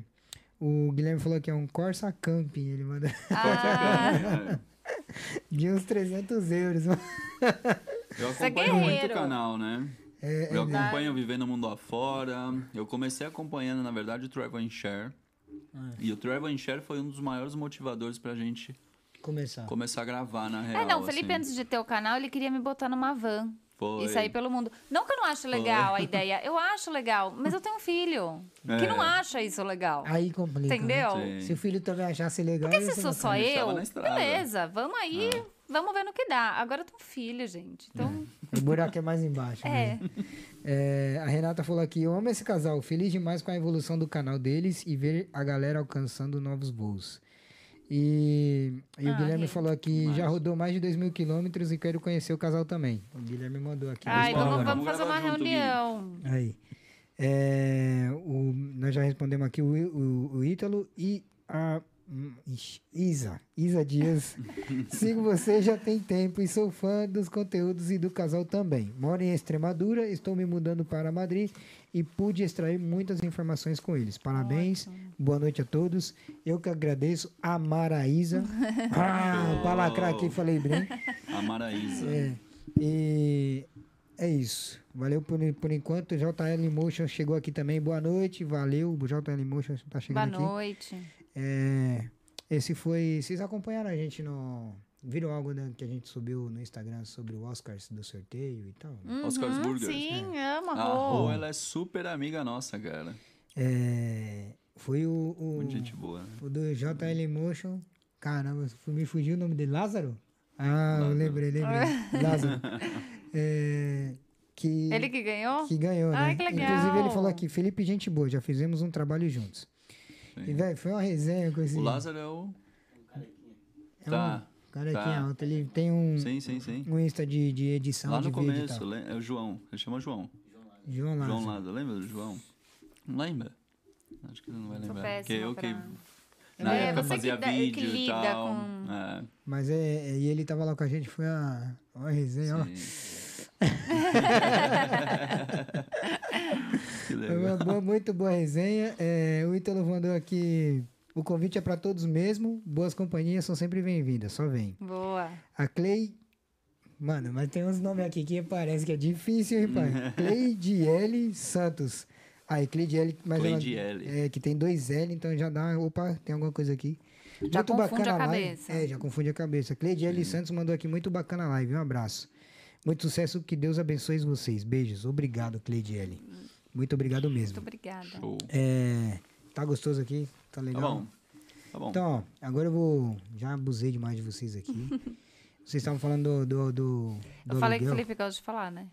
o Guilherme falou que é um Corsa Camping, ele manda Ah, de uns 300 euros. Eu Você é acompanho muito o canal, né? É, eu acompanho Vivendo o Mundo Afora. Eu comecei acompanhando, na verdade, o Trevor and Share. E o Trevor and Share foi um dos maiores motivadores pra gente começar. começar a gravar, na real. é, não, o Felipe, assim. antes de ter o canal, ele queria me botar numa van. Foi. E sair pelo mundo. Não que eu não acho legal a ideia. Eu acho legal, mas eu tenho um filho que É. não acha isso legal. Aí complica. né? Entendeu? Sim. Se o filho também achasse legal. Porque se sou só eu, beleza, vamos aí, vamos ver no que dá. Agora tenho um filho, gente. Então, O buraco é mais embaixo. é. né? É, a Renata falou aqui: Eu amo esse casal, feliz demais com a evolução do canal deles e ver a galera alcançando novos voos. E, e o Ah, Guilherme gente. falou aqui: já Demais. rodou mais de 2 mil quilômetros e quero conhecer o casal também. O Guilherme mandou aqui. Ai, Bora, vamos, vamos fazer uma junto, reunião. Aí. É, o, nós já respondemos aqui o, o, o Ítalo e a hum, Isa. Isa Dias. Sigo você já tem tempo e sou fã dos conteúdos e do casal também. Moro em Extremadura, estou me mudando para Madrid e pude extrair muitas informações com eles. Parabéns, boa noite a todos. Eu que agradeço a Maraísa. ah, para lacrar aqui, falei bem. A Maraísa. É, e é isso. Valeu por, por enquanto. JL Motion chegou aqui também. Boa noite. Valeu. O JL Motion tá Boa chegando aqui. noite. É, esse foi. Vocês acompanharam a gente no, Viram algo né, que a gente subiu no Instagram sobre o Oscars do sorteio e tal? né? Oscar's Uhum, Burgers. Sim, amo A a Rô, Rô. ela é super amiga nossa, cara. É, foi o, o, Muito gente boa, né? o do JL Motion. Caramba, me fugiu o nome dele. Lázaro? Ah, eu Lázaro. lembrei, lembrei. Lázaro. É, que, Ele que ganhou? que ganhou, né? Ai, que legal. Inclusive, ele falou aqui, Felipe, gente boa, já fizemos um trabalho juntos. Sim. E, velho, foi uma resenha com esse... O Lázaro é o. é Tá. um cara aqui tá. alto. Ele tem um, Sim, sim, sim. um Insta de, de edição Lá de no vídeo e começo, é o João. Ele chama João. João Lázaro. João Lázaro. Lembra do João? Não lembra? Acho que ele não vai lembrar. Porque eu que. Na É, época fazia dá- que vídeo e tal. com- É, Mas é, é, e ele tava lá com a gente, foi uma, uma resenha, ó. sim. legal. uma boa- muito boa resenha. É, o Ítalo mandou aqui. O convite é para todos mesmo. Boas companhias são sempre bem-vindas. Só vem. Boa. A Clay. Mano, mas tem uns nomes aqui que parece que é difícil, hein, pai? Cleidiele Santos. Aí, Cleidiele. Mas ela- Cleidiele. É, que tem dois L, então já dá. Opa, tem alguma coisa aqui. Já confunde a live. cabeça. É, já confunde a cabeça. Cleidiele Santos mandou aqui muito bacana a live. Um abraço. Muito sucesso, que Deus abençoe vocês. Beijos. Obrigado, Cleidiele. Muito obrigado mesmo. Muito obrigada. Show. É, tá gostoso aqui? Tá Tá legal? bom. Tá bom. Então, ó, agora eu vou. Já abusei demais de vocês aqui. vocês estavam falando do. do, do, do Eu falei que o aluguel. Felipe gosta de falar, né?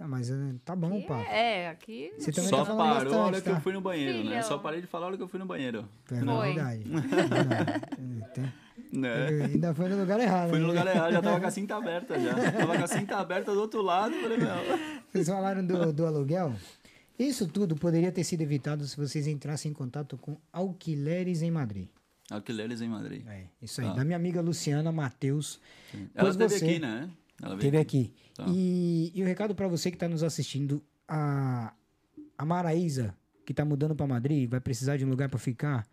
Ah, mas é, tá bom, pá. É, aqui. Você também Só tá falando parou a hora bastante, que eu tá? fui no banheiro, né? Filho. Só parei de falar a hora que eu fui no banheiro. É verdade. É verdade. É, tem- Né? Ainda foi no lugar errado. Fui no lugar errado, já tava com a cinta aberta já. Tava com a cinta aberta do outro lado, falei. Vocês falaram do, do aluguel? Isso tudo poderia ter sido evitado se vocês entrassem em contato com Alquileres em Madrid. Alquileres em Madrid. É, isso aí. Ah. Da minha amiga Luciana Matheus. Ela esteve você- aqui, né? Ela veio Teve aqui. Tá. E, e o recado para você que está nos assistindo, a, a Maraísa, que está mudando para Madrid, vai precisar de um lugar para ficar.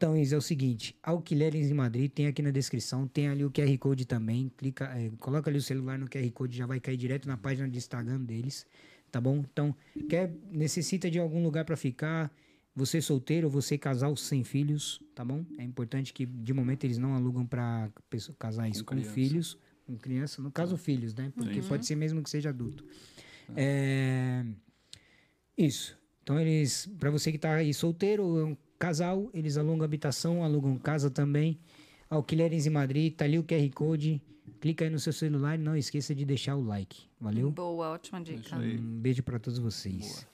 Então, Isa, é o seguinte, Alquileres em Madrid, tem aqui na descrição, tem ali o QR Code também, clica, é, coloca ali o celular no QR Code, já vai cair direto na página de Instagram deles, tá bom? Então, quer, necessita de algum lugar para ficar, você solteiro, você casal sem filhos, tá bom? É importante que, de momento, eles não alugam para casais Com com, filhos, com criança, no caso, filhos, né? Porque Sim. pode ser mesmo que seja adulto. É, Isso. Então, eles, para você que tá aí solteiro, casal, eles alugam habitação, alugam casa também. Alquileres em Madrid, tá ali o QR Code. Clica aí no seu celular e não esqueça de deixar o like. Valeu? Boa, ótima dica. Um beijo para todos vocês.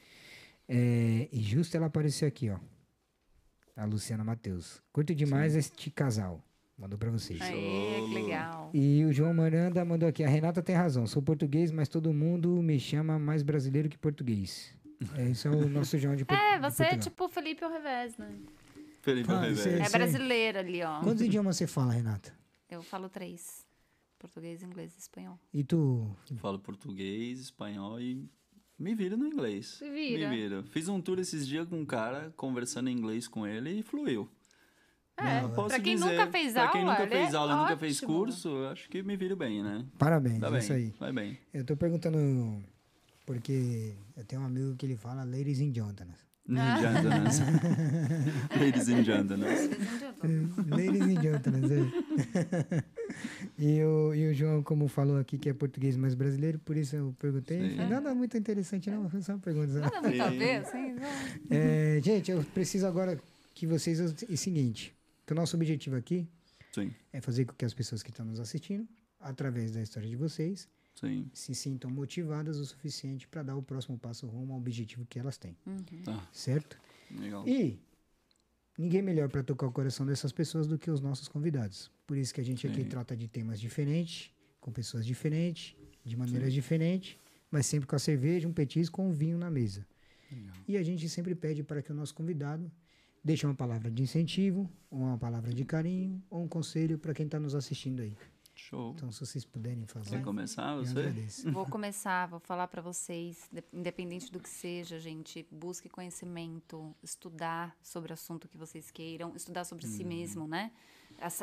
É, e justo ela apareceu aqui, ó. A Luciana Matheus. Curto demais este casal. Mandou para vocês. Aê, que legal. E o João Miranda mandou aqui. A Renata tem razão. Sou português, mas todo mundo me chama mais brasileiro que português. É, esse é o nosso João de, Por- É, você é Portugal. tipo o Felipe ao revés, né? Felipe Ah, Revés. É Sim. brasileiro ali, ó. Quantos idiomas você fala, Renata? Eu falo três. Português, inglês e espanhol. E tu? Falo português, espanhol e me viro no inglês. Se vira. Me viro. Fiz um tour esses dias com um cara, conversando em inglês com ele e fluiu. É, Não, Posso pra quem dizer, nunca fez pra quem aula, nunca fez é aula, nunca fez ótimo. curso, eu acho que me viro bem, né? Parabéns, Tá é bem, isso aí. vai bem. Eu tô perguntando porque eu tenho um amigo que ele fala ladies and gentlemen. Gentlemen. Ladies and gentlemen. ladies and gentlemen, é. e, o, e o João, como falou aqui, que é português mais brasileiro, por isso eu perguntei. Sim. Nada muito interessante, não, foi só uma pergunta. Nada muito a ver, assim. não. É, gente, eu preciso agora que vocês. É o seguinte: que o nosso objetivo aqui Sim, é fazer com que as pessoas que estão nos assistindo, através da história de vocês, sim. se sintam motivadas o suficiente para dar o próximo passo rumo ao objetivo que elas têm, Uhum. Tá, certo? legal. E ninguém melhor para tocar o coração dessas pessoas do que os nossos convidados. Por isso que a gente aqui Sim. trata de temas diferentes, com pessoas diferentes, de maneiras diferentes, mas sempre com a cerveja, um petisco com um vinho na mesa. Legal. E a gente sempre pede para que o nosso convidado deixe uma palavra de incentivo, ou uma palavra de carinho, ou um conselho para quem está nos assistindo aí. Show. Então, se vocês puderem fazer, Quer começar eu você? agradeço. Vou começar, vou falar pra vocês, de- independente do que seja, gente, busque conhecimento, estudar sobre o assunto que vocês queiram, estudar sobre si mesmo, né?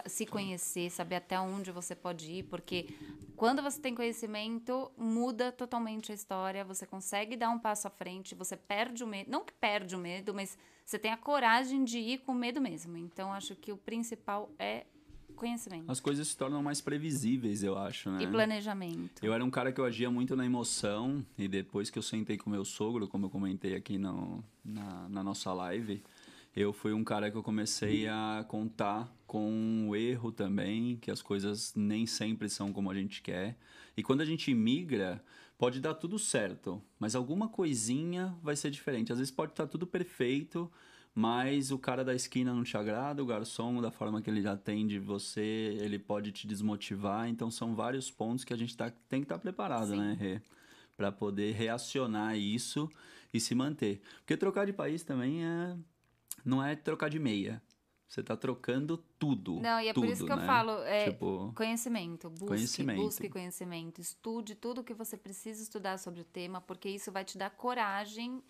Se conhecer, saber até onde você pode ir, porque quando você tem conhecimento, muda totalmente a história, você consegue dar um passo à frente, você perde o medo, não que perde o medo, mas você tem a coragem de ir com medo mesmo. Então, acho que o principal é Conhecimento. As coisas se tornam mais previsíveis, eu acho, né? E planejamento. Eu era um cara que eu agia muito na emoção e depois que eu sentei com meu sogro, como eu comentei aqui no, na, na nossa live, eu fui um cara que eu comecei a contar com o erro também, que as coisas nem sempre são como a gente quer. E quando a gente migra, pode dar tudo certo, mas alguma coisinha vai ser diferente. Às vezes pode estar tudo perfeito, mas o cara da esquina não te agrada, o garçom, da forma que ele atende você, ele pode te desmotivar. Então, são vários pontos que a gente tá, tem que estar preparado, Sim. né, Rê? Para poder reacionar isso e se manter. Porque trocar de país também é... não é trocar de meia. Você tá trocando tudo. Não, e é por isso tudo, que eu né? falo, é, Tipo, Conhecimento. Busque, Conhecimento. busque conhecimento. Estude tudo o que você precisa estudar sobre o tema, porque isso vai te dar coragem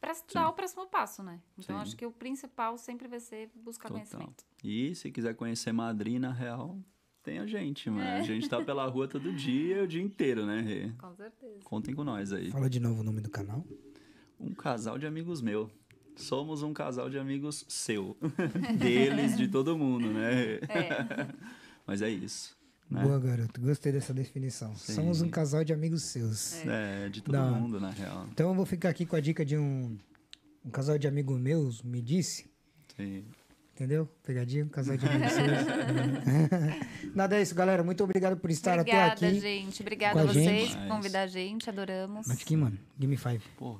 para dar o próximo passo, né? Então, Sim. acho que o principal sempre vai ser buscar Total. conhecimento. E se quiser conhecer Madrid, na real, tem a gente, mano. É. A gente tá pela rua todo dia, o dia inteiro, né, Rê? Com certeza. Contem com nós aí. Fala de novo o nome do canal. Um casal de amigos meu. Somos um casal de amigos seu. Deles, de todo mundo, né? É. Mas é isso. Né? Boa, garoto. Gostei dessa definição. Sim. Somos um casal de amigos seus. É, de todo Da mundo, na real. Então eu vou ficar aqui com a dica de um, um casal de amigos meus me disse. Sim. Entendeu? Pegadinha, um casal de amigos seus. Nada é isso, galera. Muito obrigado por estar Obrigada, até aqui. gente. Obrigada a a vocês por convidar a gente. Adoramos. Mas aqui, mano. Give me five. Pô,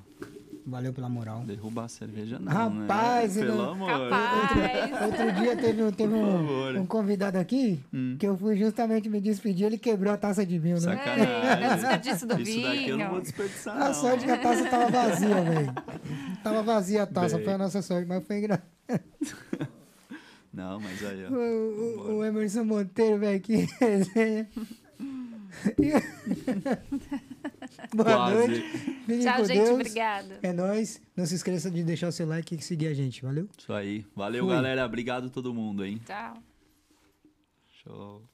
Valeu pela moral. derrubar a cerveja não, Rapaz, né? Pelo não- amor. Capaz. Outro dia teve, teve um, um convidado aqui Hum. que eu fui justamente me despedir. Ele quebrou a taça de vinho, né? Sacanagem. É, não desperdício do Isso daqui eu não vinho. vou desperdiçar, A não. sorte que a taça tava vazia, velho. Tava vazia a taça, Bem. foi a nossa sorte, mas foi engraçado. Não, mas aí, O, ó. o- o Emerson Monteiro, velho, que resenha. Boa Quase. noite. Fiquem Tchau, gente. Deus. Obrigada. É nóis. Não se esqueça de deixar o seu like e seguir a gente. Valeu? Isso aí. Valeu, Fui. galera. Obrigado a todo mundo, hein? Tchau. Show.